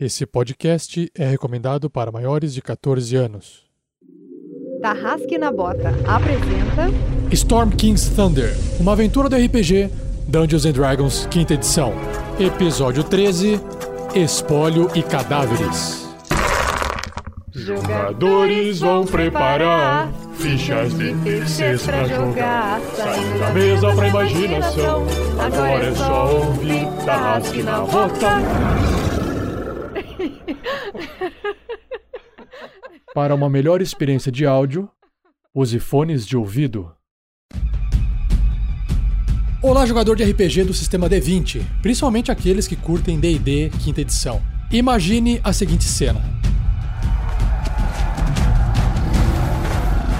Esse podcast é recomendado para maiores de 14 anos. Tarrasque na Bota apresenta Storm King's Thunder, uma aventura do RPG Dungeons and Dragons, quinta edição. Episódio 13: Espólio e Cadáveres. Jogadores vão preparar fichas de terceiros pra jogar. Saindo da mesa pra imaginação. Agora é só ouvir Tarrasque na Bota. Para uma melhor experiência de áudio, use fones de ouvido. Olá, jogador de RPG do sistema D20, principalmente aqueles que curtem D&D quinta edição. Imagine a seguinte cena.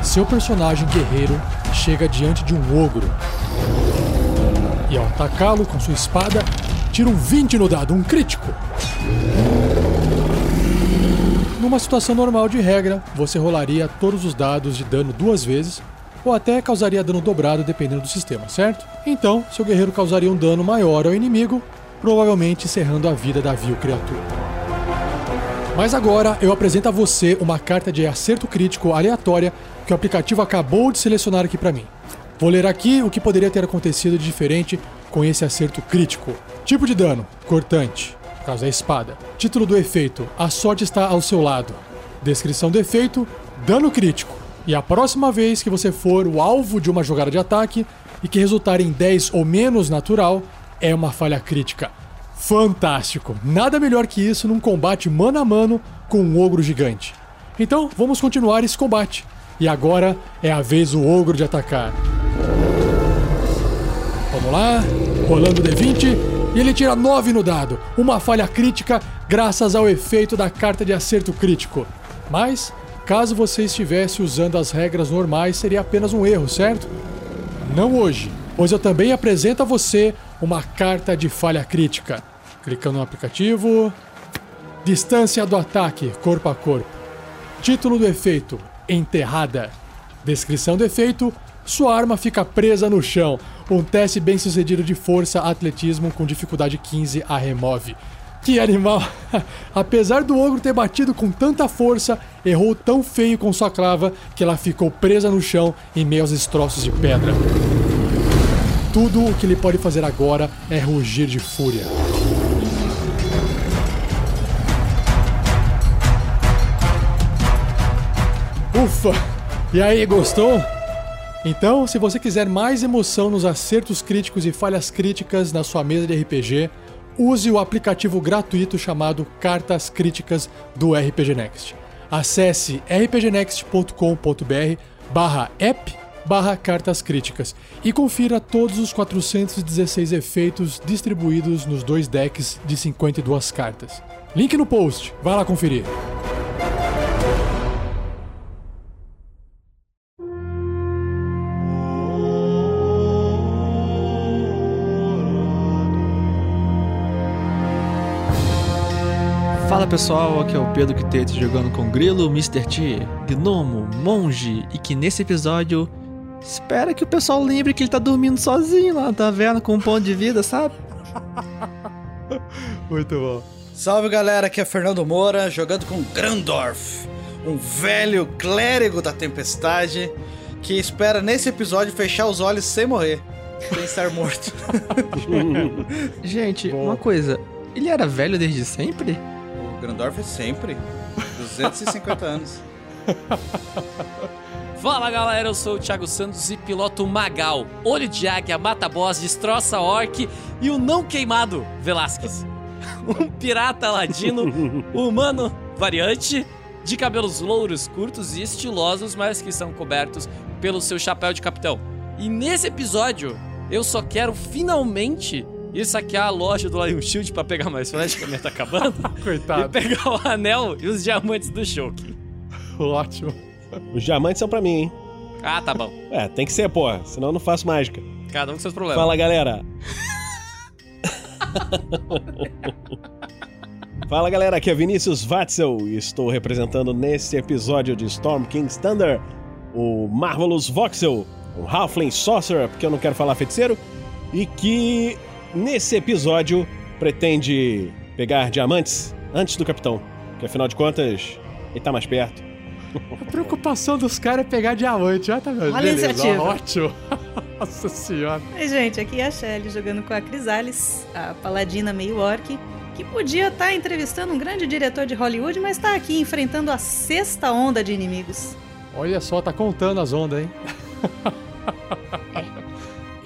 Seu personagem guerreiro chega diante de um ogro. E ao atacá-lo com sua espada, tira um 20 no dado, um crítico. Numa situação normal de regra, você rolaria todos os dados de dano duas vezes, ou até causaria dano dobrado dependendo do sistema, certo? Então, seu guerreiro causaria um dano maior ao inimigo, provavelmente encerrando a vida da vil criatura. Mas agora eu apresento a você uma carta de acerto crítico aleatória que o aplicativo acabou de selecionar aqui para mim. Vou ler aqui o que poderia ter acontecido de diferente com esse acerto crítico. Tipo de dano: cortante, caso é espada. Título do efeito: A sorte está ao seu lado. Descrição do efeito: dano crítico. E a próxima vez que você for o alvo de uma jogada de ataque e que resultar em 10 ou menos natural, é uma falha crítica. Fantástico! Nada melhor que isso num combate mano a mano com um ogro gigante. Então, vamos continuar esse combate. E agora é a vez do ogro de atacar. Vamos lá, rolando o D20 e ele tira 9 no dado, uma falha crítica graças ao efeito da carta de acerto crítico. Mas, caso você estivesse usando as regras normais, seria apenas um erro, certo? Não hoje, pois eu também apresento a você uma carta de falha crítica. Clicando no aplicativo. Distância do ataque, corpo a corpo. Título do efeito: Enterrada. Descrição do efeito: Sua arma fica presa no chão. Um teste bem sucedido de força atletismo com dificuldade 15 a remove. Que animal! Apesar do ogro ter batido com tanta força, errou tão feio com sua clava que ela ficou presa no chão em meio aos destroços de pedra. Tudo o que ele pode fazer agora é rugir de fúria. Ufa! E aí, gostou? Então, se você quiser mais emoção nos acertos críticos e falhas críticas na sua mesa de RPG, use o aplicativo gratuito chamado Cartas Críticas do RPG Next. Acesse rpgnext.com.br barra app barra cartas críticas e confira todos os 416 efeitos distribuídos nos dois decks de 52 cartas. Link no post, vai lá conferir. Fala pessoal, aqui é o Pedro Quitete jogando com Grilo, Mr. T, Gnomo, Monge e que nesse episódio espera que o pessoal lembre que ele tá dormindo sozinho lá na taverna com um ponto de vida, sabe? Muito bom. Salve galera, aqui é Fernando Moura jogando com Grandorf, um velho clérigo da tempestade que espera nesse episódio fechar os olhos sem morrer, sem estar morto. Gente, uma coisa, ele era velho desde sempre? O Grandorf é sempre 250 anos. Fala galera, eu sou o Thiago Santos e piloto Magal. Olho de águia, mata boss, destroça orc e o não queimado Velasquez. Um pirata ladino, humano variante, de cabelos louros, curtos e estilosos, mas que são cobertos pelo seu chapéu de capitão. E nesse episódio, eu só quero finalmente ir saquear a loja do Lion Shield pra pegar mais flash, que a minha tá acabando. E Coitado. pegar o anel e os diamantes do Shulk. Ótimo. Os diamantes são pra mim, hein? Ah, tá bom. É, tem que ser, porra. Senão eu não faço mágica. Cada um com seus problemas. Fala, galera. Fala, galera. Aqui é Vinícius Watzel e estou representando nesse episódio de Storm King's Thunder o Marvelous Voxel, um Halfling Sorcerer, porque eu não quero falar feiticeiro, e que nesse episódio pretende pegar diamantes antes do capitão. Que afinal de contas, ele tá mais perto. A preocupação dos caras é pegar diamante. Ah, tá vendo? Olha a iniciativa. Ótimo. Nossa senhora. Oi, gente, aqui é a Shelly jogando com a Crisales, a paladina meio orc, que podia estar entrevistando um grande diretor de Hollywood, mas tá aqui enfrentando a sexta onda de inimigos. Olha só, tá contando as ondas, hein?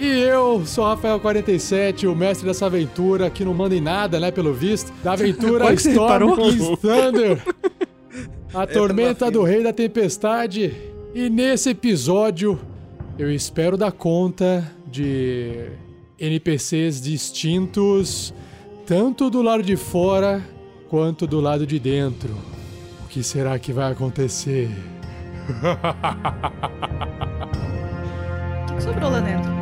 E eu sou Rafael47, o mestre dessa aventura, que não manda em nada, né, pelo visto. Da aventura Storm? King's Thunder. A tormenta do rei da tempestade. E nesse episódio, eu espero dar conta de NPCs distintos, tanto do lado de fora quanto do lado de dentro. O que será que vai acontecer? O que sobrou lá dentro?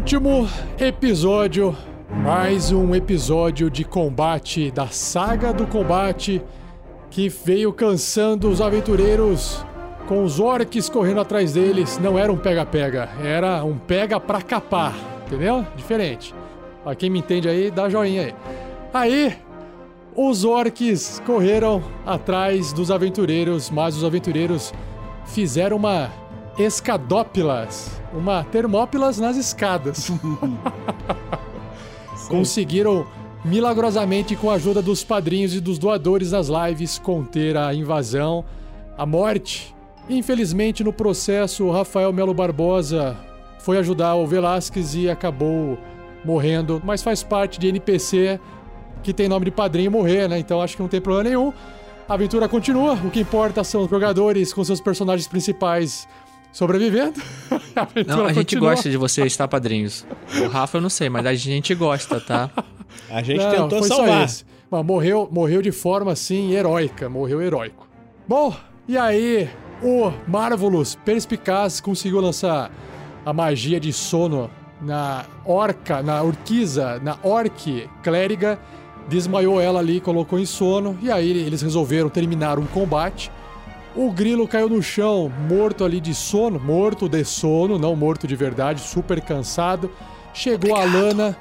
Último episódio, mais um episódio de combate da saga do combate que veio cansando os aventureiros com os orcs correndo atrás deles. Não era um pega-pega, era um pega pra capar, entendeu? Diferente. Pra quem me entende aí, dá joinha aí. Aí, os orcs correram atrás dos aventureiros, mas os aventureiros fizeram uma escadópilas, uma termópilas nas escadas. Conseguiram milagrosamente com a ajuda dos padrinhos e dos doadores das lives conter a invasão, a morte. Infelizmente no processo, o Rafael Melo Barbosa foi ajudar o Velasquez e acabou morrendo, mas faz parte de NPC que tem nome de padrinho morrer, né? Então acho que não tem problema nenhum. A aventura continua, o que importa são os jogadores com seus personagens principais sobrevivendo. a Não, a gente continua. gosta de você estar padrinhos. O Rafa eu não sei, mas a gente gosta, tá? A gente Não, tentou salvar. Mas morreu, morreu de forma assim heróica, morreu heróico. Bom, e aí o Marvelous perspicaz conseguiu lançar a magia de sono na orca, na urquiza, na orc clériga, desmaiou ela ali, colocou em sono, e aí eles resolveram terminar um combate. O grilo caiu no chão, morto ali de sono, morto de sono, não morto de verdade, super cansado. Chegou a Lana,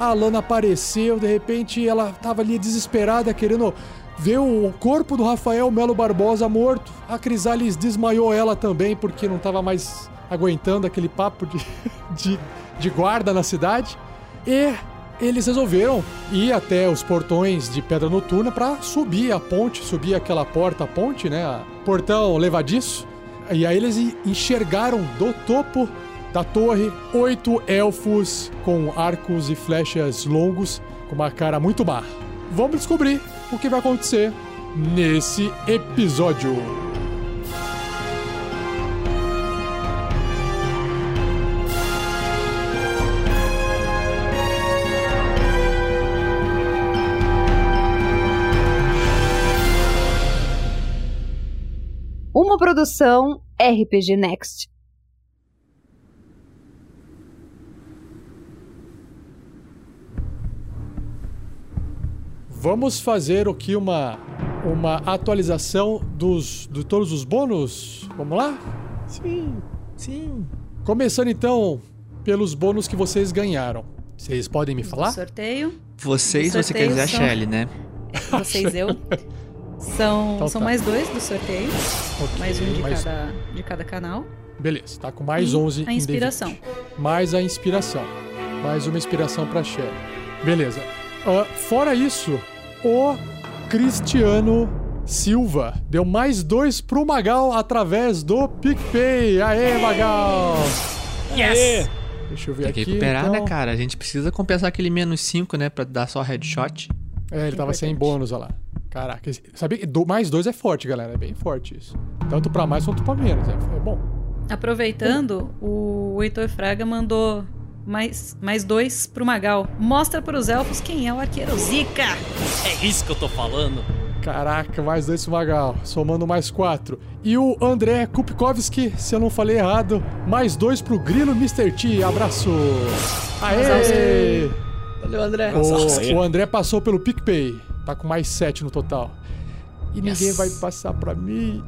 a Lana apareceu, de repente ela tava ali desesperada, querendo ver o corpo do Rafael Melo Barbosa morto. A Crisales desmaiou ela também, porque não tava mais aguentando aquele papo de, de, de guarda na cidade. E eles resolveram ir até os portões de Pedra Noturna para subir a ponte, subir aquela porta, ponte, né? Portão levadiço. E aí eles en- enxergaram do topo da torre oito elfos com arcos e flechas longos, com uma cara muito má. Vamos descobrir o que vai acontecer nesse episódio. Uma produção RPG Next. Vamos fazer aqui uma uma atualização dos de todos os bônus. Vamos lá? Sim, sim. Começando então pelos bônus que vocês ganharam. Vocês podem me falar? Sorteio. Vocês, você quer dizer a são- Shelly, né? Vocês, eu. São, Então são tá. mais dois do sorteio. Ok, Mais um de, mais- cada, de cada canal. Beleza, tá com mais E 11 a inspiração. D20. Mais a inspiração. Mais uma inspiração pra Shelly. Beleza. Ah, fora isso, o Cristiano Silva deu mais dois pro Magal através do PicPay. Aê, Magal! Yes! Deixa eu ver Tem que aqui. recuperar, então. né, cara? A gente precisa compensar aquele menos 5, né? Pra dar só headshot. É, ele tava sem bônus, olha lá. Caraca, sabia que do- mais dois é forte, galera. É bem forte isso. Tanto pra mais quanto pra menos. É, é bom. Aproveitando, o Heitor Fraga mandou mais, mais dois pro Magal. Mostra pros elfos quem é o arqueiro Zika. É isso que eu tô falando. Caraca, mais dois pro Magal, somando mais quatro. E o André Kupkowski, se eu não falei errado, mais dois pro Grilo Mr. T. Abraço! Aê! Valeu, André. O, o André passou pelo PicPay, tá com mais sete no total. E ninguém vai passar pra mim.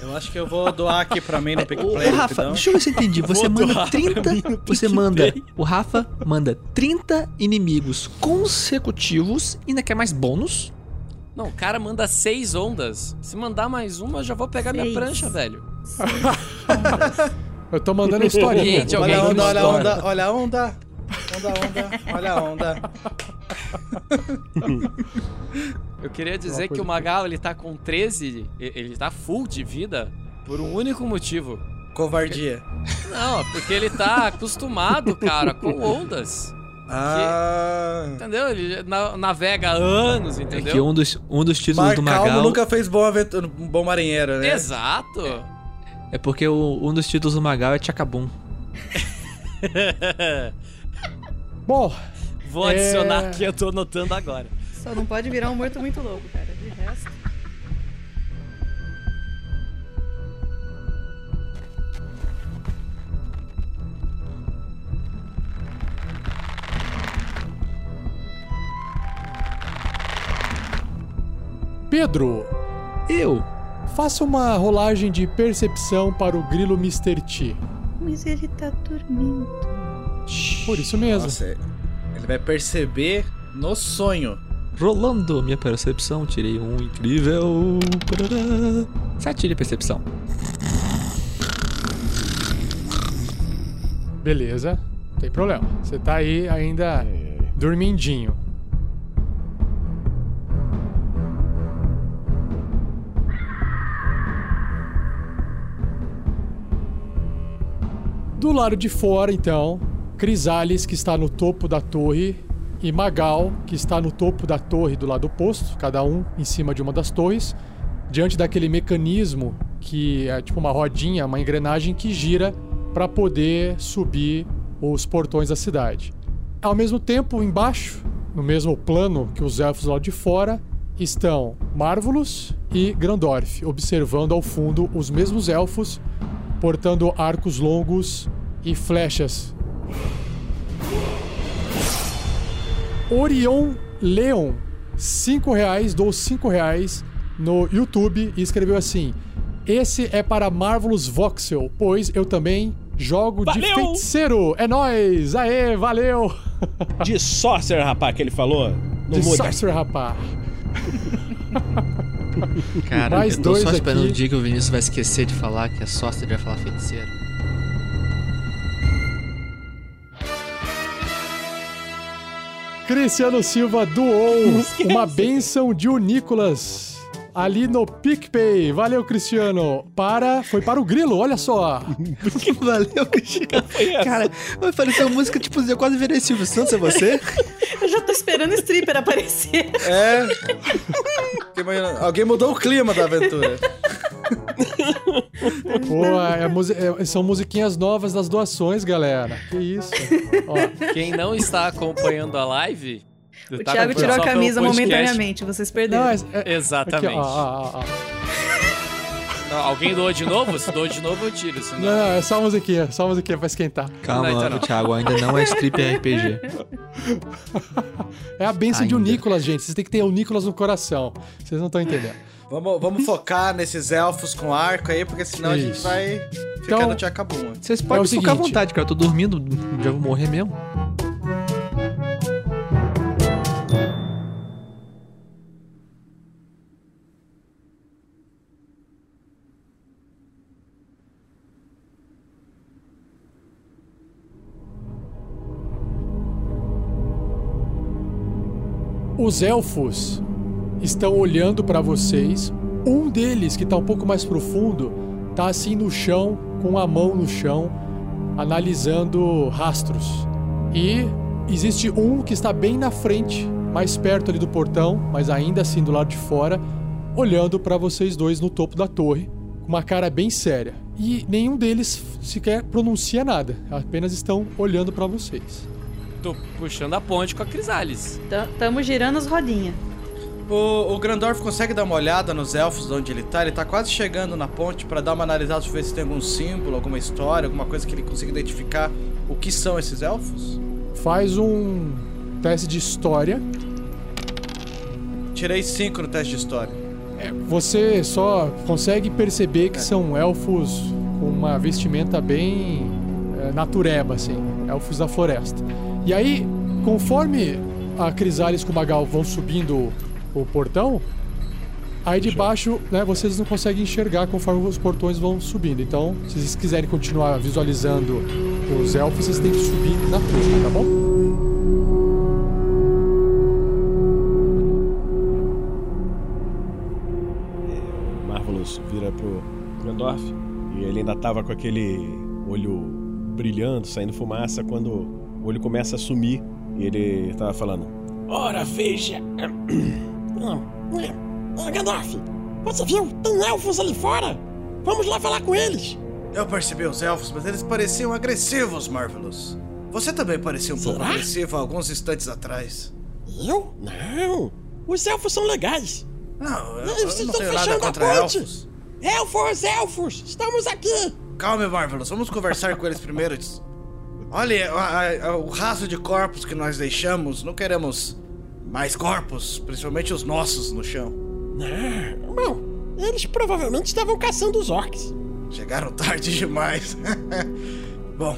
Eu acho que eu vou doar aqui pra mim no Ô, PicPlay. Rafa, rapidão. deixa eu ver se eu entendi. Você Vou manda doar pra 30. mim no Você manda. O Rafa manda 30 inimigos consecutivos e ainda quer mais bônus. Não, o cara manda seis ondas. Se mandar mais uma, eu já vou pegar minha Seis. prancha, velho. Eu tô mandando a historinha. Gente, Olha a onda, olha a história. onda, olha a onda. Onda, onda, olha a onda. Eu queria dizer que o Magal, ele tá com 13, e- ele tá full de vida por um único motivo. Covardia. Não, porque ele tá acostumado, cara, com ondas. Ah. Entendeu? Ele na- navega há anos, É que entendeu? um dos, um dos títulos Mar do Calmo Magal. nunca fez bom, aventura, bom marinheiro, né? Exato. É porque o- um dos títulos do Magal é Chacabum. Bom, Vou É. adicionar aqui, eu tô anotando agora. Só não pode virar um morto muito louco, cara. De resto. Pedro, Eu? faça uma rolagem de percepção para o Grilo Mr. T. Mas ele tá dormindo. Por isso mesmo. Nossa, ele vai perceber no sonho. Rolando minha percepção, tirei um incrível. Sete de percepção. Beleza, não tem problema. Você tá aí ainda dormindinho. Do lado de fora, então, Crisales, que está no topo da torre, e Magal, que está no topo da torre do lado oposto, cada um em cima de uma das torres, diante daquele mecanismo que é tipo uma rodinha, uma engrenagem que gira para poder subir os portões da cidade. Ao mesmo tempo, embaixo, no mesmo plano que os elfos lá de fora, estão Marvulus e Grandorf, observando ao fundo os mesmos elfos portando arcos longos e flechas. Orion Leon, 5 reais, dou 5 reais no YouTube e escreveu assim: Esse é para Marvelous Voxel, pois eu também jogo de Valeu! feiticeiro. É nóis! Aê, valeu! De Sorcerer, rapaz, que ele falou. De muda. Sorcerer, rapaz. Cara, Mais eu tô dois só esperando aqui. o dia que o Vinícius vai esquecer de falar que é e vai falar feiticeiro. Cristiano Silva doou uma benção de o Nicolas ali no PicPay. Valeu, Cristiano. Para. Foi para o Grilo, olha só. Valeu, Cristiano. Cara, vai parecer uma música tipo, eu quase virei Silvio Santos, é você? Eu já tô esperando o stripper aparecer. É. Alguém mudou o clima da aventura. Pô, é é- são musiquinhas novas das doações, galera. Que isso. Ó, Quem não está acompanhando a live. O tá Thiago tirou a camisa momentaneamente, vocês perderam. não, é, é- aqui, Exatamente. ó, ó, ó. Não, alguém doou de novo? Se doou de novo, eu tiro. Senão... Não, não, é só musiquinha, só musiquinha pra esquentar. Calma, Não, então não. Thiago, ainda não é strip RPG. É a benção de o Ainda. Nicolas, gente. Vocês têm que ter o Nicolas no coração. Vocês não estão entendendo. Vamos, vamos focar nesses elfos com arco aí, porque senão a gente Isso. vai ficar Então- no Tchacabuma. Vocês É podem ficar à vontade, cara. Eu tô dormindo, já vou morrer mesmo. Os elfos estão olhando pra vocês. Um deles, que tá um pouco mais profundo, tá assim no chão, com a mão no chão, analisando rastros. E existe um que está bem na frente, mais perto ali do portão, mas ainda assim do lado de fora, olhando pra vocês dois no topo da torre, com uma cara bem séria. e nenhum deles sequer pronuncia nada, apenas estão olhando pra vocês. Tô puxando a ponte com a Crisales. Tam- Tamo girando as rodinhas. O, o Grandorf consegue dar uma olhada nos elfos de onde ele tá? Ele tá quase chegando na ponte pra dar uma analisada pra ver se tem algum símbolo, alguma história, alguma coisa que ele consiga identificar o que são esses elfos? Faz um teste de história. Tirei 5 no teste de história. É, Você só consegue perceber que são elfos com uma vestimenta bem é, natureba, assim, elfos da floresta. E aí, conforme a Crisales com o Magal vão subindo o portão, aí de baixo, né, vocês não conseguem enxergar conforme os portões vão subindo. Então, se vocês quiserem continuar visualizando os elfos, vocês têm que subir na torre, tá bom? Marvelous vira pro Grandorf e ele ainda tava com aquele olho brilhando, saindo fumaça, quando olho começa a sumir e ele tava falando: Ora, veja. Ah, Gandalf, você viu? Tem elfos ali fora. Vamos lá falar com eles. Eu percebi os elfos, mas eles pareciam agressivos, Marvelous. Você também parecia um pouco Será? agressivo há alguns instantes atrás. Eu? Não. Os elfos são legais. Não, eu, Eles eu não estão tenho nada fechando a contra ponte. elfos. Elfos, elfos, estamos aqui. Calma, Marvelous, vamos conversar com eles primeiro. Olha, a- a- o rastro de corpos que nós deixamos, não queremos mais corpos, principalmente os nossos no chão. Não, bom, eles provavelmente estavam caçando os orcs. Chegaram tarde demais. Bom,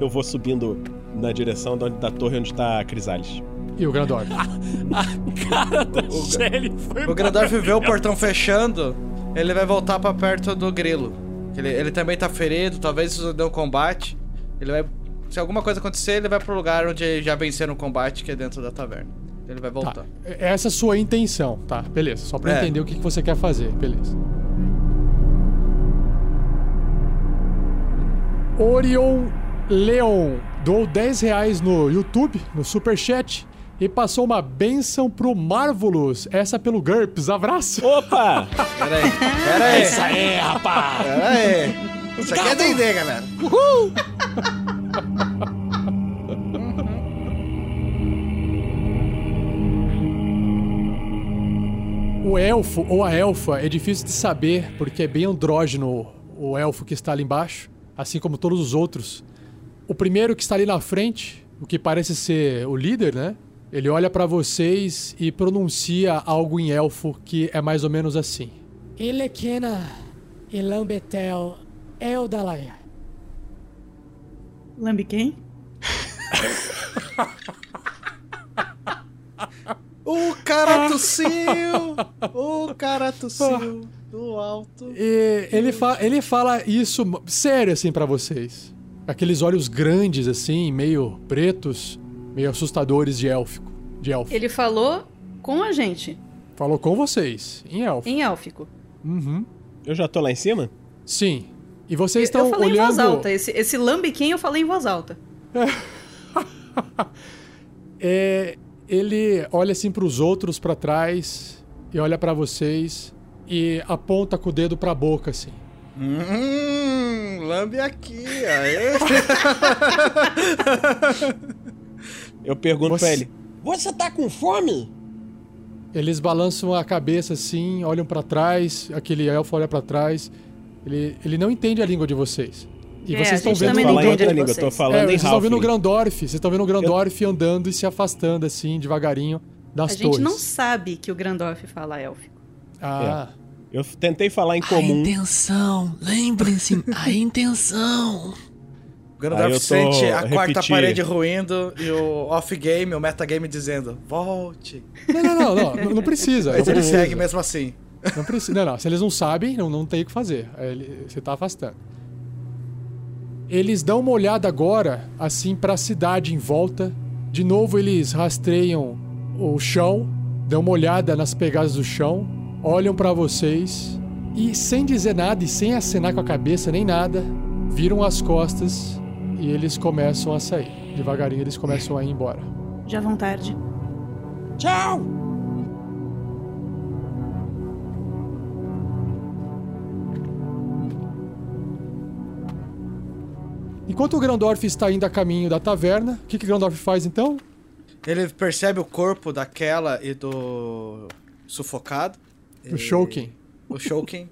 Eu vou subindo na direção da, da torre onde tá a Crisales. E o Grandorf. A cara da Shelly foi o Grandorf vê o portão fechando, ele vai voltar pra perto do grilo. Ele, ele também tá ferido, talvez isso dê um combate. Ele vai. Se alguma coisa acontecer, ele vai pro lugar onde já venceram o combate, que é dentro da taverna. Ele vai Tá, voltar. essa é a sua intenção, tá? Beleza, só pra É. entender o que que você quer fazer, beleza. Orion Leon doou 10 reais no YouTube, no Superchat, e passou uma benção pro Marvelous, essa pelo GURPS. Abraço! Opa! Pera aí, pera aí, Isso aí, rapaz. pera aí. Isso aqui é D&D, galera. O elfo ou a elfa é difícil de saber porque é bem andrógeno o elfo que está ali embaixo, assim como todos os outros. O primeiro que está ali na frente, o que parece ser o líder, né? Ele olha pra vocês e pronuncia algo em elfo que é mais ou menos assim. Ilekena Ilambetel Eldalaya. Lambe quem? O cara tossiu! O cara tossiu do alto. E ele, fa ele fala isso sério assim pra vocês. Aqueles olhos grandes assim, meio pretos, meio assustadores de élfico, de elfo. Ele falou com a gente, Falou com vocês, em elfo. em élfico. Uhum. Eu já tô lá em cima? Sim. E vocês Eu estão falei olhando. em voz alta. Esse, esse lambe quem eu falei em voz alta. É, ele olha assim pros outros pra trás e olha pra vocês e aponta com o dedo pra boca assim. Hum, lambe aqui, aê. Eu pergunto Você- pra ele: Você tá com fome? Eles balançam a cabeça assim, olham pra trás, aquele elfo olha pra trás. Ele, ele não entende a língua de vocês. E É, a vocês estão gente vendo falar não em outra de língua, eu tô vocês. falando É, em vocês estão vendo o. Grandorf, vocês estão vendo o Grandorf andando e se afastando assim, devagarinho das A gente torres. não sabe que o Grandorf fala élfico. Ah, Eu tentei falar em A comum. intenção, lembrem-se, a intenção. Tô sente a quarta repetir. parede ruindo e o off-game, o metagame dizendo, volte. não, não, não, não, não, não precisa. Mas não ele precisa. segue mesmo assim. Não precisa. Não, não. Se eles não sabem, não, não tem o que fazer. Ele- você tá afastando. Eles dão uma olhada agora, assim, pra cidade em volta. De novo, eles rastreiam o chão, dão uma olhada nas pegadas do chão, olham pra vocês e, sem dizer nada e sem acenar com a cabeça nem nada, viram as costas e eles começam a sair. Devagarinho eles começam a ir embora. Já vão tarde. Tchau! Enquanto o Grandorf está indo a caminho da taverna, o que, que o Grandorf faz então? Ele percebe o corpo daquela e do sufocado. O e... O Shulkin.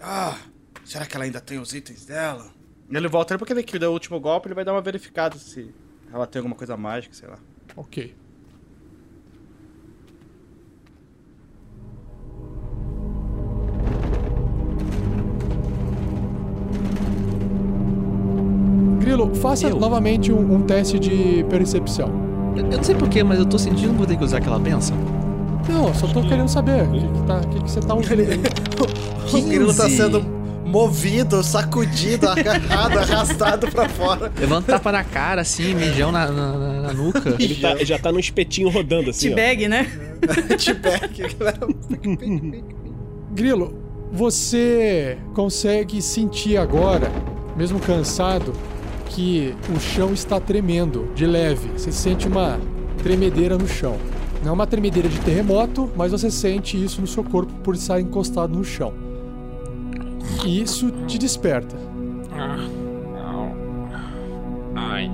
ah, será que ela ainda tem os itens dela? Ele volta porque ele que deu o último golpe, ele vai dar uma verificada se ela tem alguma coisa mágica, sei lá. Ok. Grilo, faça Eu? novamente um, um teste de percepção. Eu, eu não sei porquê, mas eu tô sentindo que vou ter que usar aquela benção. Não, eu só tô querendo saber o que, que, tá, o que, que você tá ouvindo. O grilo tá 15. sendo movido, sacudido, agarrado, arrastado pra fora. Levanta tapa na cara, assim, mijão na, na, na- na nuca. Ele tá- já tá no espetinho rodando assim. T-bag, né? T-Bag. Grilo, você consegue sentir agora, mesmo cansado, que o chão está tremendo de leve. Você sente uma tremedeira no chão. Não é uma tremedeira de terremoto, mas você sente isso no seu corpo por estar encostado no chão. E isso te desperta. Ai.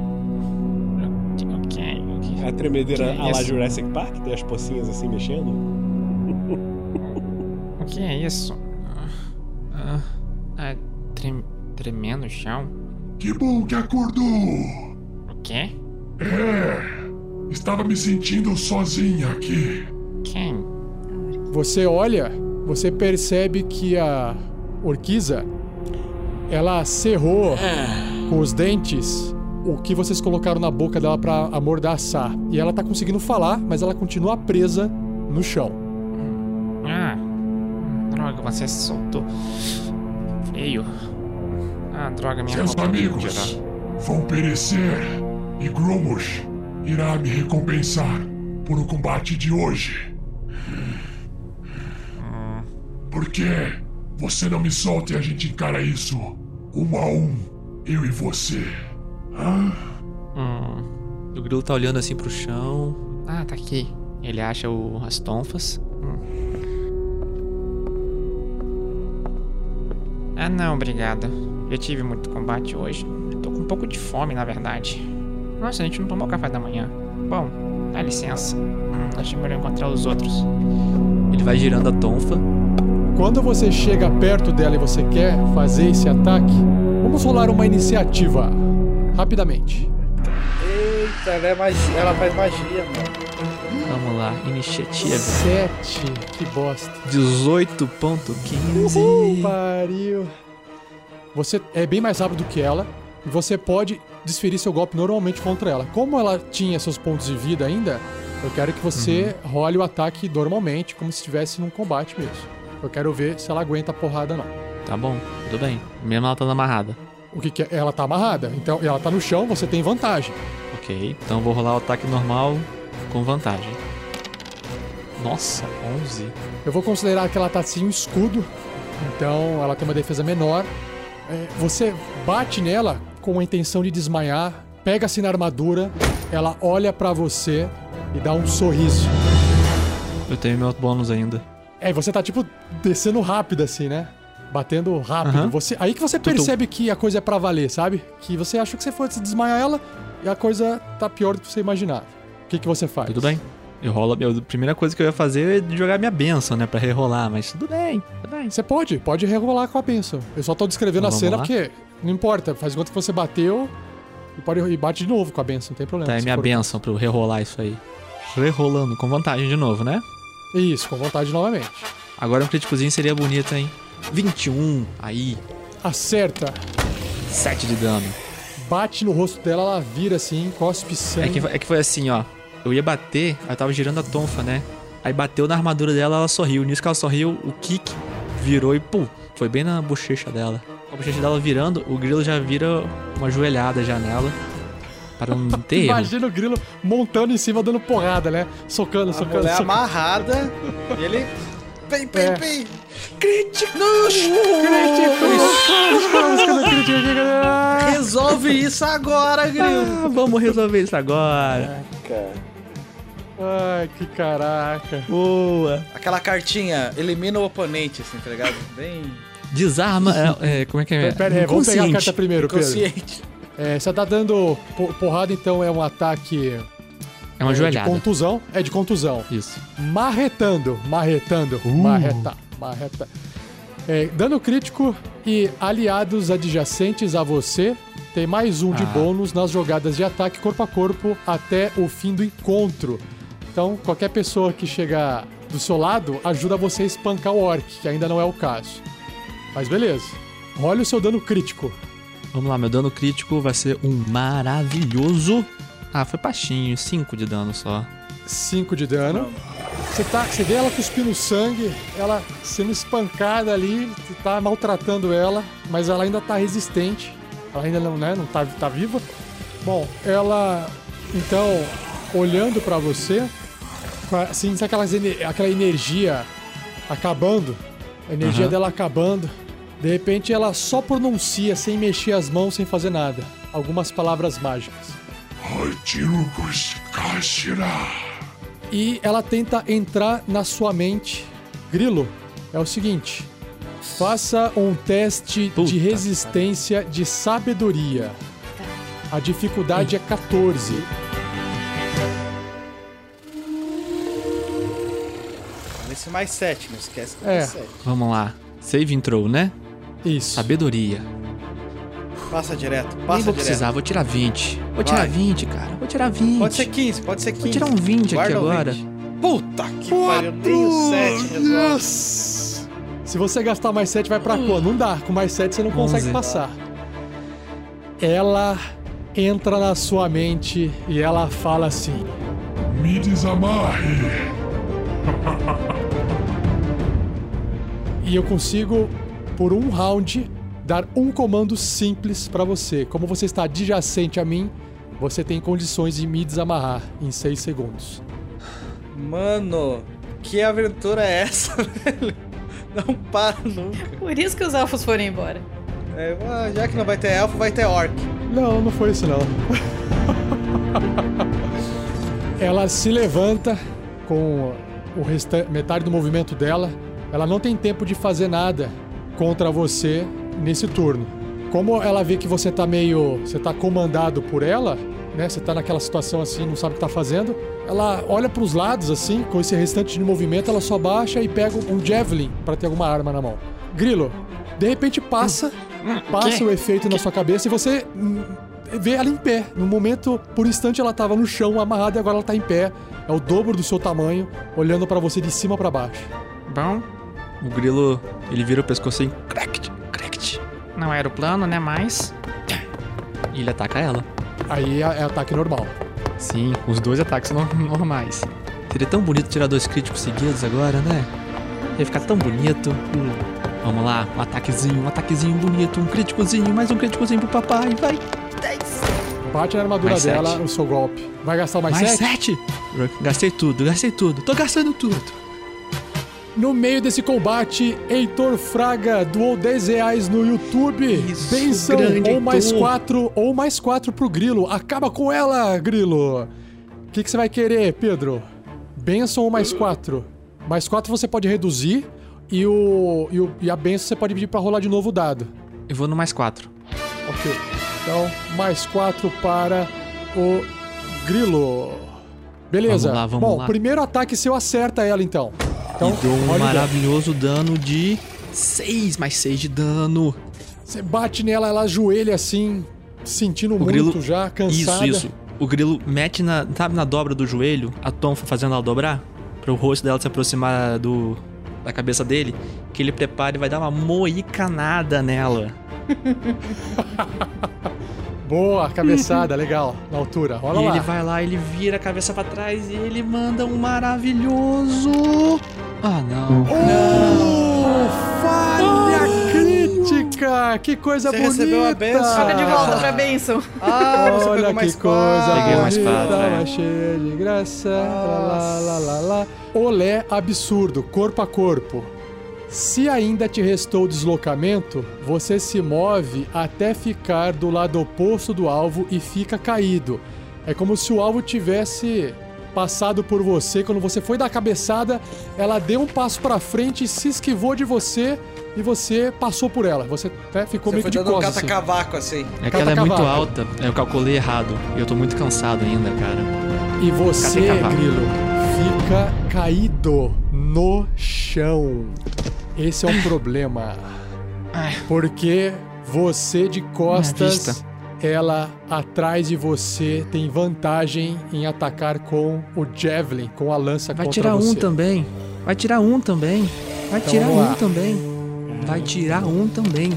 Ok, ok. A tremedeira Que a lá? Jurassic Park, tem as pocinhas assim mexendo. O que é isso? Ah, ah, trem, tremendo o chão? Que bom que acordou! O quê? É, estava me sentindo sozinha aqui. Quem? Você olha, você percebe que a Orquiza ela cerrou com os dentes o que vocês colocaram na boca dela pra amordaçar. E ela tá conseguindo falar, mas ela continua presa no chão. Ah, droga, você se soltou. Feio. Ah, droga, minha Seus amigos vão perecer e Gromos irá me recompensar por o combate de hoje. Por que você não me solta e a gente encara isso um a um, eu e você? Hã? Hum. O grilo tá olhando assim pro chão. Ah, tá aqui. Ele acha o, as tonfas. Hum. Ah, não, obrigado. Eu tive muito combate hoje. Tô com um pouco de fome, na verdade. Nossa, a gente não tomou café da manhã. Bom, dá licença. Hum, deixa eu encontrar os outros. Ele vai girando a tonfa. Quando você chega perto dela e você quer fazer esse ataque, vamos rolar uma iniciativa. Rapidamente. Eita, ela, é magia, ela faz magia, mano. Vamos lá, iniciativa. Sete. Que bosta. 18.15. Pariu. Você é bem mais rápido que ela e você pode desferir seu golpe normalmente contra ela. Como ela tinha seus pontos de vida ainda, eu quero que você role o ataque normalmente, como se estivesse num combate mesmo. Eu quero ver se ela aguenta a porrada ou não. Tá bom, tudo bem. Mesmo ela tá amarrada. O que, que é? Ela tá amarrada, então ela tá no chão, você tem vantagem. Ok, então vou rolar o ataque normal com vantagem. Nossa, 11. Eu vou considerar que ela tá sem um escudo, então ela tem uma defesa menor. É, você bate nela com a intenção de desmaiar, pega-se na armadura, ela olha pra você e dá um sorriso. Eu tenho meu bônus ainda. É, você tá tipo descendo rápido assim, né? Batendo rápido. Aham. Você, aí que você percebe que a coisa é pra valer, sabe? Que você achou que você fosse desmaiar ela e a coisa tá pior do que você imaginava. O que, que você faz? Tudo bem. Eu rolo. a primeira coisa que eu ia fazer é jogar minha benção, né? Pra rerolar, mas tudo bem, tudo bem. Você pode, pode rerolar com a benção. Eu só tô descrevendo Então a cena lá? porque não importa, faz conta que você bateu e pode e bate de novo com a benção, não tem problema. Tá, é minha for- benção pra eu rerolar isso aí. Rerolando, com vantagem de novo, né? Isso, com vontade novamente. Agora um críticozinho seria bonito, hein? 21, aí, Acerta, 7 de dano. bate no rosto dela, ela vira assim, cospe É sangue. que, é que foi assim, ó. Eu ia bater, aí eu tava girando a tonfa, né? Aí bateu na armadura dela, ela sorriu. Nisso que ela sorriu, o kick virou e pum, foi bem na bochecha dela. Com a bochecha dela virando, o grilo já vira uma joelhada já nela. Para não ter erro. Imagina o grilo montando em cima, dando porrada, né? Socando, A socando, mulher socando. amarrada e ele. Pem, pem, É. pem. Resolve isso agora, Grilo. Ah, vamos resolver isso agora. Ai, que caraca. Boa. Aquela cartinha, elimina o oponente, assim, tá ligado? Bem Desarma. É, é, como é que é? Pera aí, vamos pegar a carta primeiro, Pedro. consciente. É, você tá dando po- porrada, então é um ataque É uma é, de joelhada. contusão. É de contusão. Isso. Marretando, marretando, Uh. marreta, marreta. É, dano crítico e aliados adjacentes a você tem mais um de Ah. bônus nas jogadas de ataque corpo a corpo até o fim do encontro. Então, qualquer pessoa que chegar do seu lado ajuda você a espancar o orc, que ainda não é o caso. Mas beleza. Olha o seu dano crítico. Vamos lá, meu dano crítico vai ser um maravilhoso. Ah, foi baixinho, 5 de dano só. 5 de dano. Você, tá, você vê ela cuspindo sangue, ela sendo espancada ali, você tá maltratando ela, mas ela ainda tá resistente. Ela ainda não, né, não tá, tá viva. Bom, ela, então, olhando pra você, assim, sabe aquelas, aquela energia acabando, a energia Aham. dela acabando. De repente ela só pronuncia, sem mexer as mãos, sem fazer nada, algumas palavras mágicas. E ela tenta entrar na sua mente. Grilo, é o seguinte: faça um teste Puta de resistência de sabedoria. A dificuldade é 14. Nesse mais 7, não esquece que é É. mais 7. Vamos lá. Save intro, né? Isso. Sabedoria. Passa direto, Nem passa vou direto. precisar, vou tirar 20. Vou tirar Vai. 20, cara. Vou tirar 20. Pode ser 15, pode ser 15. Vou tirar um 20 aqui Guarda o agora. 20. Puta que pariu, nem o 7 resolve. Yes! Se você gastar mais 7, vai pra quando? Não dá. Com mais 7 você não consegue 11. passar. Ela entra na sua mente e ela fala assim: Me desamarre. E eu consigo, por um round, dar um comando simples pra você. Como você está adjacente a mim, você tem condições de me desamarrar em 6 segundos. Mano, que aventura é essa, velho? Não para nunca. Por isso que os elfos foram embora. É, já que não vai ter elfo, vai ter orc. Não, não foi isso não. Ela se levanta com o resta- metade do movimento dela. Ela não tem tempo de fazer nada contra você nesse turno. Como ela vê que você tá meio, você tá comandado por ela, né? Você tá naquela situação assim, não sabe o que tá fazendo. Ela olha pros lados assim, com esse restante de movimento, ela só baixa e pega um javelin pra ter alguma arma na mão. Grilo, de repente passa, passa o efeito na sua cabeça e você hum, vê ela em pé. No momento, por um instante ela tava no chão amarrada e agora ela tá em pé. É o dobro do seu tamanho, olhando pra você de cima pra baixo. Bom, O grilo, ele vira o pescoço assim, cracked, cracked. não era o plano, né? Mas. E ele ataca ela. Aí é, é ataque normal. Sim, os dois ataques no- normais. Seria tão bonito tirar dois críticos seguidos agora, né? Ia ficar tão bonito. Vamos lá, um ataquezinho, um ataquezinho bonito, um críticozinho, mais um críticozinho pro papai, vai. Bate na armadura Mais dela sete. o seu golpe. Vai gastar mais, Mais sete? sete? Gastei tudo, gastei tudo. Tô gastando tudo. No meio desse combate, Heitor Fraga doou 10 reais no YouTube. Isso, Benção, grande ou mais Heitor. 4, ou mais 4 pro Grilo. Acaba com ela, Grilo. O que, que você vai querer, Pedro? Benção ou mais 4? Mais 4 você pode reduzir e, o, e, o- e a benção você pode pedir pra rolar de novo o dado. Eu vou no mais quatro. Ok. Então, mais 4 para o Grilo. Beleza. Vamos lá, vamos Bom, lá. primeiro ataque seu acerta ela então. Então, e dou um olha o dano. maravilhoso dano de 6, mais 6 de dano. Você bate nela, ela ajoelha assim, sentindo muito grilo- já, cansada. Isso, isso. O grilo mete na, sabe, na dobra do joelho, a tonfa fazendo ela dobrar, para o rosto dela se aproximar do da cabeça dele, que ele prepara e vai dar uma moicanada nela. Boa, cabeçada, legal, na altura. Olha e lá. ele vai lá, ele vira a cabeça pra trás e ele manda um maravilhoso. Ah, não. Oh, falha crítica! Que coisa Você bonita! recebeu a benção. Joga de volta pra bênção. Ah, você Olha pegou que mais coisa. Peguei mais bonita, quatro, é. mas cheia de graça. Lá, lá, lá, lá. Olé absurdo, corpo a corpo. Se ainda te restou deslocamento, você se move até ficar do lado oposto do alvo e fica caído. É como se o alvo tivesse passado por você. Quando você foi dar a cabeçada, ela deu um passo pra frente, se esquivou de você e você passou por ela. Você até ficou Você meio foi que de dando um costas. assim. assim. É que ela é muito cavaco. alta. Eu calculei errado. E eu tô muito cansado ainda, cara. E você, cavaco. Grilo, fica caído no chão. Esse é um problema. Porque você de costas, ela atrás de você tem vantagem em atacar com o Javelin, com a lança Vai contra tirar um você. também. Vai tirar um também. Vai Então tirar um também. Vai tirar um também.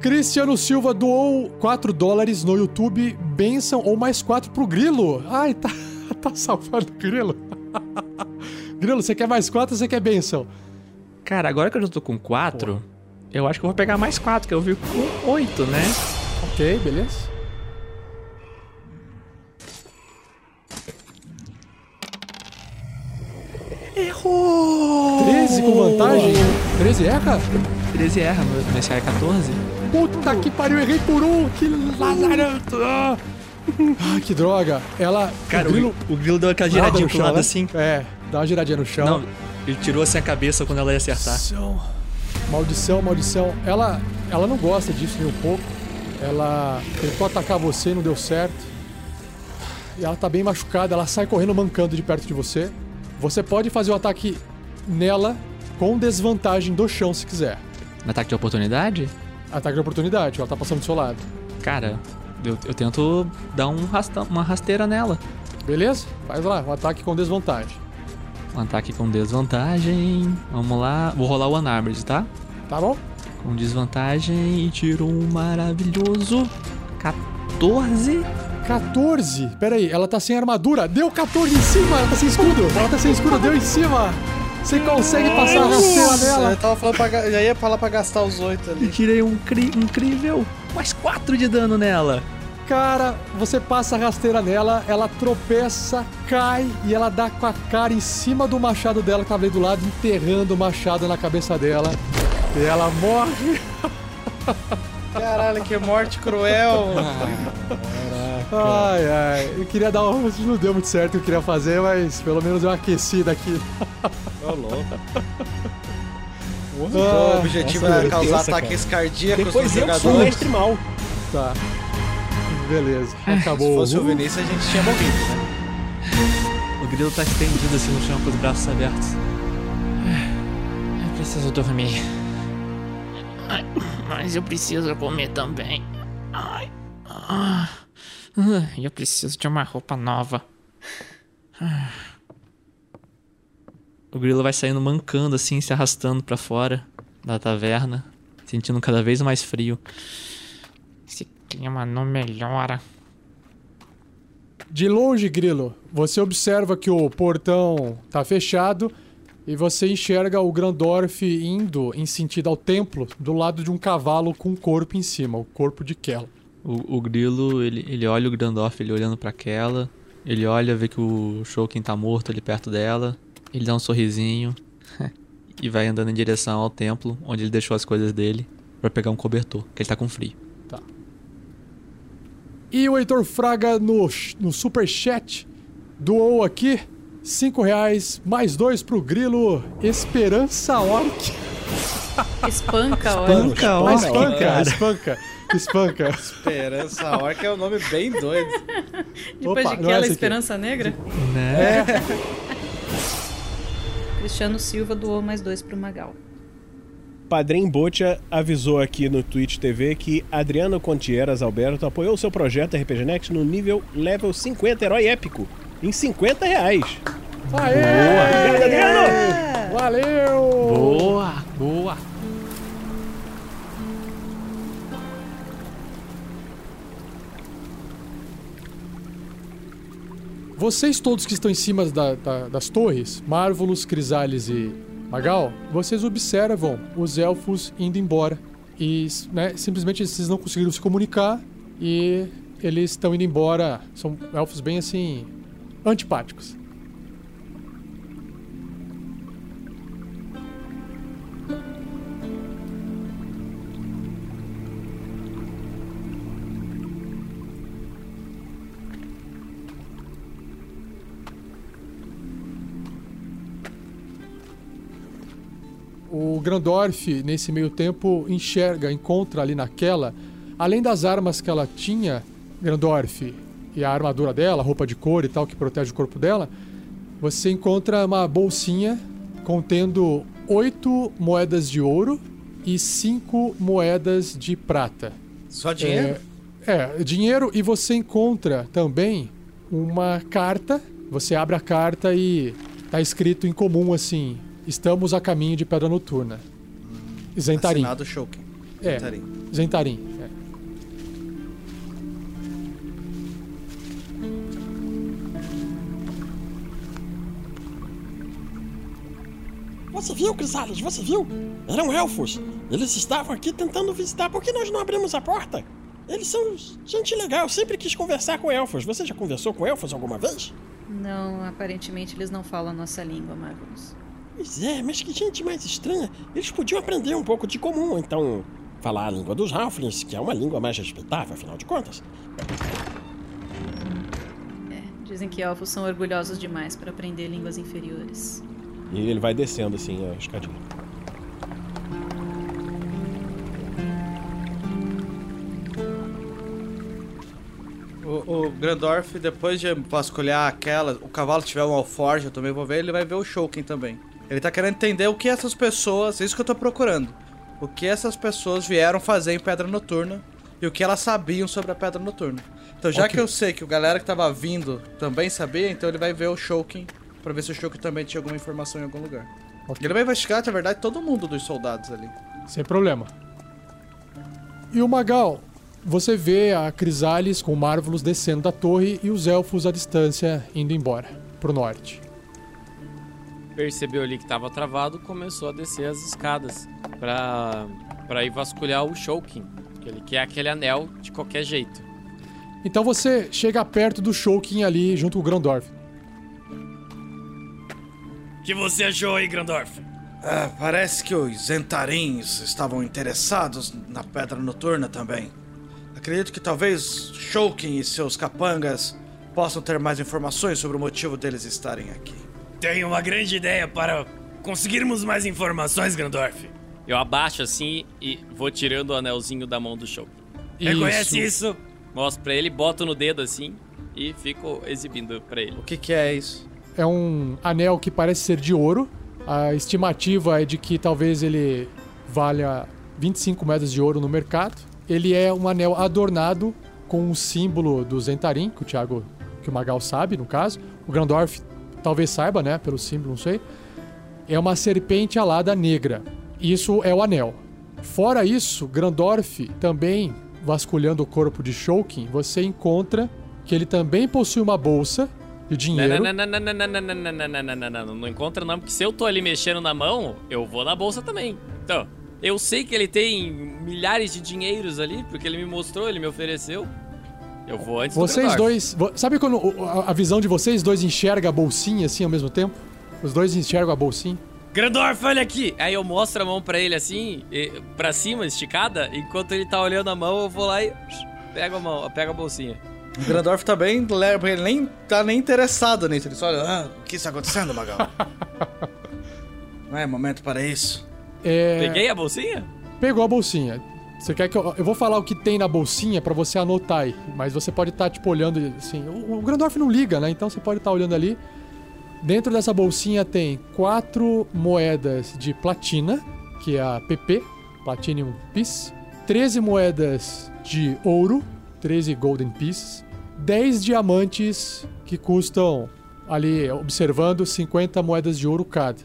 Cristiano Silva doou 4 dólares no YouTube, benção ou mais 4 pro Grilo. Ai, tá, tá salvando o Grilo. Grilo, você quer mais 4 ou você quer benção? Cara, agora que eu já tô com quatro, eu acho que eu vou pegar mais quatro, que eu vi com oito, né? Ok, beleza. Errou! 13 com vantagem? 13 erra? 13 erra, meu meu CA é 14. Puta que pariu, errei por um! Que lazarento! Ah, Ah, que droga! Ela. Cara, o grilo. o, grilo deu aquela giradinha pro lado né? assim. É, dá uma giradinha no chão. Não, ele tirou assim a cabeça quando ela ia acertar. Maldição. Maldição, maldição. Ela, ela não gosta disso nem um pouco. Ela tentou atacar você, não deu certo. E ela tá bem machucada, ela sai correndo mancando de perto de você. Você pode fazer o ataque nela com desvantagem do chão se quiser. Ataque de oportunidade? Ataque de oportunidade, ela tá passando do seu lado. Cara, eu, eu tento dar um rasta, uma rasteira nela. Beleza? Faz lá, um ataque com desvantagem. Um ataque com desvantagem. Vamos lá. Vou rolar o Unarmored, tá? Tá bom? Com desvantagem e tiro um maravilhoso 14. 14? Pera aí, ela tá sem armadura. Deu 14 em cima, ela tá sem escudo. Ela tá sem escudo, deu em cima. Você consegue passar a rasteira nela. eu tava falando pra, já ia falar pra gastar os oito E ali. tirei um incrível mais 4 de dano nela. Cara, você passa a rasteira nela, ela tropeça, cai e ela dá com a cara em cima do machado dela que tava ali do lado, enterrando o machado na cabeça dela. E ela morre. Caralho, que morte cruel. Ai, ai. Eu queria dar um. Não deu muito certo o que eu queria fazer, mas pelo menos deu uma aquecida aqui. Ô, louco. o objetivo era é causar ataques cardíacos Depois eu sou o mestre mal. Tá. Beleza. Acabou. Se fosse o Vinícius, a gente tinha morrido, né? O grilo tá estendido assim no chão com os braços abertos. Eu preciso dormir. Ai, mas eu preciso comer também. Ai. Eu preciso de uma roupa nova. O grilo vai saindo mancando assim, se arrastando pra fora da taverna, sentindo cada vez mais frio. Clima não melhora. De longe, Grilo, você observa que o portão tá fechado e você enxerga o Grandorf indo em sentido ao templo do lado de um cavalo com um corpo em cima, o corpo de Kel. O, o grilo, ele, ele olha o Grandorf, ele olhando pra aquela. Ele olha, vê que o Shouken tá morto ali perto dela. Ele dá um sorrisinho e vai andando em direção ao templo, onde ele deixou as coisas dele, pra pegar um cobertor, que ele tá com frio. E o Heitor Fraga no, no superchat doou aqui 5 reais mais dois pro Grilo Esperança Orc. Espanca, olha. Espanca, ó, espanca, espanca, espanca. Esperança Orca é um nome bem doido. Depois Opa, de não é aquela esse aqui. Esperança Negra, Né? Cristiano Silva doou mais dois pro Magal. Padrim Botia avisou aqui no Twitch TV que Adriano Contieras Alberto apoiou seu projeto RPG Next no nível level 50 Herói Épico, em 50 reais. Aê! Obrigado, Adriano! Valeu! Boa, boa. Vocês todos que estão em cima da- da- das torres, Marvelous, Crisales e Magal, vocês observam os elfos indo embora. E né, simplesmente vocês não conseguiram se comunicar e eles estão indo embora. São elfos bem assim. antipáticos. O Grandorf, nesse meio tempo, enxerga, encontra ali naquela, além das armas que ela tinha, Grandorf, e a armadura dela, a roupa de couro e tal, que protege o corpo dela, você encontra uma bolsinha contendo oito moedas de ouro e cinco moedas de prata. Só dinheiro? É, é, dinheiro e você encontra também uma carta. Você abre a carta e tá escrito em comum assim: Estamos a caminho de Pedra Noturna. Zentarim. Assinado Shouken. É, Zentarim. Zentarim. é. Você viu, Crisales? Você viu? Eram elfos. Eles estavam aqui tentando visitar. Por que nós não abrimos a porta? Eles são gente legal. Eu sempre quis conversar com elfos. Você já conversou com elfos alguma vez? Não, aparentemente eles não falam a nossa língua, Magnus. Pois é, mas que gente mais estranha. Eles podiam aprender um pouco de comum, então falar a língua dos Halflings, que é uma língua mais respeitável, afinal de contas. Dizem que elfos são orgulhosos demais para aprender línguas inferiores. E ele vai descendo assim a escadinha. O, o Grandorf, depois de vasculhar aquela, o cavalo tiver um alforje, eu também vou ver, ele vai ver o Shouken também. Ele tá querendo entender o que essas pessoas, isso que eu tô procurando. O que essas pessoas vieram fazer em Pedra Noturna e o que elas sabiam sobre a Pedra Noturna. Então, já Ok. que eu sei que o galera que tava vindo também sabia, então ele vai ver o Shouken pra ver se o Shouken também tinha alguma informação em algum lugar. Ok. Ele vai investigar, na verdade, todo mundo dos soldados ali. Sem problema. E o Magal, você vê a Crisales com Marvelous descendo da torre e os elfos à distância indo embora, pro norte. Percebeu ali que tava travado, começou a descer as escadas pra, pra ir vasculhar o Shouken. Que ele quer aquele anel de qualquer jeito. Então você chega perto do Shouken ali junto com o Grandorf. O que você achou aí, Grandorf? Ah, parece que os Zentarins estavam interessados na Pedra Noturna também. Acredito que talvez Shouken e seus capangas possam ter mais informações sobre o motivo deles estarem aqui. Tenho uma grande ideia para conseguirmos mais informações, Grandorf. Eu abaixo assim e vou tirando o anelzinho da mão do Shouken. Reconhece isso? Mostro pra ele, boto no dedo assim e fico exibindo pra ele. O que, que é isso? É um anel que parece ser de ouro. A estimativa é de que talvez ele valha 25 moedas de ouro no mercado. Ele é um anel adornado com o símbolo do Zentarim, que o Thiago, que o Magal sabe, no caso. O Grandorf talvez saiba, né, pelo símbolo, não sei. É uma serpente alada negra. Isso é o anel. Fora isso, Grandorf também, vasculhando o corpo de Shouken, você encontra que ele também possui uma bolsa de dinheiro. Não, não, não, não, não, não, não, não, não, não, não, não, não encontra não, porque se eu tô ali mexendo na mão, eu vou na bolsa também. Então, eu sei que ele tem milhares de dinheiros ali, porque ele me mostrou, ele me ofereceu. Eu vou antes do Vocês Grandorf. dois. Sabe quando a, visão de vocês dois enxerga a bolsinha assim ao mesmo tempo? Os dois enxergam a bolsinha. Grandorf, olha aqui! Aí eu mostro a mão pra ele assim, e, pra cima, esticada, enquanto ele tá olhando a mão, eu vou lá e pego a mão, pego a bolsinha. O Grandorf também leva, ele nem tá nem interessado nisso. Ele só olha, ah, o que está acontecendo, Magal? Não é momento para isso. É, Peguei a bolsinha? Pegou a bolsinha. Você quer que eu. Eu vou falar o que tem na bolsinha pra você anotar aí. Mas você pode estar, tipo, olhando assim. O, o Grandorf não liga, né? Então você pode estar olhando ali. Dentro dessa bolsinha tem quatro moedas de platina, que é a PP, Platinum Piece. 13 moedas de ouro, 13 Golden Pieces. 10 diamantes que custam, ali, observando, 50 moedas de ouro cada.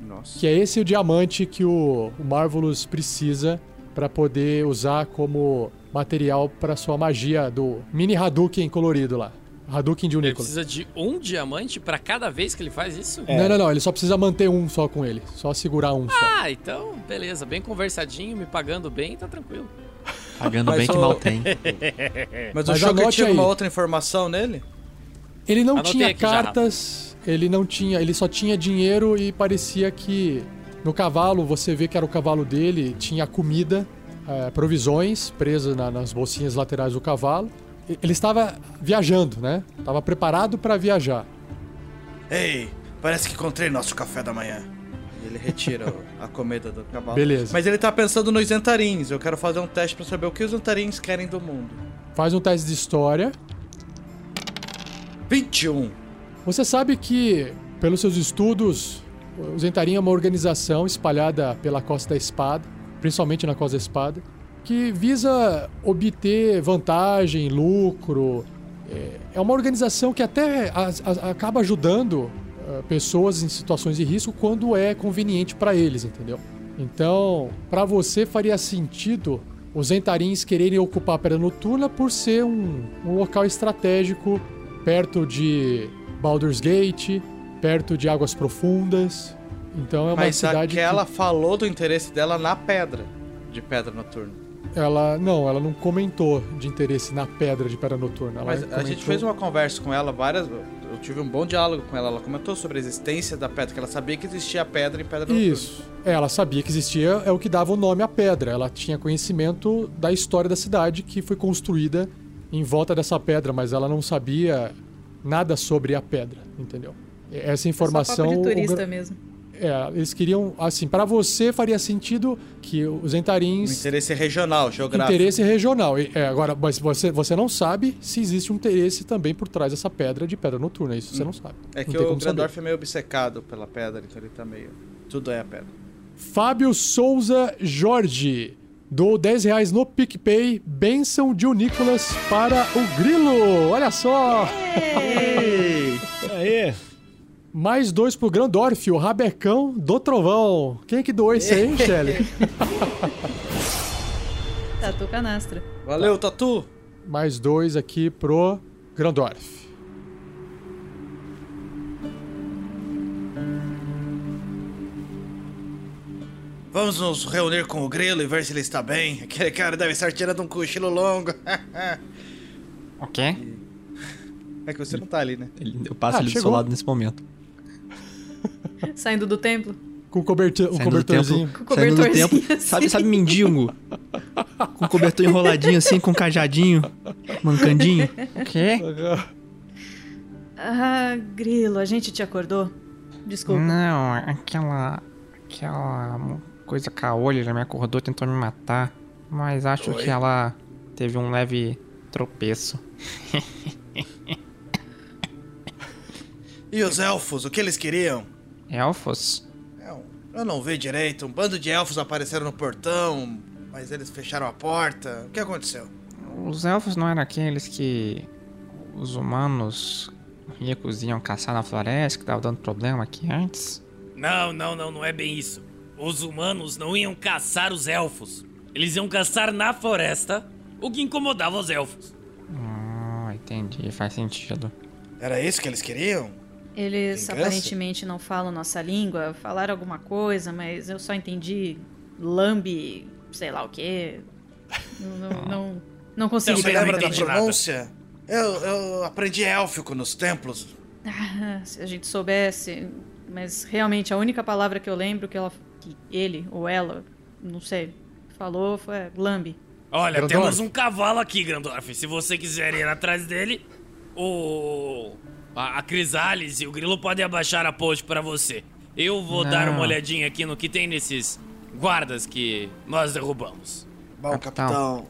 Nossa. Que é esse o diamante que o, o Marvelous precisa para poder usar como material para sua magia do mini Hadouken colorido lá. Hadouken de Ele Unicorn. precisa de um diamante pra cada vez que ele faz isso? Não, não, não. Ele só precisa manter um só com ele. Só segurar um só. Ah, então, beleza. Bem conversadinho, me pagando bem, tá tranquilo. Pagando Mas bem que mal tem. Mas, Mas o anote tinha aí. alguma outra informação nele? Ele não Anotei tinha aqui já, cartas, ele não tinha, ele só tinha dinheiro e parecia que no cavalo você vê que era o cavalo dele, tinha comida, eh, provisões presas na- nas bolsinhas laterais do cavalo. Ele estava viajando, né? Estava preparado para viajar. Ei, parece que encontrei nosso café da manhã. Ele retira a comida do cavalo. Beleza. Mas ele tá pensando nos Zentarins. Eu quero fazer um teste pra saber o que os Zentarins querem do mundo. Faz um teste de história. 21. Você sabe que, pelos seus estudos, o Zentarim é uma organização espalhada pela Costa da Espada, principalmente na Costa da Espada, que visa obter vantagem, lucro. É- É uma organização que até acaba ajudando ah, pessoas em situações de risco quando é conveniente para eles, entendeu? Então, para você faria sentido os Zentarins quererem ocupar a Pedra Noturna por ser um, um local estratégico perto de Baldur's Gate, perto de Águas Profundas. Então é uma Mas cidade aquela que falou do interesse dela na pedra. De pedra noturna. ela não, ela não comentou de interesse na pedra de Pedra Noturna. Ela Mas a comentou- gente fez uma conversa com ela várias. Eu tive um bom diálogo com ela. Ela comentou sobre a existência da pedra, que ela sabia que existia a pedra em pedra noturna. Isso. É, ela sabia que existia, é o que dava o nome à pedra. Ela tinha conhecimento da história da cidade que foi construída em volta dessa pedra, mas ela não sabia nada sobre a pedra, entendeu? Essa informação. Só papo de o turista gra- mesmo. É, eles queriam, assim, para você faria sentido que os Um entarins. interesse regional, geográfico. Interesse regional. E, É, agora, mas você, você não sabe se existe um interesse também por trás dessa pedra de pedra noturna. Isso você não sabe. É Não que o. Grandorf é meio obcecado pela pedra, então ele tá meio. Tudo é a pedra. Fábio Souza Jorge. Dou 10 reais no PicPay. Benção de o Nicolas para o Grilo. Olha só. Aê! Mais dois pro Grandorf, o Rabecão do Trovão. Quem é que doou esse aí, hein, Shelly? Tatu canastra. Valeu, Tatu! Mais dois aqui pro Grandorf. Vamos nos reunir com o Grilo e ver se ele está bem. Aquele cara deve estar tirando um cochilo longo. O quê? É que você não tá ali, né? Ele- Eu passo Ah, ele do seu lado nesse momento. Saindo do templo. Com o cobertor, um Saindo do cobertorzinho. tempo, Com saindo do cobertorzinho, tempo. assim. Sabe, sabe mendigo? Com o cobertor enroladinho assim, com cajadinho, mancandinho. O quê? Ah, Grilo, a gente te acordou? Desculpa. Não, aquela. Aquela coisa caolha, ela me acordou, tentou me matar. Mas acho que ela teve um leve tropeço. E os elfos, o que eles queriam? Elfos? Eu, eu não vi direito. Um bando de elfos apareceram no portão, mas eles fecharam a porta. O que aconteceu? Os elfos não eram aqueles que os humanos ricos iam caçar na floresta, que tava dando problema aqui antes? Não, não, não, não é bem isso. Os humanos não iam caçar os elfos. Eles iam caçar na floresta, o que incomodava os elfos. Ah, entendi, faz sentido. Era isso que eles queriam? Eles aparentemente não falam nossa língua, falaram alguma coisa, mas eu só entendi lambe, sei lá o quê. Não, não, não, não consegui Você lembra da pronúncia? Eu, eu aprendi élfico nos templos. Ah, se a gente soubesse, mas realmente a única palavra que eu lembro que ela, que ele ou ela, não sei, falou foi lambe. Olha, Grandorf. temos um cavalo aqui, Grandorf. Se você quiser ir atrás dele, o. A, a Crisales e o Grilo podem abaixar a ponte pra você. Eu vou Não. dar uma olhadinha aqui no que tem nesses guardas que nós derrubamos. Bom, Capitão. capitão,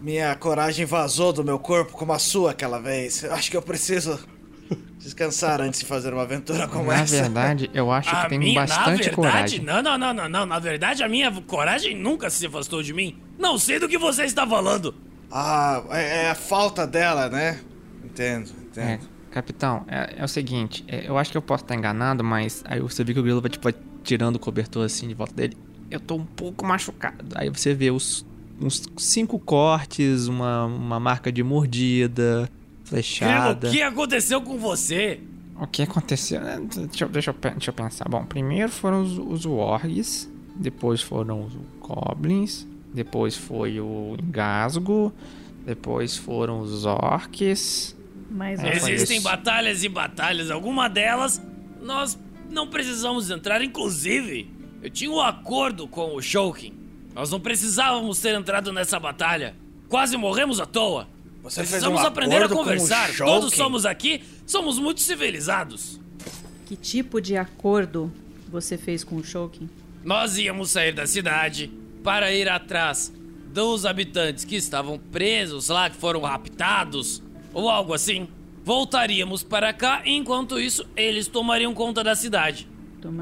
minha coragem vazou do meu corpo como a sua aquela vez. Acho que eu preciso descansar antes de fazer uma aventura como Na essa. verdade, eu acho que A tem minha, bastante na verdade, coragem. não, não, não, não, não. Na verdade, a minha coragem nunca se afastou de mim. Não sei do que você está falando. Ah, é, é a falta dela, né? Entendo, É, entendo. Capitão, é, é o seguinte, é, eu acho que eu posso estar enganado, mas aí você vê que o grilo vai, tipo, tirando o cobertor assim de volta dele. Eu tô um pouco machucado. Aí você vê os, uns cinco cortes, uma, uma marca de mordida, Grilo, flechada. o que aconteceu com você? O que aconteceu? É, Deixa, eu- deixa, eu, deixa eu pensar. Bom, primeiro foram os, os wargs, depois foram os goblins, depois foi o engasgo, depois foram os orcs. Mais É, um. foi Existem isso. batalhas e batalhas. Alguma delas nós não precisamos entrar. Inclusive, eu tinha um acordo com o Shulkin. Nós não precisávamos ter entrado nessa batalha. Quase morremos à toa. Você fez Precisamos um aprender a conversar. Todos somos aqui, somos muito civilizados. Que tipo de acordo você fez com o Shulkin? Nós íamos sair da cidade para ir atrás dos habitantes que estavam presos lá, que foram raptados, ou algo assim. Voltaríamos para cá, enquanto isso, eles tomariam conta da cidade.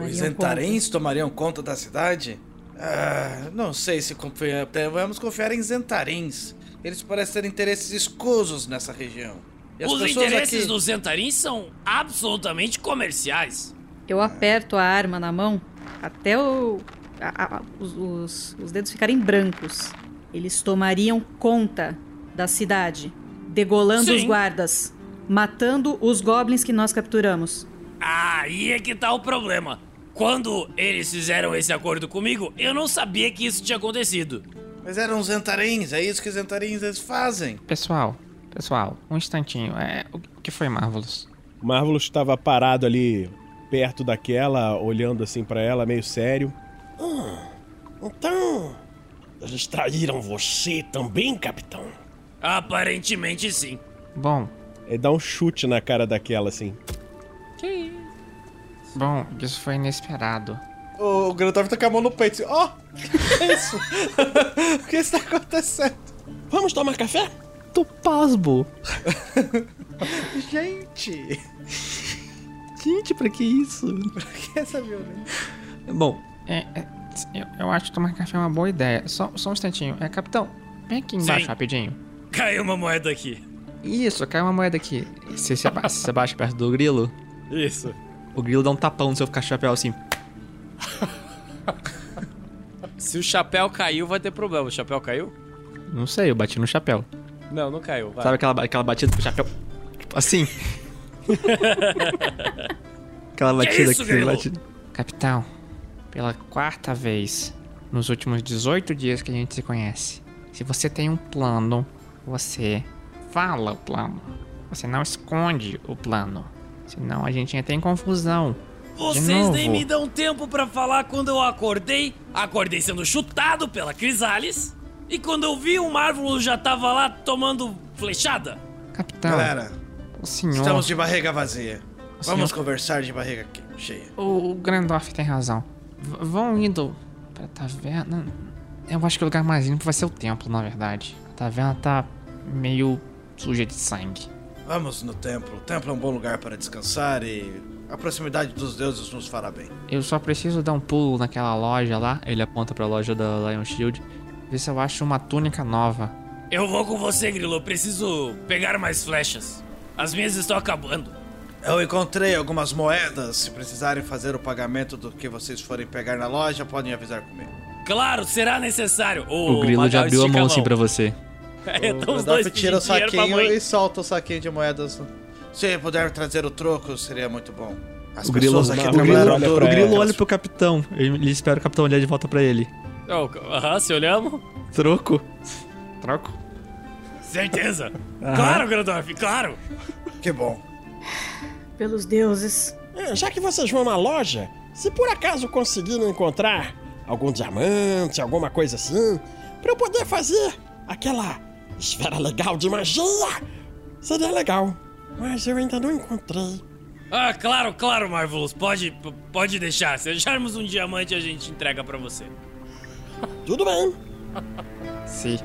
Os Zentarens tomariam conta da cidade? Ah, não sei se confia- devemos confiar em Zentarens. Eles parecem ter interesses escusos nessa região. E as Os pessoas interesses aqui... dos Zentarins são absolutamente comerciais. Eu aperto a arma na mão até o- a- a- os, os- os dedos ficarem brancos. Eles tomariam conta da cidade, degolando Sim. os guardas, matando os goblins que nós capturamos. Aí é que tá o problema. Quando eles fizeram esse acordo comigo, eu não sabia que isso tinha acontecido. Mas eram Zentarens, é isso que os Zentarens eles fazem. Pessoal, pessoal, um instantinho. É, o que foi Marvelous? O Marvelous estava parado ali perto daquela, olhando assim pra ela, meio sério. Ah, então. Eles traíram você também, capitão? Aparentemente sim. Bom, Ele dá um chute na cara daquela assim. bom, isso foi inesperado. O, o Grandorf tá com a mão no peito. assim, Ó, que é isso? o que está acontecendo? Vamos tomar café? Tô pasmo. Gente, Gente, pra que isso? que essa violência? Bom, É, é, eu, eu acho que tomar café é uma boa ideia. Só, só um instantinho. É, capitão, vem aqui embaixo Sim. rapidinho. Caiu uma moeda aqui. Isso, caiu uma moeda aqui. Você se, aba se abaixa perto do grilo, Isso. o grilo dá um tapão no seu chapéu assim. Se o chapéu caiu, vai ter problema. O chapéu caiu? Não sei, eu bati no chapéu. Não, não caiu. Vai. Sabe aquela, aquela batida com o chapéu? Tipo, assim. aquela batida isso, que você Grilo? bate. Capitão, pela quarta vez nos últimos 18 dias que a gente se conhece, se você tem um plano, você fala o plano. Você não esconde o plano. Senão a gente entra em confusão. Vocês nem me dão tempo pra falar quando eu acordei. Acordei sendo chutado pela Crisales. E quando eu vi o Marvelous já tava lá tomando flechada. Capitão, Galera, o senhor. estamos de barriga vazia. Vamos Senhor- conversar de barriga cheia. O, o Grandorf tem razão. V- vão indo pra taverna. Eu acho que o lugar mais limpo vai ser o templo, na verdade. A taverna tá meio suja de sangue. Vamos no templo. O templo é um bom lugar para descansar e a proximidade dos deuses nos fará bem. Eu só preciso dar um pulo naquela loja lá. Ele aponta pra loja da Lion Shield. Ver se eu acho uma túnica nova. Eu vou com você, Grilo. Eu preciso pegar mais flechas. As minhas estão acabando. Eu encontrei algumas moedas. Se precisarem fazer o pagamento do que vocês forem pegar na loja, podem avisar comigo. Claro, será necessário. O, grilo já abriu a mão assim pra você. É, então os dois tira o saquinho e solta o saquinho de moedas. Se puder trazer o troco, seria muito bom. As o grilo, pessoas aqui o grilo, trabalharam olha, duro. o grilo olha pro capitão. Ele, espera o capitão olhar de volta pra ele. Oh, Aham, se olhamos. Troco. Troco? Certeza. Claro, Grandorf, claro. Que bom. Pelos deuses. É, já que vocês vão na loja, se por acaso conseguirem encontrar algum diamante, alguma coisa assim, pra eu poder fazer aquela esfera legal de magia, seria legal. Mas eu ainda não encontrei. Ah, claro, claro, Marvelous. Pode, pode deixar. Se acharmos um diamante, a gente entrega pra você. Tudo bem. Sim.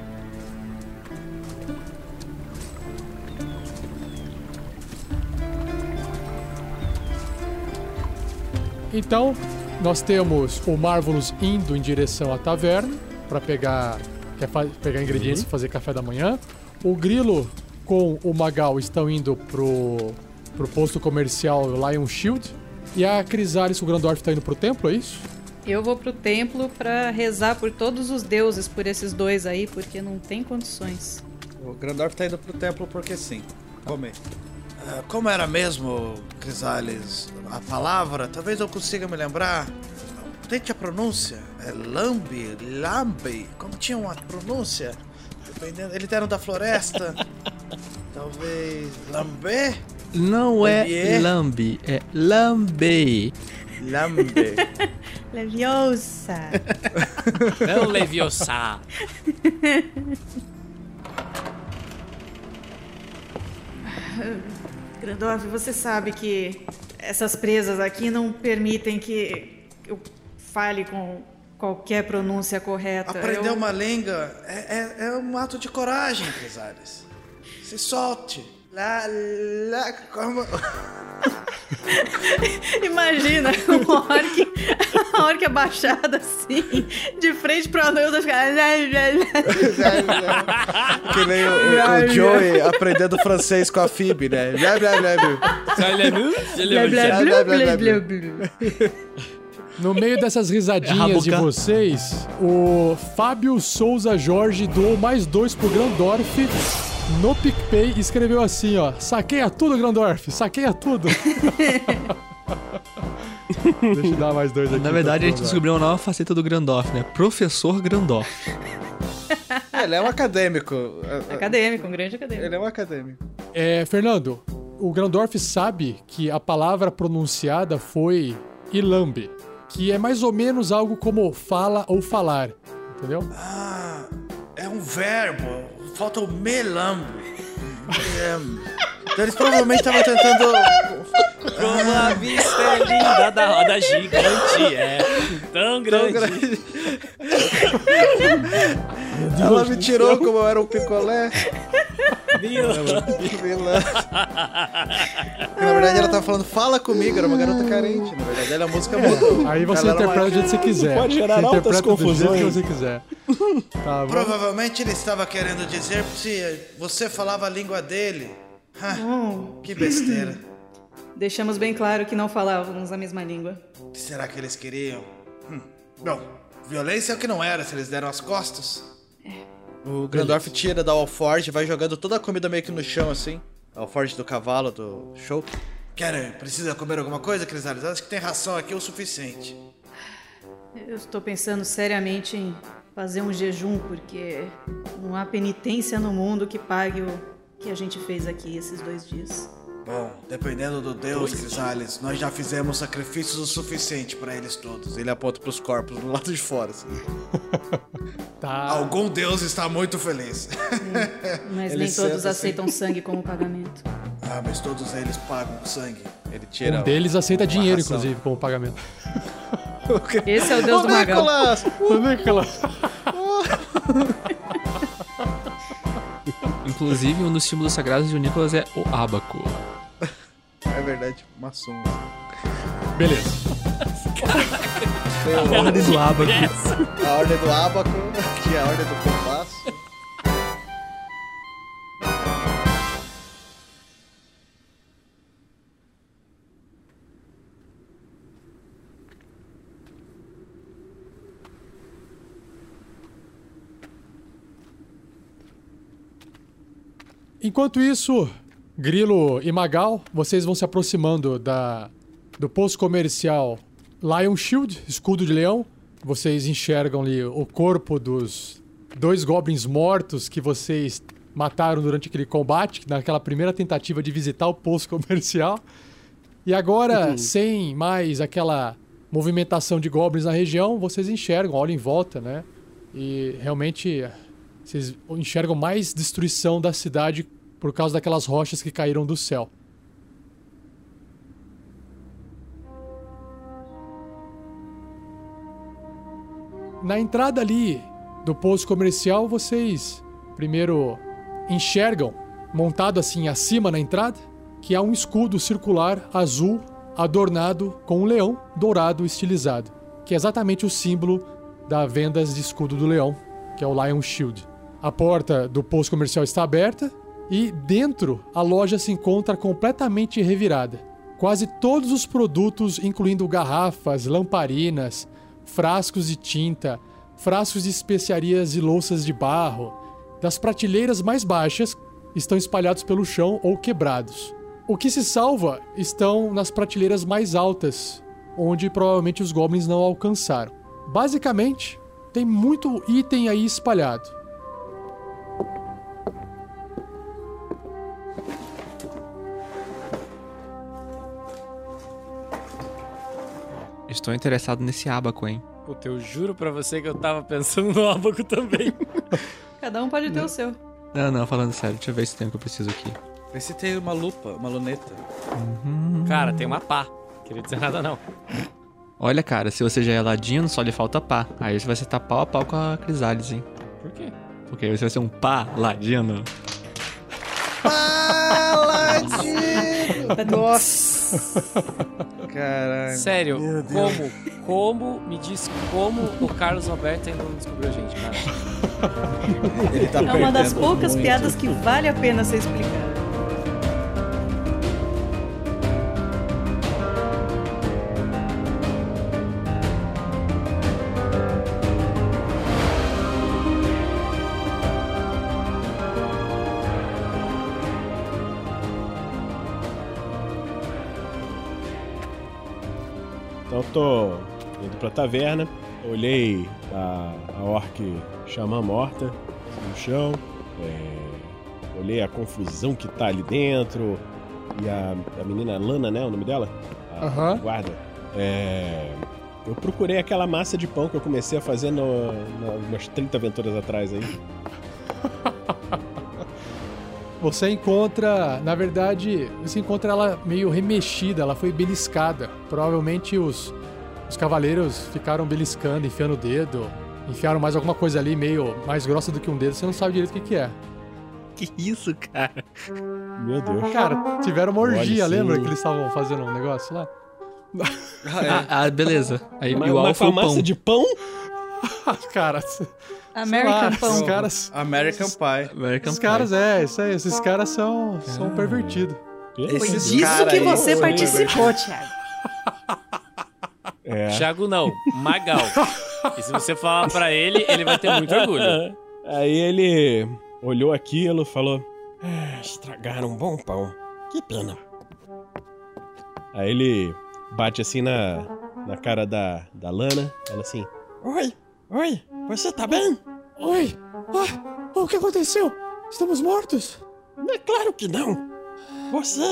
Então, nós temos o Marvelous indo em direção à taverna para pegar, quer pegar ingredientes e fazer café da manhã. O Grilo com o Magal estão indo pro, pro posto comercial Lion Shield. E a Crisales com o Grandorf está indo pro templo, é isso? Eu vou pro templo pra rezar por todos os deuses por esses dois aí, porque não tem condições. O Grandorf tá indo pro templo porque sim. Comer. Ah, como era mesmo, Crisales? A palavra? Talvez eu consiga me lembrar. Tente a pronúncia. É lambe, lambe. Como tinha uma pronúncia? Dependendo. Eles eram da floresta. Talvez. Lambé? Não é lambe, é lambe. Lambe. Leviosa! Não Leviosa. Grandorf, você sabe que essas presas aqui não permitem que eu fale com qualquer pronúncia correta. Aprender eu... uma língua é, é, é um ato de coragem, Crisales. Se solte. Lá, lá, como... Imagina um orc, a orc abaixada assim, de frente pro anão e ficar. Que nem o, o, o Joey aprendendo francês com a Phoebe, né? Blá, blá, blá, blá. No meio dessas risadinhas de vocês, o Fábio Souza Jorge doou mais dois pro Grandorf no PicPay e escreveu assim, ó. Saqueia tudo, Grandorf, saqueia tudo. Deixa eu dar mais dois aqui. Na verdade, a gente descobriu uma nova faceta do Grandorf, né? Professor Grandorf. Ele é um acadêmico. Acadêmico, um grande acadêmico. Ele é um acadêmico. É, Fernando, o Grandorf sabe que a palavra pronunciada foi ilambe, que é mais ou menos algo como fala ou falar, entendeu? Ah, é um verbo. Falta o melambo. Então eles provavelmente estavam tentando. Como a vista é linda da roda gigante, é tão grande. Ela me tirou como eu era um picolé. Milambe. Na verdade, ela tava falando fala comigo, era uma garota carente. Na verdade, ela, a música mudou. Aí você Ela interpreta uma- do jeito que você quiser. Pode gerar você altas interpreta do jeito que confusões. você quiser. Tá? Provavelmente ele estava querendo dizer se você falava a língua dele. Ah, que besteira. Deixamos bem claro que não falávamos a mesma língua. O que será que eles queriam? Hum, Bom, violência é o que não era, se eles deram as costas. O Grandorf tira da Alforge, vai jogando toda a comida meio que no chão assim. A Alforge do cavalo, do show. Querem, precisa comer alguma coisa, Crisales? Acho que tem ração aqui o suficiente. Eu estou pensando seriamente em fazer um jejum, porque não há penitência no mundo que pague o que a gente fez aqui esses dois dias. Bom, dependendo do Deus, Crisales, nós já fizemos sacrifícios o suficiente pra eles todos. Ele aponta pros corpos do lado de fora, assim. Tá. Algum Deus está muito feliz. Mas Ele nem todos assim. aceitam sangue como pagamento. Ah, mas todos eles pagam sangue. Ele tira. Um deles aceita dinheiro, ração. inclusive, como pagamento. Esse é o Deus Ô, do Magal. Nicolas! Ô, Nicolas! Inclusive, um dos símbolos sagrados de Nicolas é o ábaco. É verdade, maçom. Beleza. O- A ordem do ábaco. a ordem do ábaco, tinha a ordem do compasso. Enquanto isso, Grilo e Magal, vocês vão se aproximando da do posto comercial Lion Shield, escudo de leão. Vocês enxergam ali o corpo dos dois goblins mortos que vocês mataram durante aquele combate, naquela primeira tentativa de visitar o posto comercial. E agora, sem mais aquela movimentação de goblins na região, vocês enxergam, olham em volta, né? E realmente vocês enxergam mais destruição da cidade por causa daquelas rochas que caíram do céu. Na entrada ali do posto comercial, vocês primeiro enxergam, montado assim acima na entrada, que há um escudo circular azul adornado com um leão dourado estilizado, que é exatamente o símbolo da vendas de escudo do leão, que é o Lion Shield. A porta do posto comercial está aberta e dentro a loja se encontra completamente revirada. Quase todos os produtos, incluindo garrafas, lamparinas, frascos de tinta, frascos de especiarias e louças de barro, das prateleiras mais baixas, estão espalhados pelo chão ou quebrados. O que se salva estão nas prateleiras mais altas, onde provavelmente os goblins não alcançaram. Basicamente, tem muito item aí espalhado. Estou interessado nesse ábaco, hein? Puta, eu juro pra você que eu tava pensando no ábaco também. Cada um pode ter o seu. Não, não, falando sério, deixa eu ver se tem o que eu preciso aqui. Vê se tem uma lupa, uma luneta. Cara, tem uma pá. Queria dizer nada não. Olha, cara, se você já é ladino, só lhe falta pá. Aí você vai estar pau a pau com a Crisales, hein? Por quê? Porque aí você vai ser um pá ladino. Paladino! Nossa! Caralho. Sério, como? Como? Me diz como o Carlos Alberto ainda não descobriu a gente, cara. Ele tá É uma das poucas muito. piadas que vale a pena ser explicada. Tô indo pra taverna, olhei a, a orc chama morta no chão, é, olhei a confusão que tá ali dentro, e a, a menina Lana, né? O nome dela? A Aham. guarda. É, eu procurei aquela massa de pão que eu comecei a fazer no, no, umas 30 aventuras atrás aí. Você encontra, na verdade, você encontra ela meio remexida, ela foi beliscada. Provavelmente os, os cavaleiros ficaram beliscando, enfiando o dedo, enfiaram mais alguma coisa ali meio mais grossa do que um dedo, você não sabe direito o que, que é. Que isso, cara? Meu Deus. Cara, tiveram uma orgia, Olha, lembra sim. que eles estavam fazendo um negócio lá? Ah, ah, beleza. Aí Mas- o mas alfa com a o pão. massa de pão? cara, American Pão. Os caras, American Pie. American os caras é, isso aí, esses caras são, são pervertidos. Foi disso que aí você são participou, Thiago. É. Thiago não, Magal. E se você falar pra ele, ele vai ter muito orgulho. Aí ele olhou aquilo, falou. Ah, estragaram um bom pão. Que pena. Aí ele bate assim na, na cara da, da Lana, fala assim: Oi, oi, você tá bem? Oi! Ah, o que aconteceu? Estamos mortos? É claro que não. Você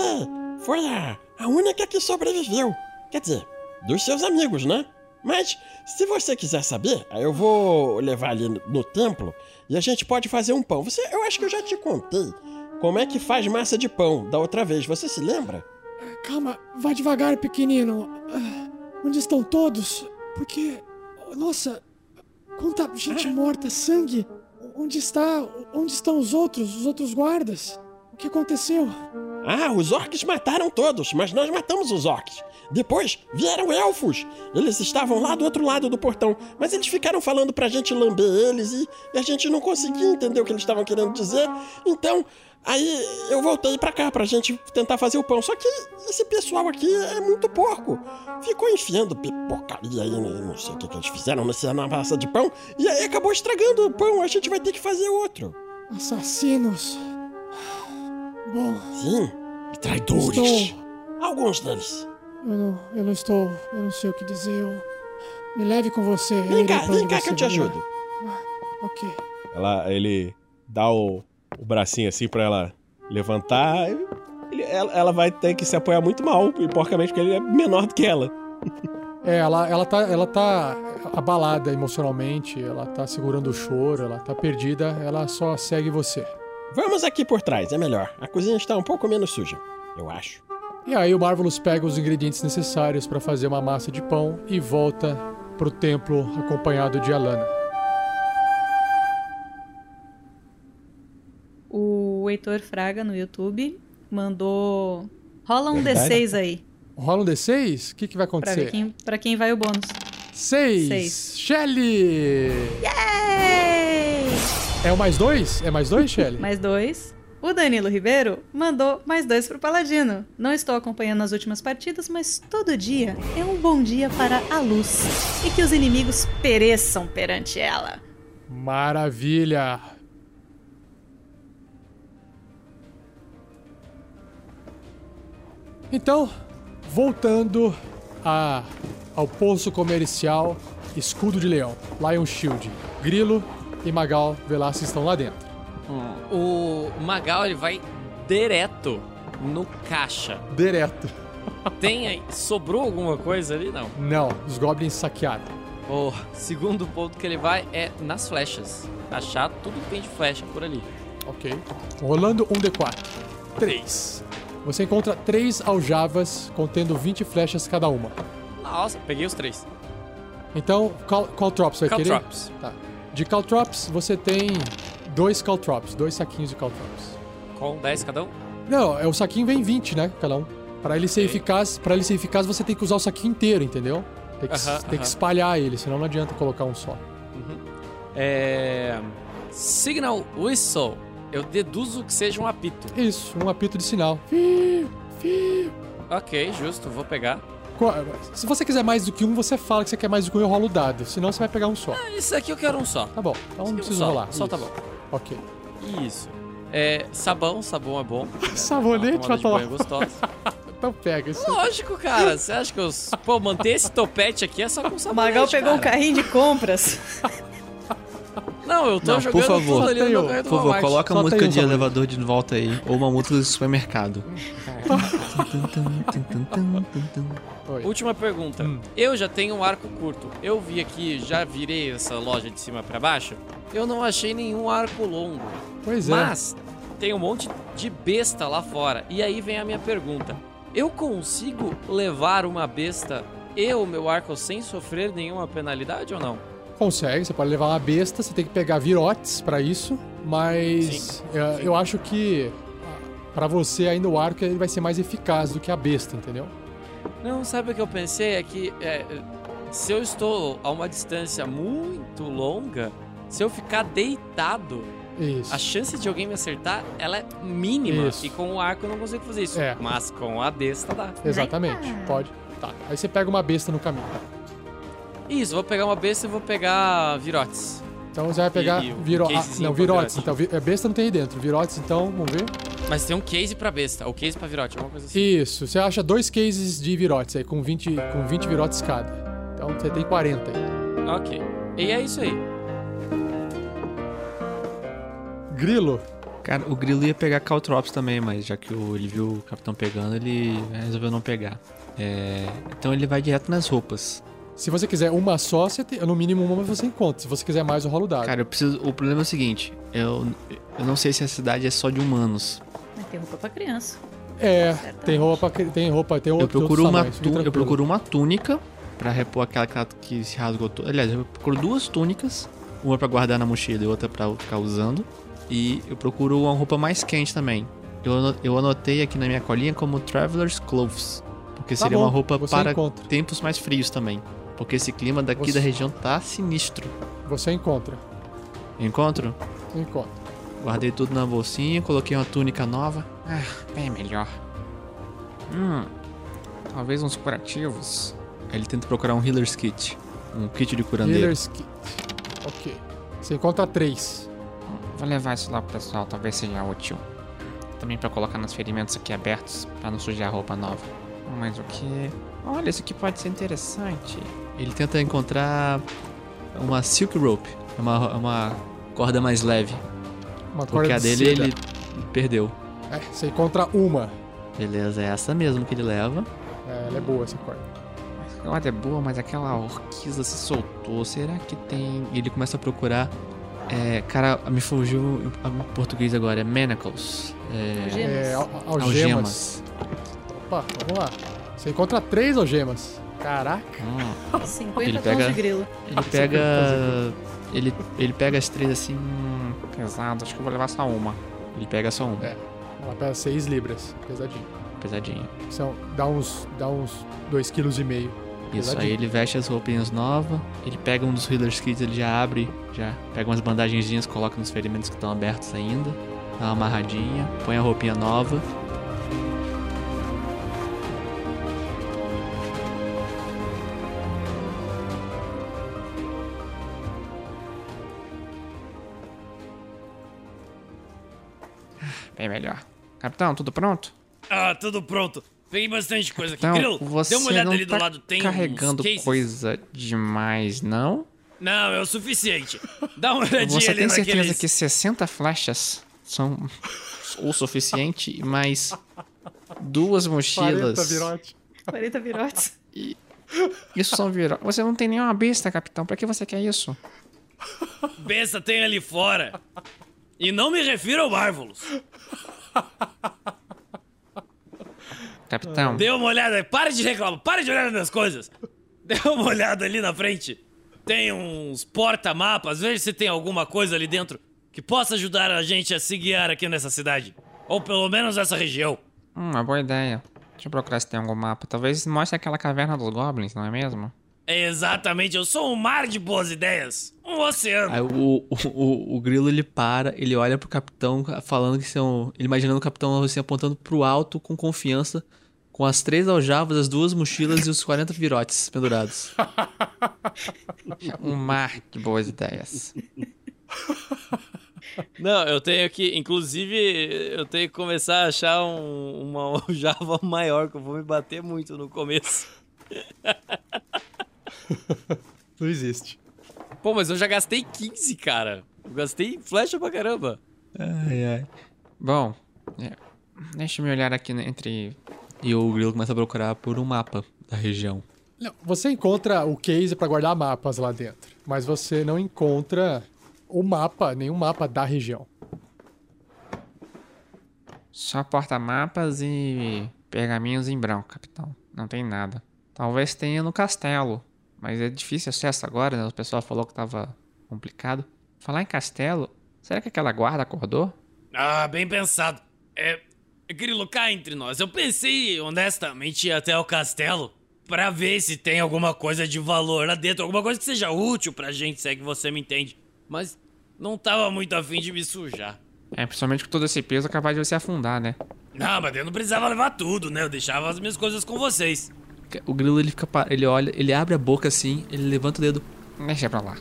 foi a, a única que sobreviveu. Quer dizer, dos seus amigos, né? Mas, se você quiser saber, eu vou levar ali no, no templo e a gente pode fazer um pão. Você, eu acho que eu já te contei como é que faz massa de pão da outra vez. Você se lembra? Calma, vai devagar, pequenino. Ah, Onde estão todos? Porque. Nossa, quanta gente morta, sangue. Onde está. Onde estão os outros, os outros guardas? O que aconteceu? Ah, os orcs mataram todos, mas nós matamos os orcs. Depois vieram elfos. Eles estavam lá do outro lado do portão, mas eles ficaram falando pra gente lamber eles e, e a gente não conseguia entender o que eles estavam querendo dizer. Então, aí eu voltei pra cá pra gente tentar fazer o pão. Só que esse pessoal aqui é muito porco. Ficou enfiando pi- porcaria aí, não sei o que, que eles fizeram nessa massa de pão, e aí acabou estragando o pão. A gente vai ter que fazer outro. Assassinos. Bom, Sim, e traidores. estou. Alguns deles. Eu não, eu não estou. Eu não sei o que dizer. Eu... Me leve com você. Vem cá, vem cá que eu te ajudo. Ok. Ela, ele dá o, o bracinho assim pra ela levantar. Ele- ela, ela vai ter que se apoiar muito mal, e porcamente, porque ele é menor do que ela. É, ela, ela, tá, ela tá abalada emocionalmente, ela tá segurando o choro, ela tá perdida, ela só segue você. Vamos aqui por trás, é melhor. A cozinha está um pouco menos suja, eu acho. E aí o Marvelous pega os ingredientes necessários pra fazer uma massa de pão e volta pro templo acompanhado de Alana. O Heitor Fraga no YouTube mandou. Rola um Verdade? D6 aí. Rola um D6? O que, que vai Pra acontecer? quem, pra quem vai o bônus. Seis. Seis. Shelly! Yay! É o mais dois? É mais dois, Shelly? Mais dois. O Danilo Ribeiro mandou mais dois pro Paladino. Não estou acompanhando as últimas partidas, mas todo dia é um bom dia para a luz. E que os inimigos pereçam perante ela. Maravilha! Então, voltando a, ao poço comercial Escudo de Leão, Lion Shield, Grilo e Magal Velasquez estão lá dentro. O Magal, ele vai direto no caixa. Direto. Tem aí, sobrou alguma coisa ali? Não. Não, os goblins saquearam. O segundo ponto que ele vai é nas flechas. Achar tudo que tem de flecha por ali. Ok. Rolando um D4. 3. Você encontra três aljavas contendo 20 flechas cada uma. Nossa, peguei os três. Então, qual, qual Trops vai querer? Caltrops. Tá. De Caltrops, você tem dois Caltrops, dois saquinhos de Caltrops. Com 10 cada um? Não, é o saquinho vem 20, né? Cada um. Pra ele ser Ok. eficaz, para ele ser eficaz, você tem que usar o saquinho inteiro, entendeu? Tem que, Aham, tem que aham. espalhar ele, senão não adianta colocar um só. É. Signal Whistle. Eu deduzo que seja um apito. Isso, um apito de sinal. Fio, fio. Ok, justo, vou pegar. Se você quiser mais do que um, você fala que você quer mais do que um e eu rolo o dado. Senão você vai pegar um só. Ah, Isso aqui eu quero um só. Tá bom, então não Um precisa só, rolar. Só tá Isso. bom. Ok. Isso. É, sabão, sabão é bom. Sabonete pra tomar. banho gostosa. Então pega isso. Lógico, cara. Você acha que eu. Pô, manter esse topete aqui é só com O sabonete, Magal pegou um cara. carrinho de compras. Não, eu tô Não, jogando por favor. tudo ali no meu um. Por favor, coloca a música um de elevador de volta aí. Ou uma música do supermercado. Última pergunta. Hum. Eu já tenho um arco curto. Eu vi aqui, já virei essa loja de cima pra baixo. Eu não achei nenhum arco longo. Pois é. Mas tem um monte de besta lá fora. E aí vem a minha pergunta. Eu consigo levar uma besta e o meu arco sem sofrer nenhuma penalidade ou não? Consegue, você pode levar uma besta, você tem que pegar virotes pra isso, mas é, eu acho que pra você ainda o arco ele vai ser mais eficaz do que a besta, entendeu? Não, sabe o que eu pensei? É que é, se eu estou a uma distância muito longa, se eu ficar deitado, Isso. a chance de alguém me acertar, ela é mínima. Isso. E com o arco eu não consigo fazer isso. É. Mas com a besta dá. Exatamente, pode. Tá. Aí você pega uma besta no caminho. Isso, vou pegar uma besta e vou pegar virotes. Então você vai pegar E- e o viro... ah, não, virotes. virote. Então, vi- é, besta não tem aí dentro. Virotes, então, vamos ver. Mas tem um case pra besta, ou case pra virote, alguma coisa assim. Isso, você acha dois cases de virotes aí, com 20, com 20 virotes cada. Então você tem 40 aí. Ok. E é isso aí. Grilo. Cara, o Grilo ia pegar Caltrops também, mas já que o- ele viu o capitão pegando, ele resolveu não pegar. É, Então ele vai direto nas roupas. Se você quiser uma só, você tem, no mínimo uma você encontra. Se você quiser mais, eu rolo o dado. Cara, eu preciso. O problema é o seguinte: eu, eu não sei se a cidade é só de humanos. Mas tem roupa pra criança. É, tem roupa, tem roupa, tem Eu procuro, uma tamanhos, fica tu- eu procuro uma túnica pra repor aquela, que se rasgou toda. Aliás, eu procuro duas túnicas, uma pra guardar na mochila e outra pra ficar usando. E eu procuro uma roupa mais quente também. Eu, eu anotei aqui na minha colinha como Traveler's Clothes. Porque Tá seria bom, uma roupa para encontra. tempos mais frios também. Porque esse clima daqui Você- da região tá sinistro. Você encontra. Encontro? Você encontra. Guardei tudo na bolsinha, coloquei uma túnica nova. Ah, bem melhor. Hum, talvez uns curativos. Ele tenta procurar um Healer's Kit. Um kit de curandeiro. Healer's Kit. Ok. Você encontra três. Vou levar isso lá pro pessoal, talvez seja útil. Também pra colocar nos ferimentos aqui abertos, pra não sujar a roupa nova. Mas o que? Olha, isso aqui pode ser interessante. Ele tenta encontrar uma Silk Rope. É uma, é uma corda mais leve. Uma Porque corda a de dele seda. ele perdeu. É, você encontra uma. Beleza, é essa mesmo que ele leva. É, ela é boa essa corda. A corda é boa, mas aquela orquiza se soltou. Será que tem. E ele começa a procurar. É, cara, me fugiu em português agora. É manacles. É, É, al- algemas. algemas. Opa, vamos lá. Você encontra três algemas. Caraca. Hum. 50 Ele tons pega- de grilo. Ele pega. Ele, ele pega as três assim. Hum, pesado, acho que eu vou levar só uma. Ele pega só um. É. Ela pesa 6 libras. Pesadinho. Pesadinho. São, dá uns, dá uns 2,5 kg. Isso, aí ele veste as roupinhas novas, ele pega um dos Healer's Kits, ele já abre, já pega umas bandagenzinhas, coloca nos ferimentos que estão abertos ainda, dá uma amarradinha, põe a roupinha nova. Bem melhor. Capitão, tudo pronto? Ah, tudo pronto. Peguei bastante coisa aqui. Então, Grilo, você dê uma olhada não ali do tá lado. Tem carregando coisa demais, não? Não, é o suficiente. Dá uma olhadinha Você ali tem certeza naqueles... que 60 flechas são o suficiente, mais duas mochilas. 40 virotes. Isso são virotes. Você não tem nenhuma besta, capitão. Pra que você quer isso? Besta tem ali fora. E não me refiro ao Marvelous. Capitão, Dê uma olhada. Para de reclamar. Para de olhar nas coisas. Dê uma olhada ali na frente. Tem uns porta-mapas, veja se tem alguma coisa ali dentro que possa ajudar a gente a se guiar aqui nessa cidade. Ou pelo menos nessa região. Hum, uma boa ideia. Deixa eu procurar se tem algum mapa. Talvez mostre aquela caverna dos goblins, não é mesmo? Exatamente, eu sou um mar de boas ideias. Um oceano. Aí o, o, o, o grilo ele para, ele olha pro capitão falando que são. Ele imaginando o capitão assim apontando pro alto com confiança, com as três aljavas, as duas mochilas e os 40 virotes pendurados. Um mar de boas ideias. Não, eu tenho que, inclusive, eu tenho que começar a achar um, uma Java maior, que eu vou me bater muito no começo. Não existe. Pô, mas eu já gastei 15, cara. Eu gastei flecha pra caramba. Ai, ai. Bom, é, deixa eu me olhar aqui né, entre. E o grilo começa a procurar por um mapa da região. Não, você encontra o case pra guardar mapas lá dentro, mas você não encontra o mapa, nenhum mapa da região. Só porta-mapas e pergaminhos em branco, capitão. Não tem nada. Talvez tenha no castelo, mas é difícil acesso agora, né? O pessoal falou que tava complicado. Falar em castelo, será que aquela guarda acordou? Ah, bem pensado. É. Grilo, cá entre nós. Eu pensei, honestamente, ir até o castelo pra ver se tem alguma coisa de valor lá dentro, alguma coisa que seja útil pra gente, se é que você me entende. Mas não tava muito afim de me sujar. É, principalmente com todo esse peso, capaz de você afundar, né? Não, mas eu não precisava levar tudo, né? Eu deixava as minhas coisas com vocês. O grilo ele fica. Ele olha, ele abre a boca assim, ele levanta o dedo. Deixa pra lá.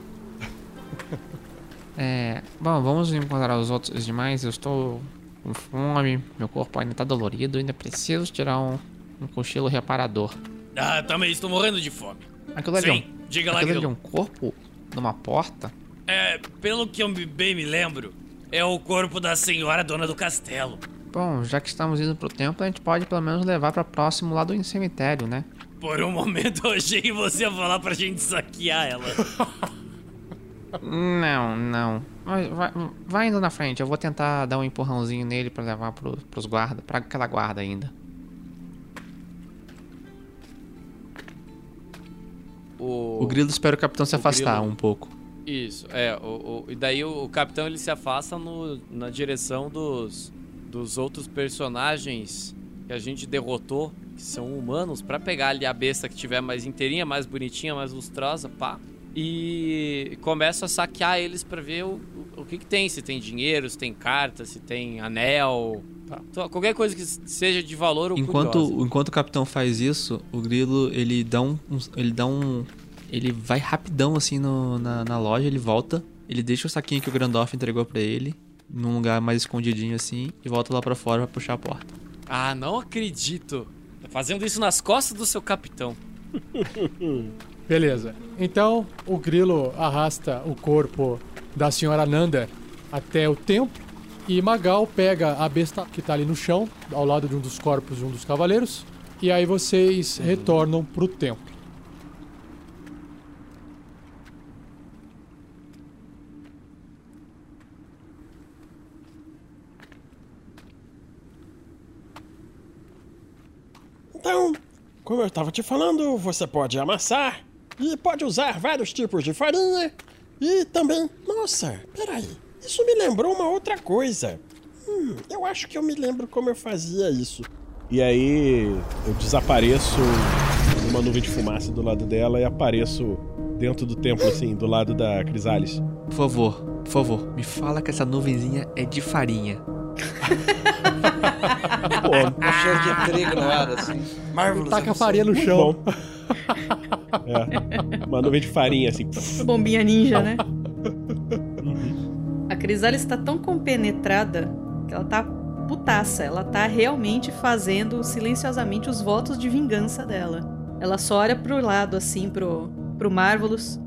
É. Bom, vamos encontrar os outros os demais. Eu estou com fome, meu corpo ainda tá dolorido, ainda preciso tirar um, um cochilo reparador. Ah, também estou morrendo de fome. Aquilo ali, é Sim, um- diga lá, aquilo ali é um corpo numa porta? É, pelo que eu bem me lembro, é o corpo da senhora dona do castelo. Bom, já que estamos indo pro templo, a gente pode pelo menos levar pra próximo lá do cemitério, né? Por um momento eu achei que você ia falar pra gente saquear ela. Não, não. Vai, vai, vai indo na frente, eu vou tentar dar um empurrãozinho nele pra levar pro, pros guarda, pra aquela guarda ainda. O, O grilo espera o capitão se o afastar grilo- um pouco. Isso, é. O, o- e daí o, o capitão ele se afasta no- na direção dos, dos outros personagens que a gente derrotou, que são humanos, pra pegar ali a besta que tiver mais inteirinha, mais bonitinha, mais lustrosa, pá. E começa a saquear eles pra ver o, o, que, que tem, se tem dinheiro, se tem carta, se tem anel. Então, qualquer coisa que seja de valor ou curiosa. Enquanto, enquanto o capitão faz isso, o grilo ele dá um. ele dá um. Ele vai rapidão assim no- na, na loja, ele volta, ele deixa o saquinho que o Grandorf entregou pra ele, num lugar mais escondidinho assim, e volta lá pra fora pra puxar a porta. Ah, não acredito. Tá fazendo isso nas costas do seu capitão. Beleza. Então, o grilo arrasta o corpo da senhora Nanda até o templo e Magal pega a besta que tá ali no chão, ao lado de um dos corpos de um dos cavaleiros, e aí vocês retornam pro templo. Então, como eu estava te falando, você pode amassar e pode usar vários tipos de farinha e também. Nossa, peraí, isso me lembrou uma outra coisa. Hum, eu acho que eu me lembro como eu fazia isso. E aí eu desapareço numa nuvem de fumaça do lado dela e apareço dentro do templo, assim, do lado da Crisales. Por favor, por favor, me fala que essa nuvenzinha é de farinha. Um cheiro de trigo no ar, assim. Marvelous. Taca a farinha no chão. É. Uma nuvem de farinha, assim. Bombinha ninja, né? A Crisales está tão compenetrada que ela tá putaça. Ela tá realmente fazendo silenciosamente os votos de vingança dela. Ela só olha pro lado, assim, pro, pro Marvelous.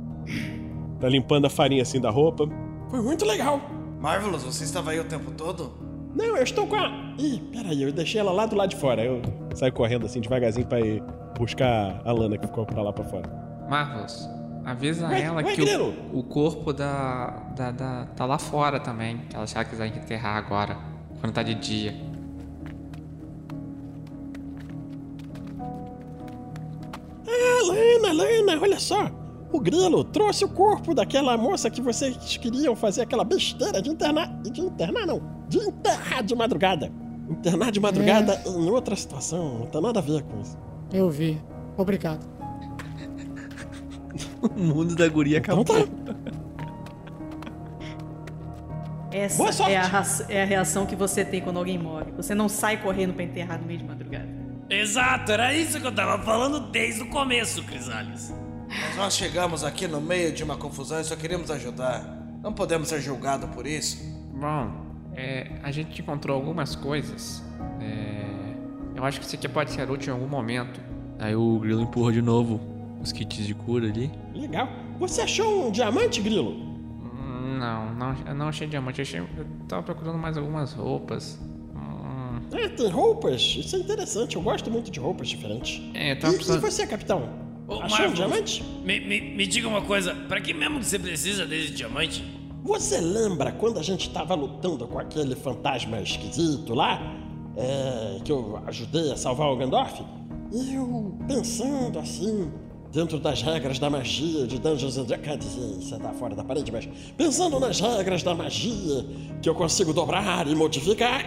Tá limpando a farinha assim da roupa. Foi muito legal. Marvelous, você estava aí o tempo todo? Não, eu estou com a. Ih, peraí, eu deixei ela lá do lado de fora. Eu... Saio correndo assim devagarzinho pra ir buscar a lana que ficou pra lá pra fora. Marvelous, avisa Ué, ela ué, que o, o corpo da, da, da- tá lá fora também. Que ela, ela quiser enterrar agora, quando tá de dia. Ah, Lana, Alana, olha só. O Grilo trouxe o corpo daquela moça que vocês queriam fazer aquela besteira de internar. De internar, não. De enterrar de madrugada. Internar de madrugada em outra situação. Não tem nada a ver com isso. Eu vi. Obrigado. O mundo da guria acabou. Então tá. Essa é a, é a reação que você tem quando alguém morre. Você não sai correndo pra enterrar no meio de madrugada. Exato, era isso que eu tava falando desde o começo, Crisales. Mas nós chegamos aqui no meio de uma confusão e só queríamos ajudar. Não podemos ser julgados por isso. Bom, é, a gente encontrou algumas coisas. É, eu acho que isso aqui pode ser útil em algum momento. Aí o grilo empurra de novo os kits de cura ali. Legal. Você achou um diamante, Grilo? Hum, Não, não, eu não achei diamante. Eu, achei, eu tava procurando mais algumas roupas. Hum, Ah, tem roupas. Isso é interessante. Eu gosto muito de roupas diferentes. é, eu E, tava e precisando. você, capitão? Ô, Achou um Marvelous, diamante? Me, me, me diga uma coisa, pra que mesmo que você precisa desse diamante? Você lembra quando a gente tava lutando com aquele fantasma esquisito lá? É, que eu ajudei a salvar o Gandalf? Eu pensando assim, dentro das regras da magia de Dungeons and Dragons. Quer dizer, você tá fora da parede, mas pensando nas regras da magia que eu consigo dobrar e modificar,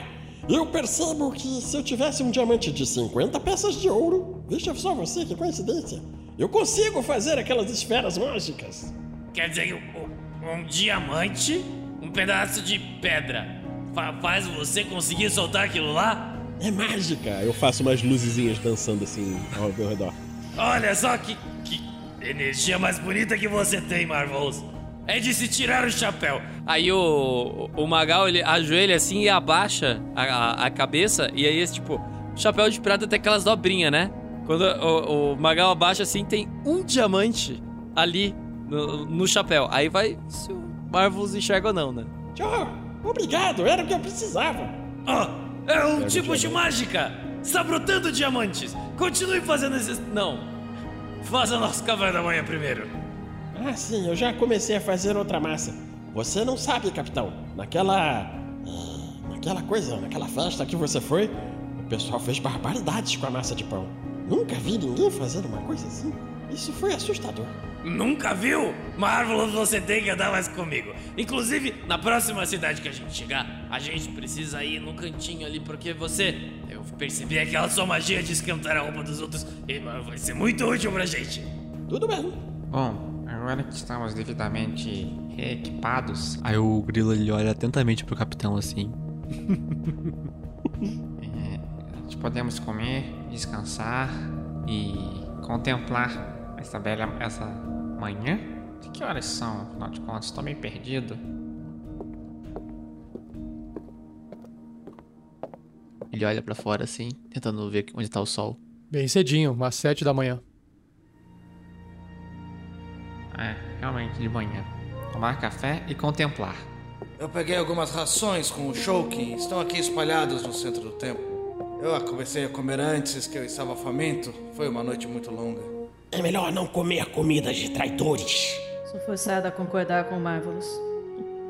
eu percebo que se eu tivesse um diamante de 50 peças de ouro, veja só você, que coincidência, eu consigo fazer aquelas esferas mágicas. Quer dizer, um, um diamante, um pedaço de pedra, fa- faz você conseguir soltar aquilo lá? É mágica. Eu faço umas luzezinhas dançando assim ao meu redor. Olha só que, que energia mais bonita que você tem, Marvels. É de se tirar o chapéu. Aí o, o Magal, ele ajoelha assim e abaixa a, a, a cabeça. E aí, esse, tipo, o chapéu de pirata tem aquelas dobrinhas, né? Quando o, o Magal abaixa assim, tem um diamante ali no, no chapéu. Aí vai se o Marvelous enxerga ou não, né? Tchau. Obrigado, era o que eu precisava. Ah, é um o tipo de mágica. Está brotando diamantes. Continue fazendo esses... Não. Faça nosso café da manhã primeiro. Ah, sim, eu já comecei a fazer outra massa. Você não sabe, capitão. Naquela. ah, naquela coisa, naquela festa que você foi, o pessoal fez barbaridades com a massa de pão. Nunca vi ninguém fazer uma coisa assim. Isso foi assustador. Nunca viu? Marvelous, você tem que andar mais comigo. Inclusive, na próxima cidade que a gente chegar, a gente precisa ir no cantinho ali, porque você. Eu percebi aquela sua magia de esquentar a roupa dos outros e vai ser muito útil pra gente. Tudo bem. Bom, agora que estamos devidamente reequipados, Aí o grilo ele olha atentamente pro capitão assim. nós podemos comer, descansar e contemplar essa bela essa manhã. De que horas são, afinal de contas? Estou meio perdido. Ele olha pra fora assim, tentando ver onde tá o sol. Bem cedinho, umas sete da manhã. É, realmente de manhã. Tomar café e contemplar. Eu peguei algumas rações com o Shulkin, estão aqui espalhados no centro do templo. Eu a comecei a comer antes que eu estava faminto. Foi uma noite muito longa. É melhor não comer comida de traidores. Sou forçada a concordar com o Marvelous.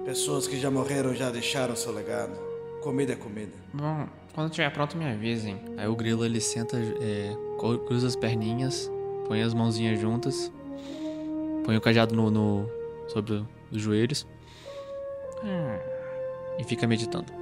Pessoas que já morreram já deixaram seu legado. Comida é comida. Bom, quando estiver pronto me avisem. Aí o grilo ele senta, é, cruza as perninhas, põe as mãozinhas juntas, põe o cajado no, no- sobre os joelhos Hum, e fica meditando.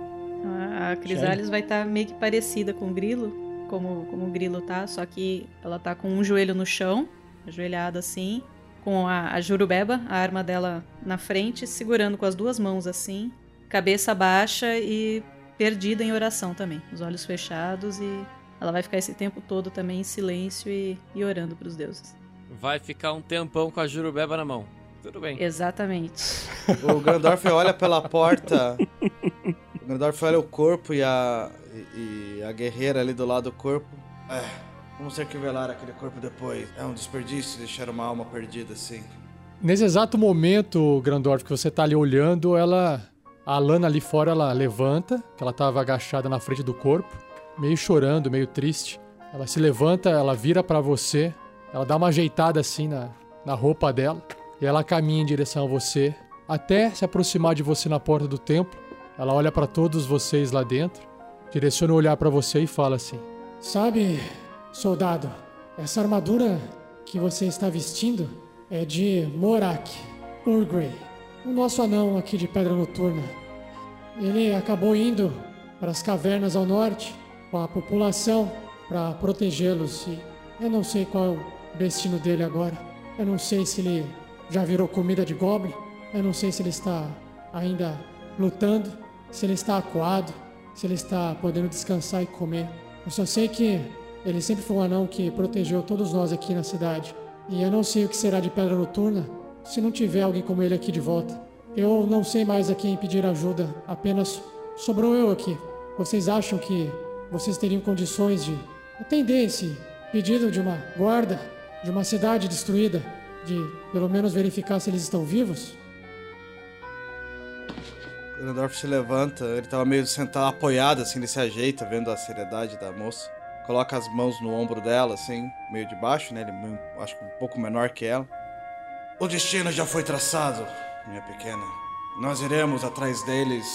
A Crisales vai estar meio que parecida com o Grilo, como, como o Grilo tá, só que ela tá com um joelho no chão, ajoelhada assim, com a, a Jurubeba, a arma dela na frente, segurando com as duas mãos assim, cabeça baixa e perdida em oração também, os olhos fechados e ela vai ficar esse tempo todo também em silêncio e, e orando pros deuses. Vai ficar um tempão com a Jurubeba na mão. Tudo bem. Exatamente. O Gandalf olha pela porta. O Gandalf olha o corpo e a, e, e a guerreira ali do lado do corpo. É, vamos ter que velar aquele corpo depois. É um desperdício deixar uma alma perdida assim. Nesse exato momento, Grandorf, que você tá ali olhando, ela. A Lana ali fora, ela levanta, que ela tava agachada na frente do corpo, meio chorando, meio triste. Ela se levanta, ela vira pra você, ela dá uma ajeitada assim na, na roupa dela, e ela caminha em direção a você, até se aproximar de você na porta do templo. Ela olha pra todos vocês lá dentro, direciona o olhar pra você e fala assim: Sabe, soldado, essa armadura que você está vestindo é de Morak Urgrey, o nosso anão aqui de Pedra Noturna. Ele acabou indo para as cavernas ao norte com a população para protegê-los e eu não sei qual é o destino dele agora. Eu não sei se ele já virou comida de goblin. Eu não sei se ele está ainda lutando, se ele está acuado, se ele está podendo descansar e comer. Eu só sei que ele sempre foi um anão que protegeu todos nós aqui na cidade. E eu não sei o que será de Pedra Noturna se não tiver alguém como ele aqui de volta. Eu não sei mais a quem pedir ajuda, apenas sobrou eu aqui. Vocês acham que vocês teriam condições de atender esse pedido de uma guarda de uma cidade destruída? De pelo menos verificar se eles estão vivos? Grandorf se levanta, ele tava meio sentado, apoiado, assim, ele se ajeita, vendo a seriedade da moça. Coloca as mãos no ombro dela, assim, meio de baixo, né? Ele acho que um pouco menor que ela. O destino já foi traçado, minha pequena. Nós iremos atrás deles,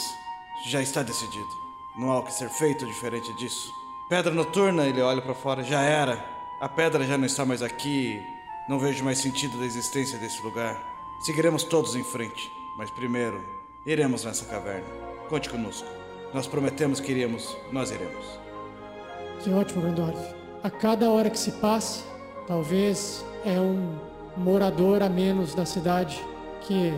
já está decidido. Não há o que ser feito diferente disso. Pedra noturna, ele olha pra fora, já era. A pedra já não está mais aqui. Não vejo mais sentido da existência desse lugar. Seguiremos todos em frente, mas primeiro iremos nessa caverna. Conte conosco. Nós prometemos que iríamos, nós iremos. Que ótimo, Grandorf. A cada hora que se passa, talvez é um morador a menos da cidade que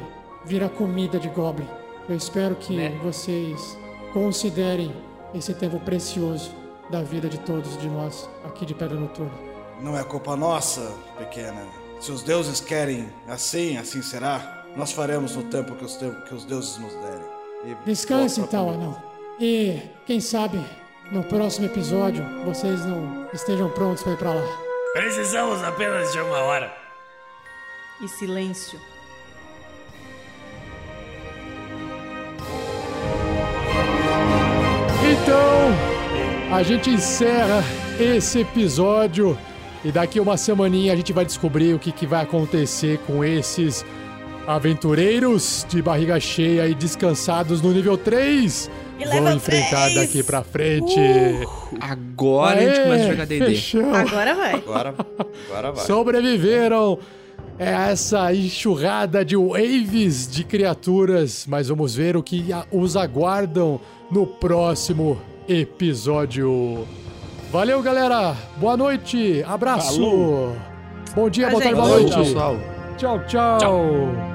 vira comida de Goblin. Eu espero que Né? vocês considerem esse tempo precioso da vida de todos de nós aqui de Pedra Noturna. Não é culpa nossa, pequena. Se os deuses querem assim, assim será. Nós faremos no tempo que os, que os deuses nos derem. E Descanse então, anão. E quem sabe no próximo episódio vocês não estejam prontos para ir pra lá. Precisamos apenas de uma hora. E silêncio. Então, a gente encerra esse episódio e daqui uma semaninha a gente vai descobrir o que, que vai acontecer com esses aventureiros de barriga cheia e descansados no nível 3. E Vão enfrentar 3. daqui pra frente. Agora a gente Aê, começa a jogar D&D. Agora vai. Agora, agora vai. Sobreviveram é essa enxurrada de waves de criaturas, mas vamos ver o que os aguardam no próximo episódio. Valeu, galera. Boa noite. Abraço. Falou. Bom dia, Tchau, boa tarde, boa noite. pessoal. Tchau, tchau.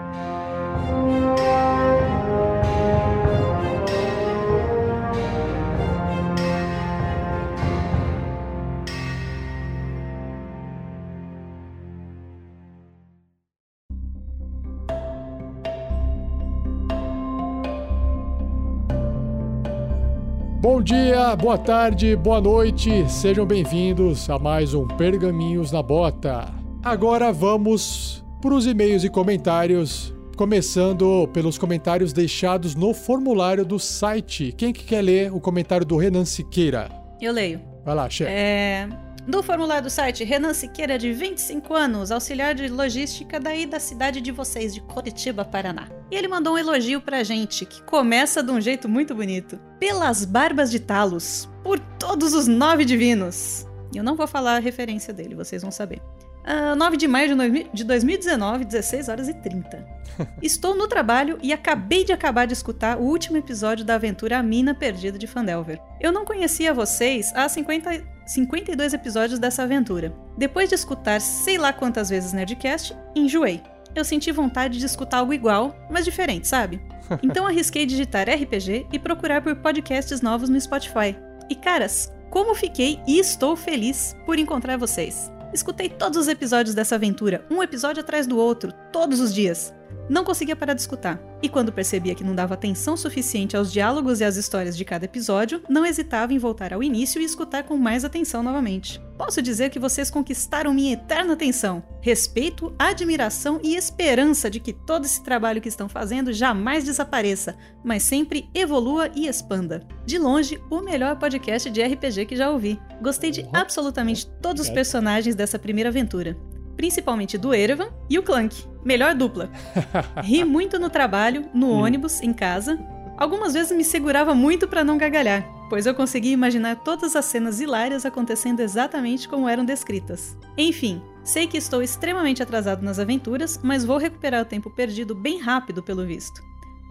Bom dia, boa tarde, boa noite, sejam bem-vindos a mais um Pergaminhos na Bota. Agora vamos para os e-mails e comentários, começando pelos comentários deixados no formulário do site. Quem que quer ler o comentário do Renan Siqueira? Eu leio. Vai lá, chefe. É, do formulário do site, Renan Siqueira, de 25 anos, auxiliar de logística daí da cidade de vocês, de Curitiba, Paraná. E ele mandou um elogio pra gente, que começa de um jeito muito bonito. Pelas barbas de Talos, por todos os nove divinos. Eu não vou falar a referência dele, vocês vão saber. Ah, 9 de maio de 2019, 16 horas e 30. Estou no trabalho e acabei de acabar de escutar o último episódio da aventura A Mina Perdida de Fandelver. Eu não conhecia vocês há 50, 52 episódios dessa aventura. Depois de escutar sei lá quantas vezes Nerdcast, enjoei. Eu senti vontade de escutar algo igual, mas diferente, sabe? Então arrisquei digitar RPG e procurar por podcasts novos no Spotify. E caras, como fiquei e estou feliz por encontrar vocês. Escutei todos os episódios dessa aventura, um episódio atrás do outro, todos os dias. Não conseguia parar de escutar. E quando percebia que não dava atenção suficiente aos diálogos e às histórias de cada episódio, não hesitava em voltar ao início e escutar com mais atenção novamente. Posso dizer que vocês conquistaram minha eterna atenção, respeito, admiração e esperança de que todo esse trabalho que estão fazendo jamais desapareça, mas sempre evolua e expanda. De longe, o melhor podcast de RPG que já ouvi. Gostei de absolutamente todos os personagens dessa primeira aventura principalmente do Erevan e o Clank. Melhor dupla. Ri muito no trabalho, no ônibus, em casa. Algumas vezes me segurava muito para não gargalhar, pois eu conseguia imaginar todas as cenas hilárias acontecendo exatamente como eram descritas. Enfim, sei que estou extremamente atrasado nas aventuras, mas vou recuperar o tempo perdido bem rápido pelo visto.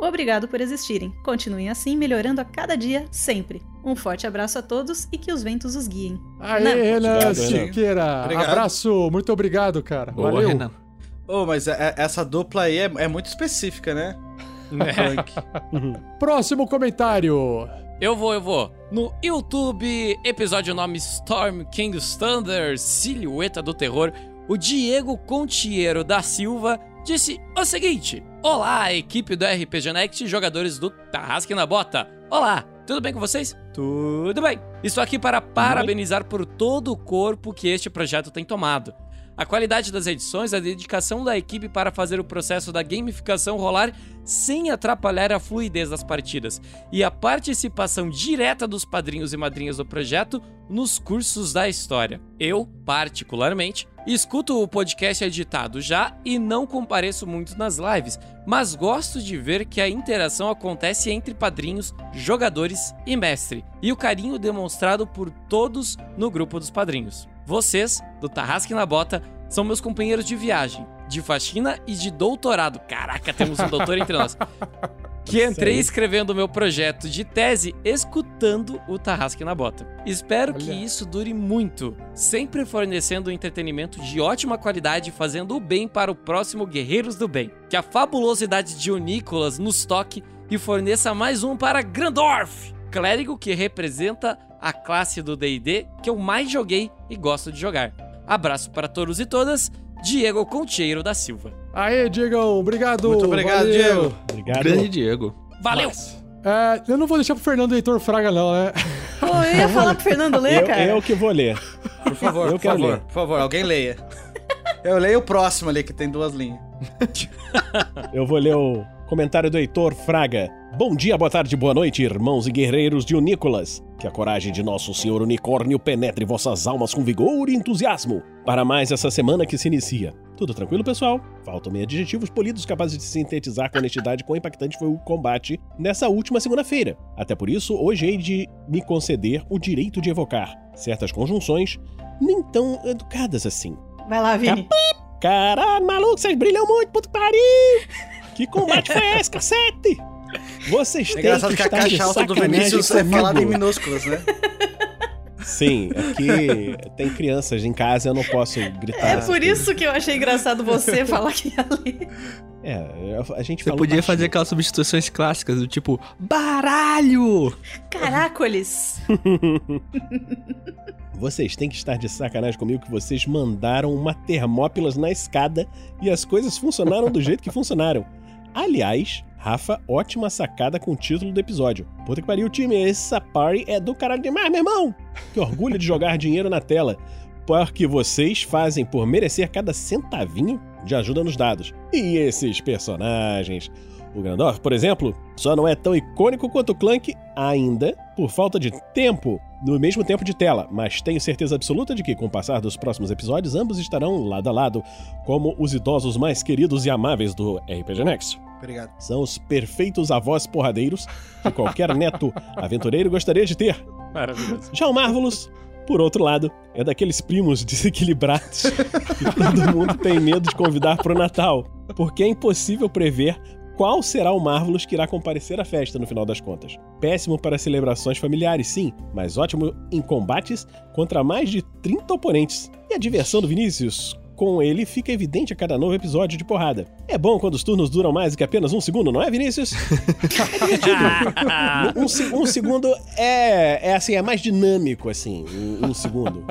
Obrigado por existirem. Continuem assim, melhorando a cada dia, sempre. Um forte abraço a todos e que os ventos os guiem. Aê, Não. Renan Obrigado, Siqueira. Obrigado. Abraço, muito obrigado, cara. Boa, Valeu. Renan. Ô, mas é- é- essa dupla aí é, é muito específica, né? Clank. Próximo comentário. Eu vou, eu vou. No YouTube, episódio nome Storm King's Thunder, Silhueta do Terror, o Diego Contiero da Silva disse o seguinte: Olá, equipe do RPG Next jogadores do Tarrasque na Bota. Olá, tudo bem com vocês? Tudo bem. Estou aqui para parabenizar por todo o corpo que este projeto tem tomado. A qualidade das edições, a dedicação da equipe para fazer o processo da gamificação rolar sem atrapalhar a fluidez das partidas e a participação direta dos padrinhos e madrinhas do projeto nos cursos da história. Eu, particularmente, escuto o podcast editado já e não compareço muito nas lives, mas gosto de ver que a interação acontece entre padrinhos, jogadores e mestre, e o carinho demonstrado por todos no grupo dos padrinhos. Vocês, do Tarrasque na Bota, são meus companheiros de viagem, de faxina e de doutorado. Caraca, temos um doutor entre nós. Que entrei Sério? escrevendo o meu projeto de tese escutando o Tarrasque na Bota. Espero que Olha. isso dure muito, sempre fornecendo entretenimento de ótima qualidade e fazendo o bem para o próximo Guerreiros do Bem. Que a fabulosidade de Onícolas nos toque e forneça mais um para Grandorf, clérigo que representa a classe do D&D que eu mais joguei e gosto de jogar. Abraço para todos e todas, Diego Concheiro da Silva. Aê, Diegão, obrigado. Muito obrigado, valeu. Diego. Obrigado. Grande Diego. Valeu! É, eu não vou deixar pro Fernando Heitor Fraga, não, né? Pô, eu ia falar pro Fernando ler, Eu, cara. eu que vou ler. Por favor, Eu por quero favor, ler. por favor, alguém leia. Eu leio o próximo ali, que tem duas linhas. Eu vou ler o comentário do Heitor Fraga. Bom dia, boa tarde, boa noite, irmãos e guerreiros de Unícolas. Que a coragem de nosso senhor unicórnio penetre vossas almas com vigor e entusiasmo para mais essa semana que se inicia. Tudo tranquilo, pessoal? Faltam-me adjetivos polidos capazes de sintetizar com honestidade quão impactante foi o combate nessa última segunda-feira. Até por isso, hoje hei de me conceder o direito de evocar certas conjunções nem tão educadas assim. Vai lá, Vini. Caralho, maluco, vocês brilham muito, puto pariu! Que combate foi esse, cacete? Vocês É têm engraçado que que a estar de caixa alta do sacanagem Vinícius é comigo. falada em minúsculas, né? Sim, é que tem crianças em casa eu não posso gritar. É por isso que eu achei engraçado você falar que ler. É, a gente Você podia baixinho. fazer aquelas substituições clássicas do tipo, baralho! Caracoles. Vocês têm que estar de sacanagem comigo que vocês mandaram uma Termópilas na escada e as coisas funcionaram do jeito que funcionaram. Aliás, Rafa, ótima sacada com o título do episódio. Puta que pariu, time, essa party é do caralho demais, meu irmão! Que orgulho de jogar dinheiro na tela. Porque vocês fazem por merecer cada centavinho de ajuda nos dados. E esses personagens. O Grandorf, por exemplo, só não é tão icônico quanto o Clank ainda por falta de tempo no mesmo tempo de tela, mas tenho certeza absoluta de que, com o passar dos próximos episódios, ambos estarão lado a lado como os idosos mais queridos e amáveis do RPG Next. Obrigado. São os perfeitos avós porradeiros que qualquer neto aventureiro gostaria de ter. Maravilhoso. Já o Marvelous, por outro lado, é daqueles primos desequilibrados que todo mundo tem medo de convidar pro Natal, porque é impossível prever qual será o Marvelous que irá comparecer à festa no final das contas. Péssimo para celebrações familiares, sim, mas ótimo em combates contra mais de 30 oponentes. E a diversão do Vinícius? com ele fica evidente a cada novo episódio de porrada. É bom quando os turnos duram mais do que apenas um segundo, não é, Vinícius? É divertido. um, um segundo é, é assim, é mais dinâmico, assim, um, um segundo.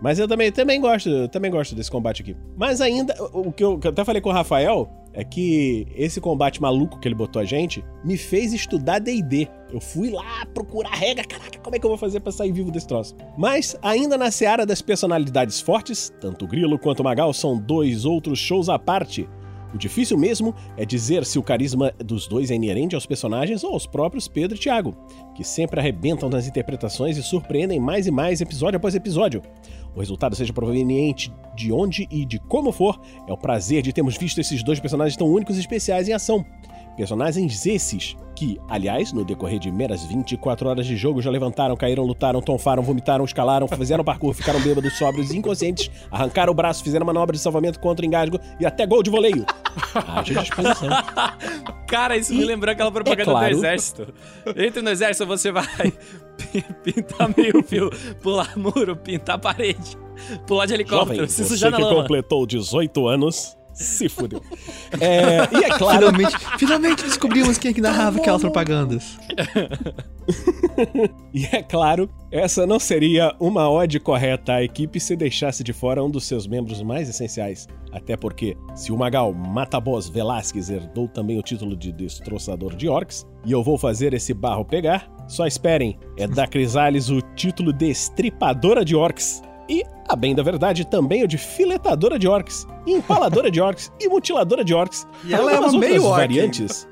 Mas eu também, também gosto, também gosto desse combate aqui. Mas ainda, o o que eu, que eu até falei com o Rafael é que esse combate maluco que ele botou a gente me fez estudar D&D. Eu fui lá procurar regra, caraca, como é que eu vou fazer pra sair vivo desse troço? Mas ainda na seara das personalidades fortes, tanto Grilo quanto Magal são dois outros shows à parte. O difícil mesmo é dizer se o carisma dos dois é inerente aos personagens ou aos próprios Pedro e Thiago, que sempre arrebentam nas interpretações e surpreendem mais e mais episódio após episódio. O resultado seja proveniente de onde e de como for, é o prazer de termos visto esses dois personagens tão únicos e especiais em ação. Personagens esses que, aliás, no decorrer de meras 24 horas de jogo já levantaram, caíram, lutaram, tonfaram, vomitaram, escalaram, fizeram parkour, ficaram bêbados, sóbrios e inconscientes, arrancaram o braço, fizeram manobra de salvamento contra o engasgo e até gol de voleio. Haja disposição. Cara, isso me lembrou aquela propaganda é claro- do exército. Entra no exército, você vai pintar meio fio, pular muro, pintar parede, pular de helicóptero, Jovem, se você que completou 18 anos, se fudeu. É, e é claro... Finalmente, finalmente descobrimos quem é que narrava aquelas propagandas. E é claro, essa não seria uma ode correta à equipe se deixasse de fora um dos seus membros mais essenciais. Até porque, se o Magal Mataboss Velasquez herdou também o título de destroçador de orcs, e eu vou fazer esse barro pegar, só esperem, é da Crisales o título de estripadora de orcs. E, a bem da verdade, também o de filetadora de orcs, empaladora de orcs, e mutiladora de orcs. E ela é Algumas uma meio outras orc variantes.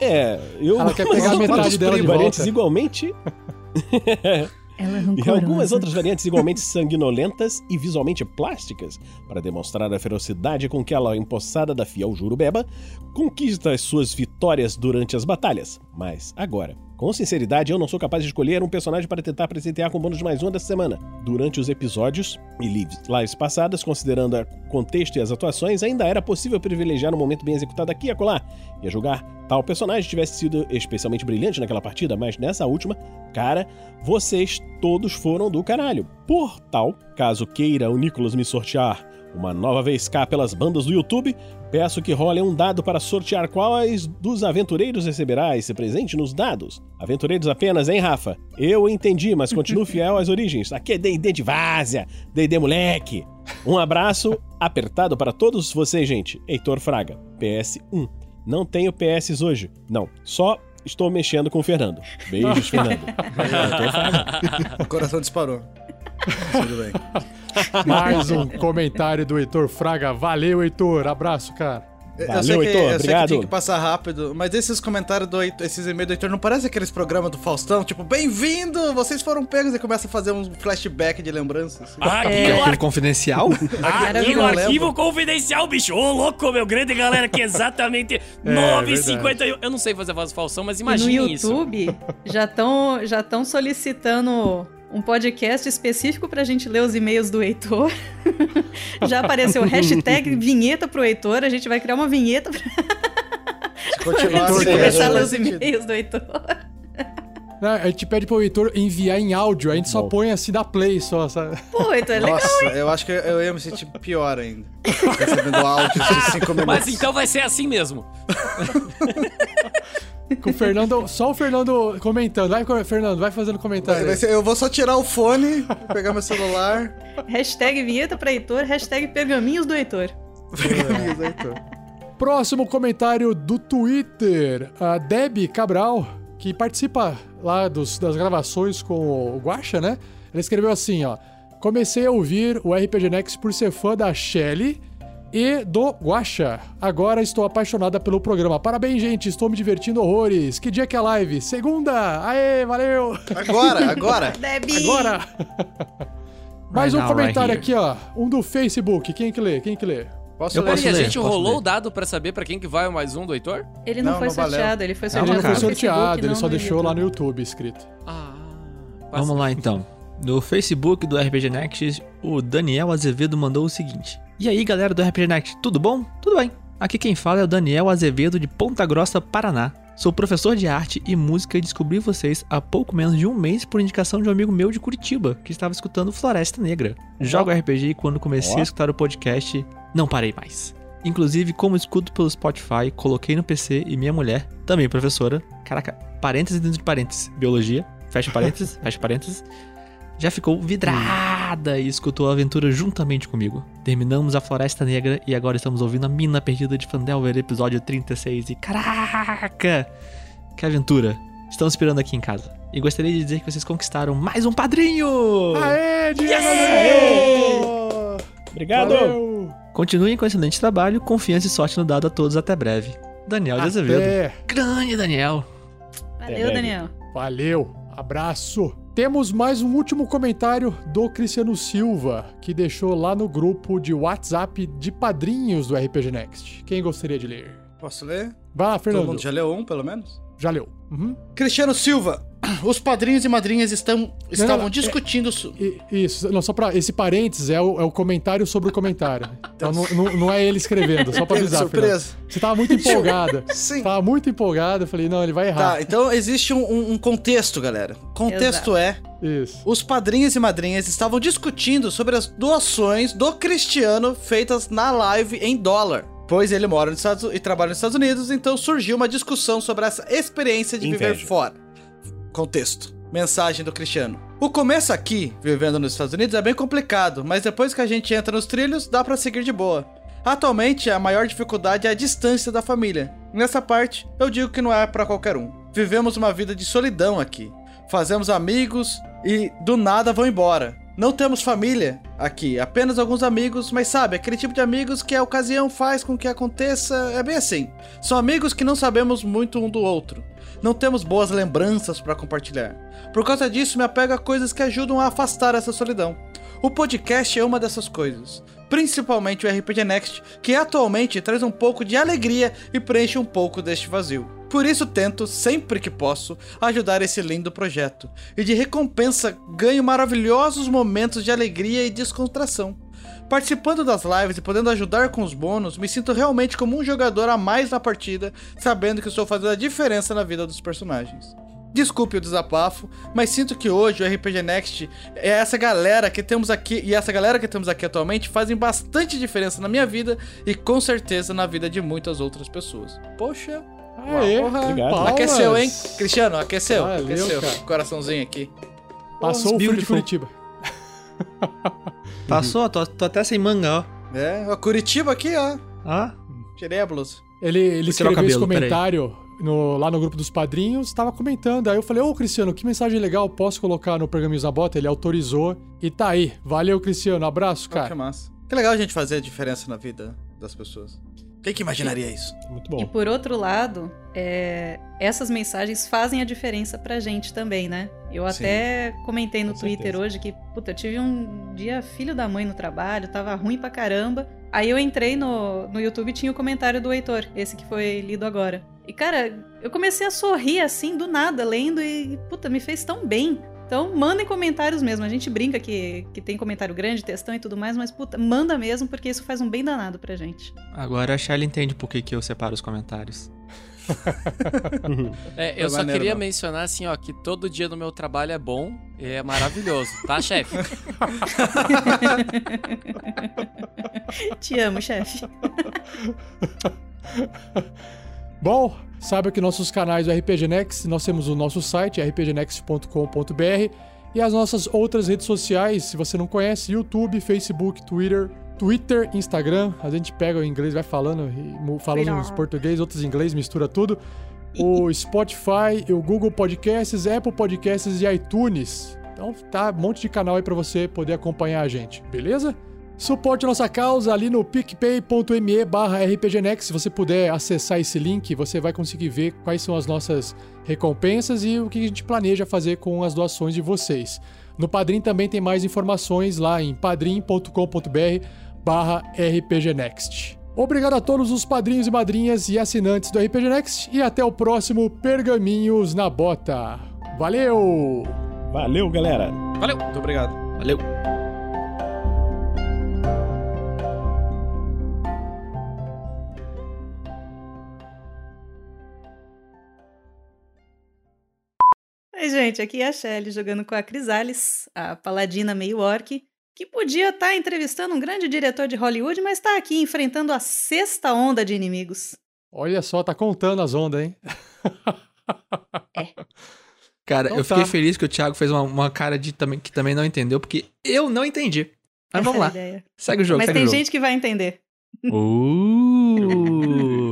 É, eu Ela quer pegar metade dela de variantes volta. igualmente Ela é e algumas outras variantes igualmente sanguinolentas e visualmente plásticas, para demonstrar a ferocidade com que ela, empossada da fiel Jurubeba, conquista as suas vitórias durante as batalhas. Mas, agora, com sinceridade, eu não sou capaz de escolher um personagem para tentar presentear com bônus mais uma dessa semana. Durante os episódios e lives, passadas, considerando o contexto e as atuações, ainda era possível privilegiar um momento bem executado aqui e acolá, e a julgar tal personagem tivesse sido especialmente brilhante naquela partida, mas nessa última, cara, vocês todos foram do caralho. Por tal, caso queira o Nicolas me sortear uma nova vez cá pelas bandas do YouTube, peço que role um dado para sortear quais dos aventureiros receberá esse presente nos dados. Aventureiros apenas, hein, Rafa? Eu entendi, mas continuo fiel às origens. Aqui é D&D de várzea, D&D moleque. Um abraço apertado para todos vocês, gente. Heitor Fraga, PS1. Não tenho PS hoje. Não, só estou mexendo com o Fernando. Beijos, Fernando. Heitor Fraga. O coração disparou. Tudo bem. Mais um comentário do Heitor Fraga. Valeu, Heitor. Abraço, cara. Eu Valeu, sei que, Heitor, eu sei que obrigado. tinha que passar rápido, mas esses comentários do Heitor, esses e-mails do Heitor, não parece aqueles programas do Faustão? Tipo, bem-vindo! Vocês foram pegos e começa a fazer um flashback de lembranças. Aqui É o aquele confidencial? Aqui no eu arquivo confidencial, bicho. Ô, louco, meu grande galera, que é exatamente 9h51. Eu não sei fazer a voz do Falsão, mas E no imagine isso. YouTube já estão já tão solicitando um podcast específico pra gente ler os e-mails do Heitor. já apareceu hashtag vinheta pro Heitor. A gente vai criar uma vinheta pra Se continuar Heitor assim, começar a ler os e-mails do Heitor. Não, A gente pede pro Heitor enviar em áudio, a gente só Bom. põe assim da play só, sabe? Pô, Heitor, é legal. Nossa, eu acho que eu ia me sentir pior ainda. Recebendo áudios de 5 minutos. Mas então vai ser assim mesmo. Com o Fernando, só o Fernando comentando. Vai, Fernando, vai fazendo comentário. Vai ser- eu vou só tirar o fone, pegar meu celular. Hashtag vinheta pra Heitor, hashtag pergaminhos do Heitor. Próximo comentário do Twitter. A Deb Cabral, que participa lá dos- das gravações com o Guaxa, né? Ela escreveu assim, ó. Comecei a ouvir o RPG Next por ser fã da Shelly e do Guaxa. Agora estou apaixonada pelo programa. Parabéns, gente. Estou me divertindo horrores. Que dia que é a live? Segunda! Aê, valeu! Agora, agora. Debbie! Agora! Mais um comentário aqui, ó. Um do Facebook. Quem que lê? Quem que lê? Posso Eu ler? posso E a ler, gente rolou ler. o dado pra saber pra quem que vai o mais um do Heitor? Ele não, Não, foi não valeu. sorteado, ele foi Ele sorteado não foi no Facebook, sorteado, ele não só deixou lá no YouTube. YouTube escrito. Ah. Vamos lá então. No Facebook do RPG Next, o Daniel Azevedo mandou o seguinte: E aí galera do RPG Next, tudo bom? Tudo bem. Aqui quem fala é o Daniel Azevedo de Ponta Grossa, Paraná. Sou professor de arte e música e descobri vocês há pouco menos de um mês por indicação de um amigo meu de Curitiba, que estava escutando Floresta Negra. Jogo RPG e quando comecei a escutar o podcast, não parei mais. Inclusive, como escuto pelo Spotify, coloquei no PC e minha mulher, também professora, caraca, parênteses dentro de parênteses, biologia, fecha parênteses, fecha parênteses, já ficou vidrada e escutou a aventura juntamente comigo. Terminamos a Floresta Negra e agora estamos ouvindo a Mina Perdida de Fandelver, episódio 36. E caraca! Que aventura! Estamos esperando aqui em casa. E gostaria de dizer que vocês conquistaram mais um padrinho! Aê, Diego! Obrigado! Valeu! Continuem com excelente trabalho, confiança e sorte no dado a todos. Até breve. Daniel de Azevedo. Grande Daniel. Valeu, velho. Daniel. Valeu, abraço. Temos mais um último comentário do Cristiano Silva, que deixou lá no grupo de WhatsApp de padrinhos do RPG Next. Quem gostaria de ler? Posso ler? Vai lá, Todo Fernando. mundo já leu um, pelo menos? Já leu. Uhum. Cristiano Silva. Os padrinhos e madrinhas estão, estavam não, é- discutindo... I- Isso, não, só pra. Esse parênteses é o, é o comentário sobre o comentário. Então não, não, não é ele escrevendo, só pra de avisar. surpresa. Você tava muito empolgada. Sim. Tava muito empolgada, eu falei, não, ele vai errar. Tá, então existe um, um- um contexto, galera. Contexto é... Isso. Os padrinhos e madrinhas estavam discutindo sobre as doações do Cristiano feitas na live em dólar. Pois ele mora nos Estados e trabalha nos Estados Unidos, então surgiu uma discussão sobre essa experiência de viver fora. Contexto. Mensagem do Cristiano. O começo aqui, vivendo nos Estados Unidos, é bem complicado, mas depois que a gente entra nos trilhos, dá pra seguir de boa. Atualmente, a maior dificuldade é a distância da família. Nessa parte, eu digo que não é pra qualquer um. Vivemos uma vida de solidão aqui. Fazemos amigos e do nada vão embora. Não temos família aqui, apenas alguns amigos, mas sabe, aquele tipo de amigos que a ocasião faz com que aconteça, é bem assim. São amigos que não sabemos muito um do outro. Não temos boas lembranças para compartilhar. Por causa disso, me apego a coisas que ajudam a afastar essa solidão. O podcast é uma dessas coisas, principalmente o RPG Next, que atualmente traz um pouco de alegria e preenche um pouco deste vazio. Por isso tento, sempre que posso, ajudar esse lindo projeto. E de recompensa ganho maravilhosos momentos de alegria e descontração. Participando das lives e podendo ajudar com os bônus, me sinto realmente como um jogador a mais na partida, sabendo que estou fazendo a diferença na vida dos personagens. Desculpe o desabafo, mas sinto que hoje o RPG Next é essa galera que temos aqui e essa galera que temos aqui atualmente fazem bastante diferença na minha vida e com certeza na vida de muitas outras pessoas. Poxa, Aê, obrigado. palmas. aqueceu, hein? Cristiano, aqueceu, Valeu, aqueceu. cara. Coraçãozinho aqui. Passou o frio de. Curitiba. Passou, tô, tô até sem manga, ó. É, ó, Curitiba aqui, ó. Ó, Tirei a blusa. Ele, ele escreveu esse cabelo, peraí. comentário no- lá no grupo dos padrinhos, tava comentando. Aí eu falei, ô Cristiano, que mensagem legal, posso colocar no Pergaminhos da Bota? Ele autorizou e tá aí. Valeu, Cristiano. Abraço, Cara. Que cara. massa. Que legal a gente fazer a diferença na vida das pessoas. Quem que imaginaria isso? Muito E bom. por outro lado, é, essas mensagens fazem a diferença pra gente também, né? Eu Sim, até comentei no com Twitter certeza. hoje que, puta, eu tive um dia filho da mãe no trabalho, tava ruim pra caramba. Aí eu entrei no, no YouTube e tinha o comentário do Heitor, esse que foi lido agora. E, cara, eu comecei a sorrir assim, do nada, lendo, e, puta, me fez tão bem. Então, mandem comentários mesmo. A gente brinca que, que tem comentário grande, textão e tudo mais, mas, puta, manda mesmo, porque isso faz um bem danado pra gente. agora a Shelly entende por que, que eu separo os comentários. É, Foi eu só maneiro, queria não. mencionar assim, ó, que todo dia no meu trabalho é bom e é maravilhoso, tá, chefe? Te amo, chefe. Bom, saiba que nossos canais do RPG Next, nós temos o nosso site, rpgnext.com.br, e as nossas outras redes sociais, se você não conhece, YouTube, Facebook, Twitter, Twitter, Instagram, a gente pega o inglês, vai falando, Twitter. uns português, outros em inglês, mistura tudo. O Spotify, o Google Podcasts, Apple Podcasts e iTunes. Então tá um monte de canal aí pra você poder acompanhar a gente, beleza? Suporte a nossa causa ali no picpay.me barra rpgnext. Se você puder acessar esse link, você vai conseguir ver quais são as nossas recompensas e o que a gente planeja fazer com as doações de vocês. No Padrim também tem mais informações lá em padrim.com.br barra rpgnext. Obrigado a todos os padrinhos e madrinhas e assinantes do RPG Next e até o próximo Pergaminhos na Bota. Valeu! Valeu, galera. Valeu! Muito obrigado. Valeu! Gente, aqui é a Shelly jogando com a Crisales, a paladina meio orc, que podia estar entrevistando um grande diretor de Hollywood, mas está aqui enfrentando a sexta onda de inimigos. Olha só, tá contando as ondas, hein? Cara, Então eu fiquei tá. feliz que o Thiago fez uma, uma cara de também, que também não entendeu, porque eu não entendi. Mas Essa vamos é a lá. ideia. Segue o jogo, Mas segue tem o jogo. gente que vai entender. Uh,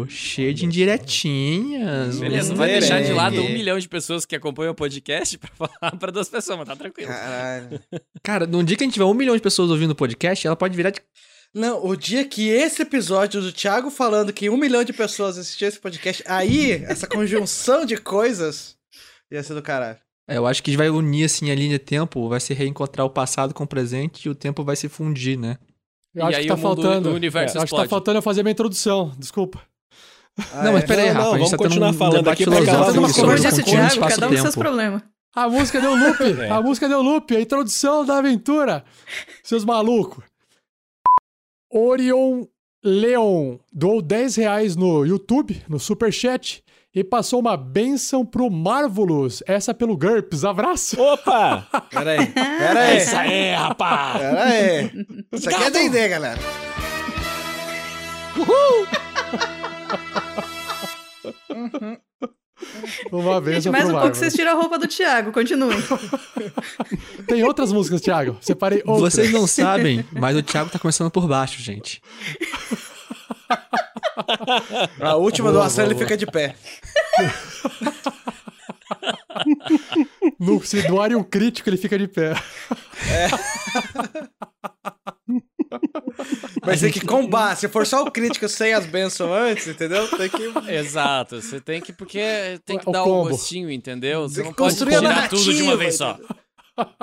cheio de indiretinhas. Beleza, não vai deixar de lado um milhão de pessoas que acompanham o podcast pra falar pra duas pessoas, mas tá tranquilo. Caralho. Cara, no dia que a gente tiver um milhão de pessoas ouvindo o podcast, ela pode virar de. Não, o dia que esse episódio do Thiago falando que um milhão de pessoas assistiam esse podcast, aí, essa conjunção de coisas ia ser do caralho. É, Eu acho que vai unir assim a linha de tempo, vai se reencontrar o passado com o presente e o tempo vai se fundir, né? Eu E acho aí que tá o mundo- faltando. o universo é, acho que tá faltando eu fazer minha introdução. Desculpa. Ah, não, mas é? pera aí, Não, Rafa, não, vamos tá continuar falando aqui pra acabar filosófico com sobre isso. o Como disse o contínuo Thiago, cada um com seus problemas. A música deu loop. É. A música deu loop. A introdução da aventura. Seus malucos. Orion Leon doou 10 reais no YouTube, no Superchat, e passou uma benção pro Marvelous. Essa pelo GURPS. Abraço. Opa! Pera aí, pera aí. Isso aí, rapaz! Pera aí. Isso aqui é D&D, galera. Uma benção Gente, mais um pouco vocês Marvelous. tiram a roupa do Thiago. Continuem. Tem outras músicas, Thiago. Separei outras. Vocês não sabem, mas o Thiago tá começando por baixo, gente. A última Boa, doação boa, ele fica de pé. No, se doarem um crítico, ele fica de pé. Mas tem que combar. Se for só o crítico sem as bênçãos antes, entendeu? Tem que. Exato, você tem que, porque tem que O dar combo. um gostinho, entendeu? Você Tem não pode tirar tudo de uma vez só.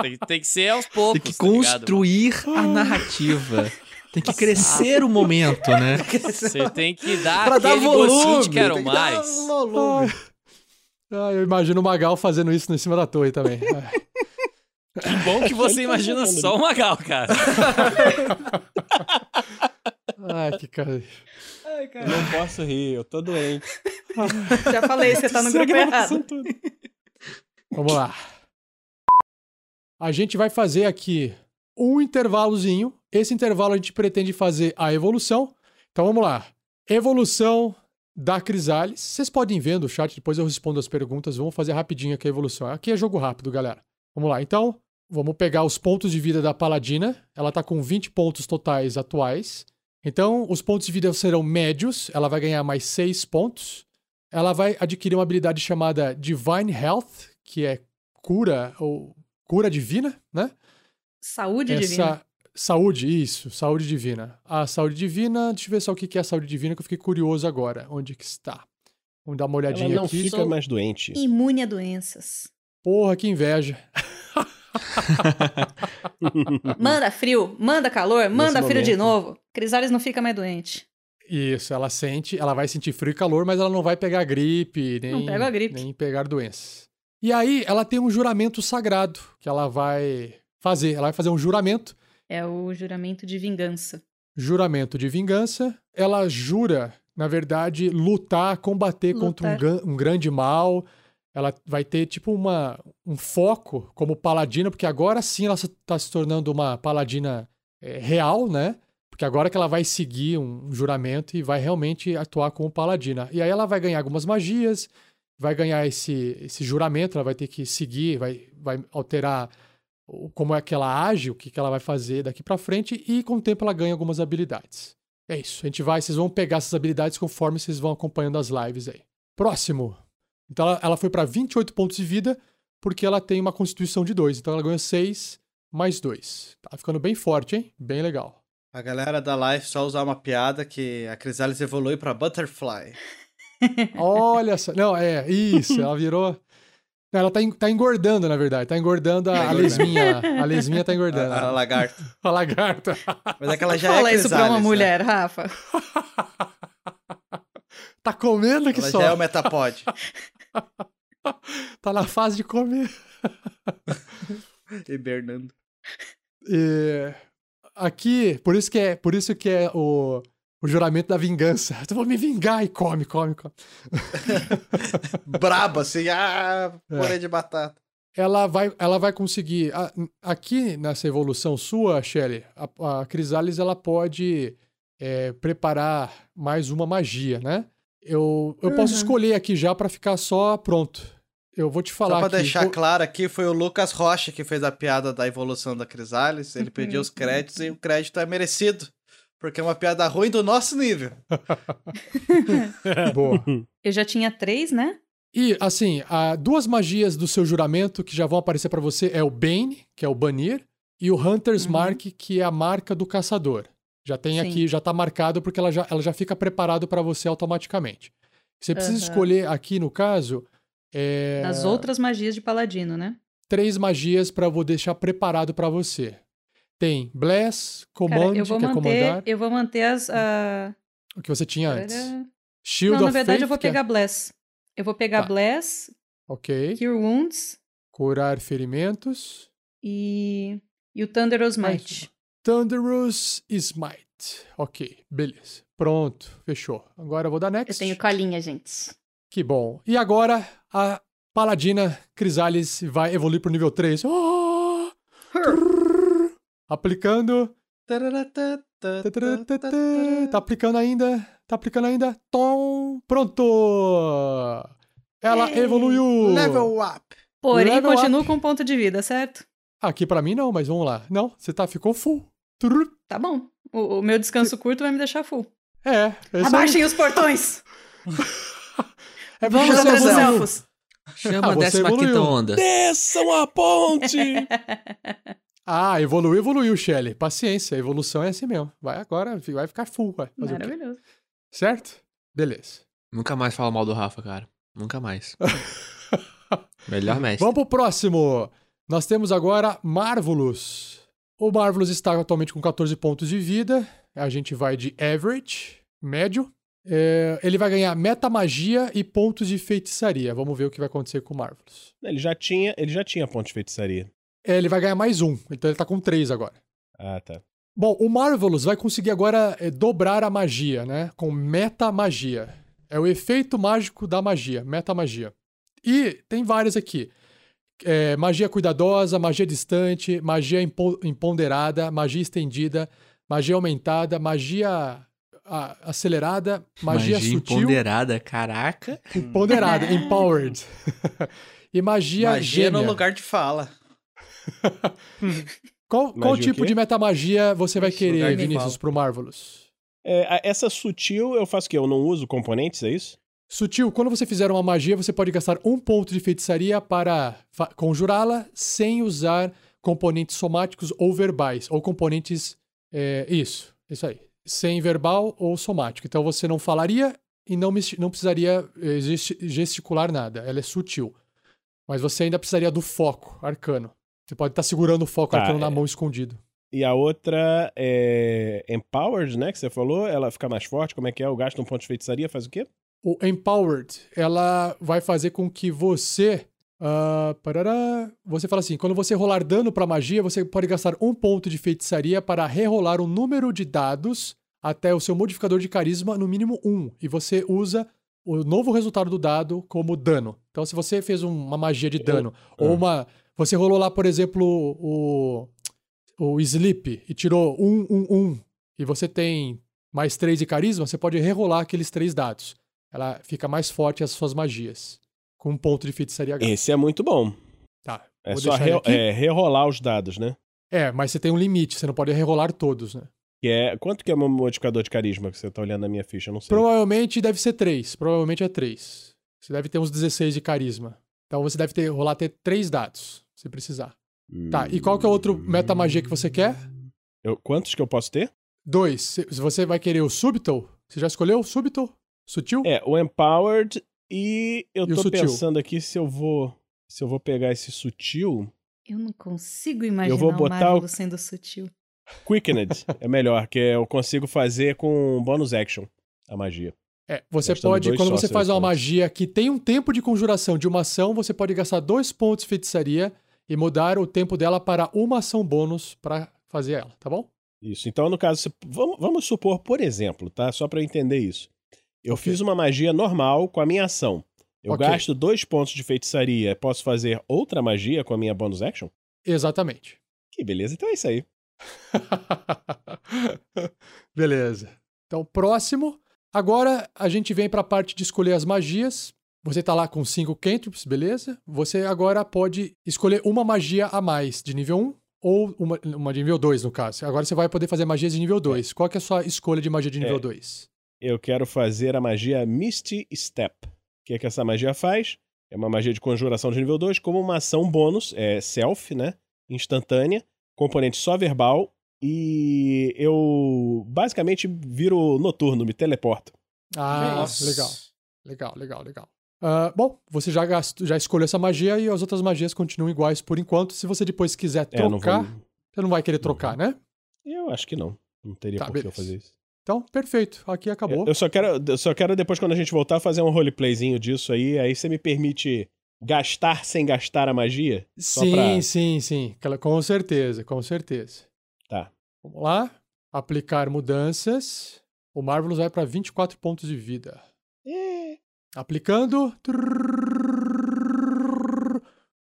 Tem, tem que ser aos poucos, Tem que tá ligado? construir a narrativa. Tem que crescer o momento, né? Você tem que dar Pra dar aquele gostinho volume. de quero tem que dar mais. volume. Ah, eu imagino o Magal fazendo isso em cima da torre também. Ai. Que bom que você imagina só o Magal, cara. Ai, que cara. Eu não posso rir, eu tô doente. Já falei, você tá no grupo errado. Vamos lá. A gente vai fazer aqui um intervalozinho. Esse intervalo a gente pretende fazer a evolução. Então vamos lá. Evolução da Crisales. Vocês podem ver no chat, depois eu respondo as perguntas. Vamos fazer rapidinho aqui a evolução. Aqui é jogo rápido, galera. Vamos lá. Então, vamos pegar os pontos de vida da Paladina. Ela tá com 20 pontos totais atuais. Então, os pontos de vida serão médios. Ela vai ganhar mais 6 pontos. Ela vai adquirir uma habilidade chamada Divine Health, que é cura ou cura divina, né? Saúde Essa divina. saúde, isso, saúde divina. A saúde divina, deixa eu ver só o que é a saúde divina que eu fiquei curioso agora. Onde que está? Vamos dar uma Ela olhadinha não aqui. fica mais doente. Imune a doenças. Porra, que inveja. Manda frio, manda calor, manda frio de momento. novo. Crisales não fica mais doente. Isso, ela sente, ela vai sentir frio e calor, mas ela não vai pegar gripe, nem, pega gripe. nem pegar doenças. E aí, ela tem um juramento sagrado que ela vai fazer. Ela vai fazer um juramento É o juramento de vingança. juramento de vingança. Ela jura, na verdade, lutar, combater contra um, Lutar. um grande mal. Ela vai ter, tipo, uma, um foco como paladina, porque agora sim ela está se tornando uma paladina é, real, né? Porque agora que ela vai seguir um, juramento e vai realmente atuar como paladina. E aí ela vai ganhar algumas magias, vai ganhar esse, esse juramento, ela vai ter que seguir, vai, vai alterar como é que ela age, o que, que ela vai fazer daqui pra frente, e com o tempo ela ganha algumas habilidades. É isso, a gente vai, vocês vão pegar essas habilidades conforme vocês vão acompanhando as lives aí. Próximo. Então ela, ela foi pra 28 pontos de vida, porque ela tem uma constituição de 2. Então ela ganhou 6 mais 2. Tá ficando bem forte, hein? Bem legal. A galera da live só usar uma piada que a Crisales evolui pra Butterfly. Olha só. Não, é, isso, ela virou. Não, Ela tá, en- tá engordando, na verdade. Tá engordando a, a lesminha. A lesminha tá engordando. A, a lagarta. A lagarta. Mas é que ela já Fala é isso pra uma né? mulher, Rafa. Tá comendo que Ela só. já é o Metapod. Tá na fase de comer. Hibernando. E aqui, por isso que é, por isso que é o, o juramento da vingança. Eu vou me vingar e come, come, come. Braba, assim, ah, purê de batata. ela vai, ela vai conseguir. a- aqui nessa evolução sua, Shelly, a, a Crisales ela pode é, preparar mais uma magia, né? Eu, eu posso Uhum. escolher aqui já pra ficar só pronto. Eu vou te falar Só pra aqui. deixar Vou- claro aqui, foi o Lucas Rocha que fez a piada da evolução da Crisales. Ele pediu os créditos e o crédito é merecido. Porque é uma piada ruim do nosso nível. Boa. Eu já tinha três, né? E, assim, duas magias do seu juramento que já vão aparecer pra você é o Bane, que é o banir, e o Hunter's Uhum. Mark, que é a marca do caçador. Já tem Sim. aqui, já tá marcado porque ela já, ela já fica preparado pra você automaticamente. Você precisa Aham. escolher aqui, no caso, é, Das outras magias de paladino, né? três magias pra eu vou deixar preparado pra você. Tem Bless, Command, Cara, eu vou que é manter, comandar, eu vou manter as. ah, o que você tinha antes. tarará. Shield Não, na verdade Faith, eu vou é- pegar Bless. Eu vou pegar Tá. Bless, Ok. Cure Wounds Curar ferimentos. e. E o Thunderous Mais Might. Thunderous Smite. Ok, beleza. Pronto, fechou. Agora eu vou dar next. Eu tenho colinha, gente. Que bom. E agora a Paladina Crisales vai evoluir pro nível 3. Oh! Trrr. Aplicando. Tá aplicando ainda. Tá aplicando ainda. Tom. Pronto! Ela Ei, evoluiu. Level up. Porém, Level continuo com ponto de vida, certo? Aqui pra mim não, mas vamos lá. Não, você tá, ficou full. Trrr. Tá bom. O, o meu descanso curto vai me deixar full. É, esse Abaixem os portões! é Vamos atrás dos evoluiu. elfos! Chama Ah, a 15 evoluiu. onda. Desçam a ponte! Ah, evoluiu, evoluiu, Shelly. Paciência, a evolução é assim mesmo. Vai agora, vai ficar full. Vai? Maravilhoso. Certo? Beleza. Nunca mais fala mal do Rafa, cara. Nunca mais. Melhor mestre. Vamos pro próximo. Nós temos agora Marvelous. O Marvelous está atualmente com 14 pontos de vida. A gente vai de average, médio. É, ele vai ganhar metamagia e pontos de feitiçaria. Vamos ver o que vai acontecer com o Marvelous. Ele já tinha, ele já tinha ponto de feitiçaria. É, ele vai ganhar mais um, então ele tá com 3 agora. Ah, tá. Bom, o Marvelous vai conseguir agora é, dobrar a magia, né? Com metamagia. É o efeito mágico da magia, metamagia. E tem várias aqui. É, magia cuidadosa, magia distante, magia impo- empoderada, magia estendida, magia aumentada, magia a- acelerada, magia, sutil, empoderada, caraca. empoderada, empowered. e magia, Magia no lugar de fala. Qual, qual Magia tipo de metamagia você vai Esse querer, Vinícius, pro Marvelous? É, essa sutil eu faço o quê? Eu não uso componentes, é isso? Sutil, quando você fizer uma magia, você pode gastar um ponto de feitiçaria para conjurá-la sem usar componentes somáticos ou verbais, ou componentes. é, isso, isso aí. Sem verbal ou somático. Então você não falaria e não, não precisaria eh, gesti- gesticular nada. Ela é sutil. Mas você ainda precisaria do foco arcano. Você pode estar segurando o foco Tá, arcano na é. mão escondido. E a outra é Empowered, né? Que você falou. Ela fica mais forte. Como é que é? O gasto um ponto de feitiçaria faz o quê? O Empowered, ela vai fazer com que você. ah, parará, você fala assim: quando você rolar dano pra magia, você pode gastar um ponto de feitiçaria para rerolar o número de dados até o seu modificador de carisma no mínimo um. E você usa o novo resultado do dado como dano. Então, se você fez um- uma magia de dano, ou uma. Você rolou lá, por exemplo, o. O Sleep e tirou um, um, um, e você tem mais três de carisma, você pode rerolar aqueles três dados ela fica mais forte as suas magias. Com um ponto de feitiçaria H. Esse é muito bom. Tá. É só re- é, rerolar os dados, né? É, mas você tem um limite, você não pode rerolar todos, né? Que é, quanto que é o meu modificador de carisma que você tá olhando na minha ficha? Eu não sei. Provavelmente deve ser 3. Provavelmente é 3. Você deve ter uns 16 de carisma. Então você deve ter, rolar ter 3 dados, se precisar. Tá, e qual que é o outro metamagia que você quer? Eu- quantos que eu posso ter? 2. Se você vai querer o Subtle, você já escolheu o Subtle? Sutil? É, o Empowered e eu E o tô sutil? pensando aqui se eu vou se eu vou pegar esse sutil. Eu não consigo imaginar vou o botar Marvel o- sendo sutil. Quickened é melhor, que eu consigo fazer com bonus action a magia. É, você Gastando pode, quando você faz uma magia que tem um tempo de conjuração de uma ação, você pode gastar dois pontos de feitiçaria e mudar o tempo dela para uma ação bônus para fazer ela, tá bom? Isso. Então, no caso, vamos, vamos supor, por exemplo, tá? Só pra eu entender isso. Eu fiz uma magia normal com a minha ação. Eu Ok. gasto dois pontos de feitiçaria. Posso fazer outra magia com a minha bonus action? Exatamente. Que beleza, então é isso aí. Beleza. Então, próximo. Agora a gente vem para a parte de escolher as magias. Você tá lá com cinco cantrips, beleza? Você agora pode escolher uma magia a mais de nível 1 ou uma, uma de nível 2, no caso. Agora você vai poder fazer magias de nível 2. Qual que é a sua escolha de magia de nível É. 2? Eu quero fazer a magia Misty Step. O que é que essa magia faz? É uma magia de conjuração de nível 2, como uma ação bônus, é self, né? Instantânea, componente só verbal, e eu basicamente viro noturno, me teleporto. Ah, Nossa. legal. Legal, legal, legal. Ah, bom, você já, gastou, já escolheu essa magia e as outras magias continuam iguais por enquanto. Se você depois quiser É, eu não trocar, vou- você não vai querer trocar, né? Eu acho que não. Não teria Tá, por que eu fazer isso. Então, perfeito. Aqui acabou. Eu só quero, eu só quero depois, quando a gente voltar, fazer um roleplayzinho disso aí. Aí você me permite gastar sem gastar a magia? Sim, pra- sim, sim. Com certeza, com certeza. Tá. Vamos lá. Aplicar mudanças. O Marvelous vai para 24 pontos de vida. Aplicando.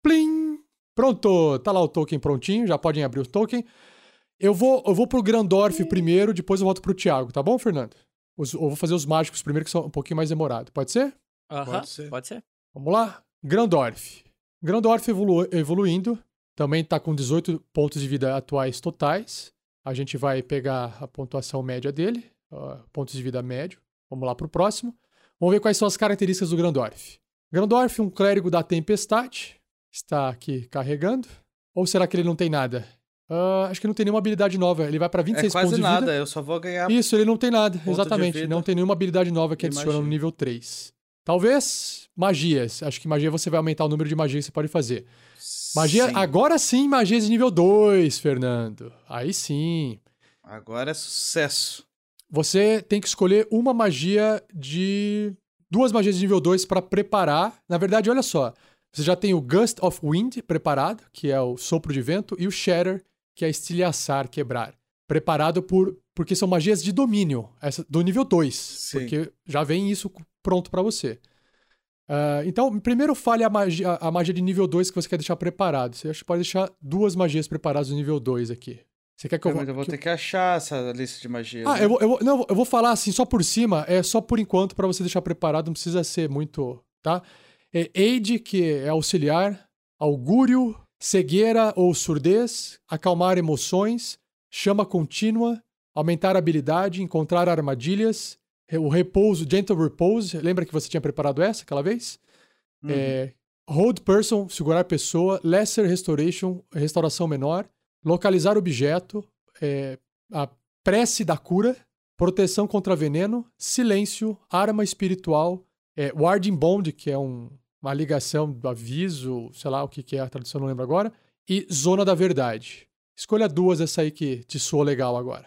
Plim! Pronto! Tá lá o token prontinho. Já podem abrir o token. Eu vou, eu vou pro Grandorf primeiro, depois eu volto pro Thiago, tá bom, Fernando? Os- eu vou fazer os mágicos primeiro, que são um pouquinho mais demorado. Pode ser? Aham, Pode ser. Pode ser. Vamos lá. Grandorf. Grandorf evolu- evoluindo. Também tá com 18 pontos de vida atuais totais. A gente vai pegar a pontuação média dele. ó, pontos de vida médio. Vamos lá pro próximo. Vamos ver quais são as características do Grandorf. Grandorf, um clérigo da tempestade. Está aqui carregando. Ou será que ele não tem nada? Ah, acho que não tem nenhuma habilidade nova. Ele vai pra 26 É quase pontos de nada, vida. eu só vou ganhar. Isso, ele não tem nada, exatamente. Não tem nenhuma habilidade nova que adiciona no nível 3. Talvez magias. Acho que magia você vai aumentar o número de magias que você pode fazer. Magia, Sim. agora sim, magias de nível 2, Fernando. Aí sim. Agora é sucesso. Você tem que escolher uma magia de. Duas magias de nível 2 para preparar. Na verdade, olha só. Você já tem o Gust of Wind preparado, que é o sopro de vento, e o Shatter, que é estilhaçar, quebrar. Preparado por. Porque são magias de domínio, essa, do nível 2. Sim. Porque já vem isso pronto para você. Ah, então, primeiro fale a magia, a magia de nível 2 que você quer deixar preparado. Você acha que pode deixar duas magias preparadas no nível 2 aqui. Você quer que eu, Mas eu vou que- ter que achar essa lista de magia. ah, né? eu vou, eu, vou, não, eu vou falar assim só por cima, é só por enquanto pra você deixar preparado, não precisa ser muito, tá? É aid, que é auxiliar, augúrio, cegueira ou surdez, acalmar emoções, chama contínua, aumentar habilidade, encontrar armadilhas, o repouso, gentle repose, lembra que você tinha preparado essa aquela vez? Uhum. É, hold person, segurar pessoa, lesser restoration, restauração menor, localizar objeto, é, a prece da cura, proteção contra veneno, silêncio, arma espiritual, é, warding bond, que é um- uma ligação do aviso, sei lá o que, que é a tradução, não lembro agora, e zona da verdade. Escolha duas essa aí que te soa legal agora.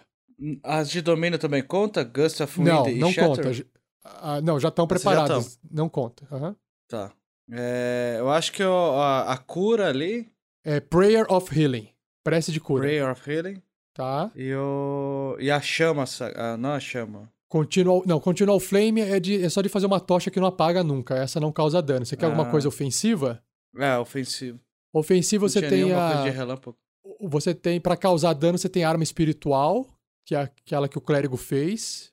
As de domínio também conta? Gust of Wind não, e não Shatter? conta. Ah, não, já estão Essas já preparadas. Não conta. aham. Tá. É, eu acho que o- a, a cura ali, É Prayer of Healing. Prece de cura. Prayer of Healing, Tá? e, o, e a chama, sa- ah, não a chama. Continual, não, Continual Flame é, de, é só de fazer uma tocha que não apaga nunca. Essa não causa dano. Você quer alguma Ah. coisa ofensiva? É, ofensivo. Ofensiva Não você tem a. Você tem, pra causar dano, você tem arma espiritual, que é aquela que o clérigo fez.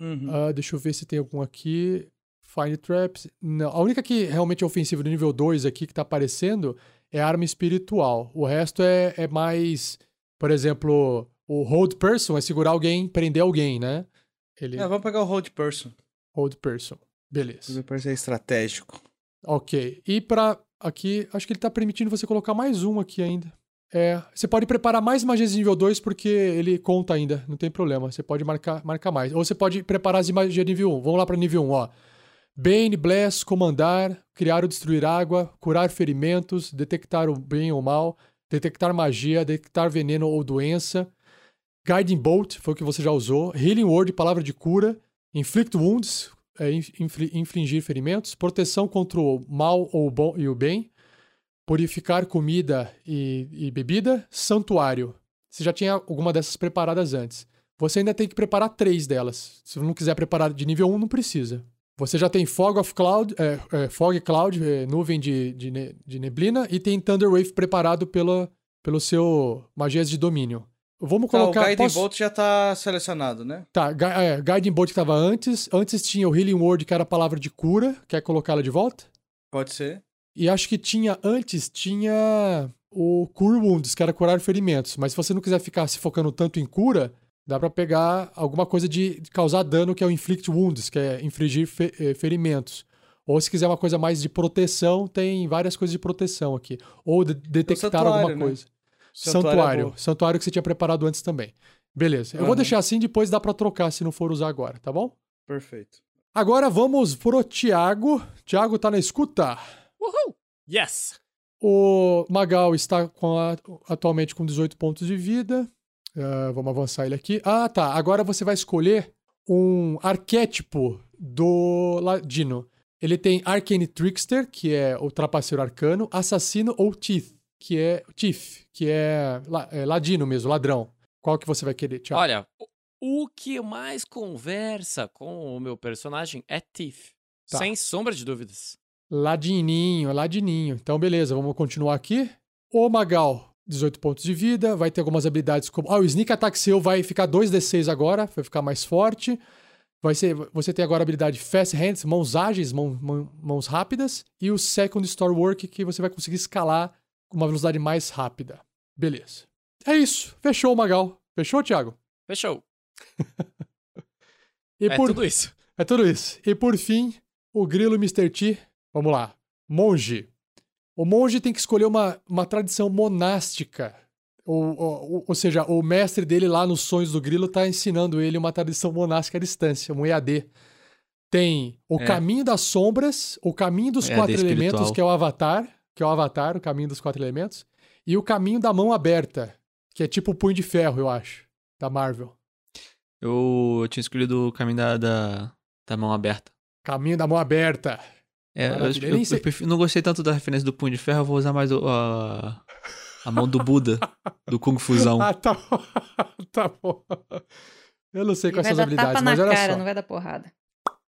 Uhum. Ah, deixa eu ver se tem algum aqui. Find Traps. Não, a única que realmente é ofensiva do nível 2 aqui que tá aparecendo é arma espiritual. O resto é, é mais. Por exemplo, o Hold Person é segurar alguém, prender alguém, né? Ele. É, vamos pegar o Hold Person. Hold Person. Beleza. Hold Person é estratégico. Ok. E pra aqui, acho que ele tá permitindo você colocar mais um aqui ainda. É, você pode preparar mais magias de nível 2 porque ele conta ainda, não tem problema. Você pode marcar, marcar mais. Ou você pode preparar as de magia de nível 1. Vamos lá pra nível 1, ó. Bane, Bless, Comandar, Criar ou Destruir Água, Curar Ferimentos, Detectar o bem ou mal, Detectar Magia, Detectar Veneno ou Doença, Guiding Bolt, foi o que você já usou, Healing Word, Palavra de Cura, Inflict Wounds, é, infli- infligir ferimentos, Proteção contra o mal ou o bom e o bem, Purificar comida e, e bebida, Santuário. Você já tinha alguma dessas preparadas antes. Você ainda tem que preparar três delas. Se não quiser preparar de nível 1, não precisa. Você já tem Fog of Cloud, é, é, Fog Cloud, é, nuvem de, de, ne- de neblina, e tem Thunder Wave preparado pelo seu magias de domínio. Vamos Tá, o colocar. Guiding posso- Bolt já tá selecionado, né? Tá, é, Guiding Bolt que tava antes. Antes tinha o Healing Word, que era a palavra de cura. Quer colocá-la de volta? Pode ser. E acho que tinha antes, tinha o Cure Wounds, que era curar ferimentos. Mas se você não quiser ficar se focando tanto em cura, dá pra pegar alguma coisa de causar dano, que é o Inflict Wounds, que é infligir fe- eh, ferimentos. Ou se quiser uma coisa mais de proteção, tem várias coisas de proteção aqui. Ou de- detectar santuário, alguma né? Santuário é Santuário. Santuário que você tinha preparado antes também. Beleza. Eu vou Aham. deixar assim, depois dá pra trocar se não for usar agora, tá bom? Perfeito. Agora vamos pro Thiago. Thiago tá na escuta. Uhul! Yes! O Magal está com a- atualmente com 18 pontos de vida. Ah, vamos avançar ele aqui. Ah, tá. Agora você vai escolher um arquétipo do Ladino. Ele tem Arcane Trickster, que é o trapaceiro arcano, assassino ou Thief, que é Thief, que é, é ladino mesmo, ladrão. Qual que você vai querer, Thiago? Olha, o- o que mais conversa com o meu personagem é Thief. Tá. Sem sombra de dúvidas. Ladininho, ladininho. Então, beleza, vamos continuar aqui. O Magal, 18 pontos de vida, vai ter algumas habilidades como. Ah, o Sneak Attack seu vai ficar 2d6 agora, vai ficar mais forte. Vai ser, você tem agora a habilidade Fast Hands, mãos ágeis, mão- mão- mãos rápidas. E o Second Store Work, que você vai conseguir escalar com uma velocidade mais rápida. Beleza. É isso. Fechou o Magal. Fechou, Thiago? Fechou. E é tudo isso. É tudo isso. E por fim, o Grilo Mr. T. Vamos lá. Monge. O monge tem que escolher uma, uma tradição monástica. Ou, ou, ou seja, o mestre dele lá nos sonhos do Grilo tá ensinando ele uma tradição monástica à distância, um EAD. Tem o É. caminho das sombras, o caminho dos EAD quatro elementos, espiritual. que é o Avatar, que é o Avatar, o caminho dos quatro elementos, e o caminho da mão aberta, que é tipo o punho de ferro, eu acho, da Marvel. Eu, eu tinha escolhido o caminho da, da, da mão aberta. Caminho da mão aberta. É, eu, Maravilha. eu- eu prefiro- não gostei tanto da referência do punho de ferro, eu vou usar mais o- a, a mão do Buda, do Kung Fusão. Ah, tá bom. tá bom. Eu não sei quais são as habilidades, mas olha cara, só. não vai dar porrada.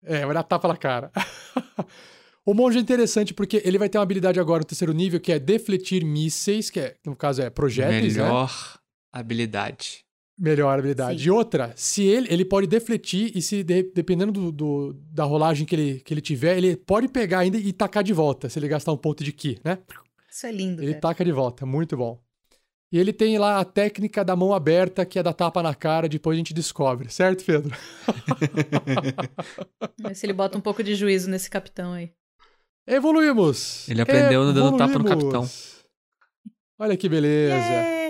É, vai dar tapa na cara. o monge é interessante porque ele vai ter uma habilidade agora no terceiro nível que é defletir mísseis, que é, no caso é projéteis, né? Melhor habilidade. Melhor habilidade. Sim. E outra, se ele, ele pode defletir e se de- dependendo do, do- da rolagem que ele, que ele tiver, ele pode pegar ainda e tacar de volta, se ele gastar um ponto de ki, né? Isso é lindo, Ele cara. taca de volta, muito bom. E ele tem lá a técnica da mão aberta, que é da tapa na cara, depois a gente descobre, certo, Pedro? Se ele bota um pouco de juízo nesse capitão aí. Evoluímos! Ele aprendeu dando tapa no Evoluímos! capitão. Olha que beleza. Yay!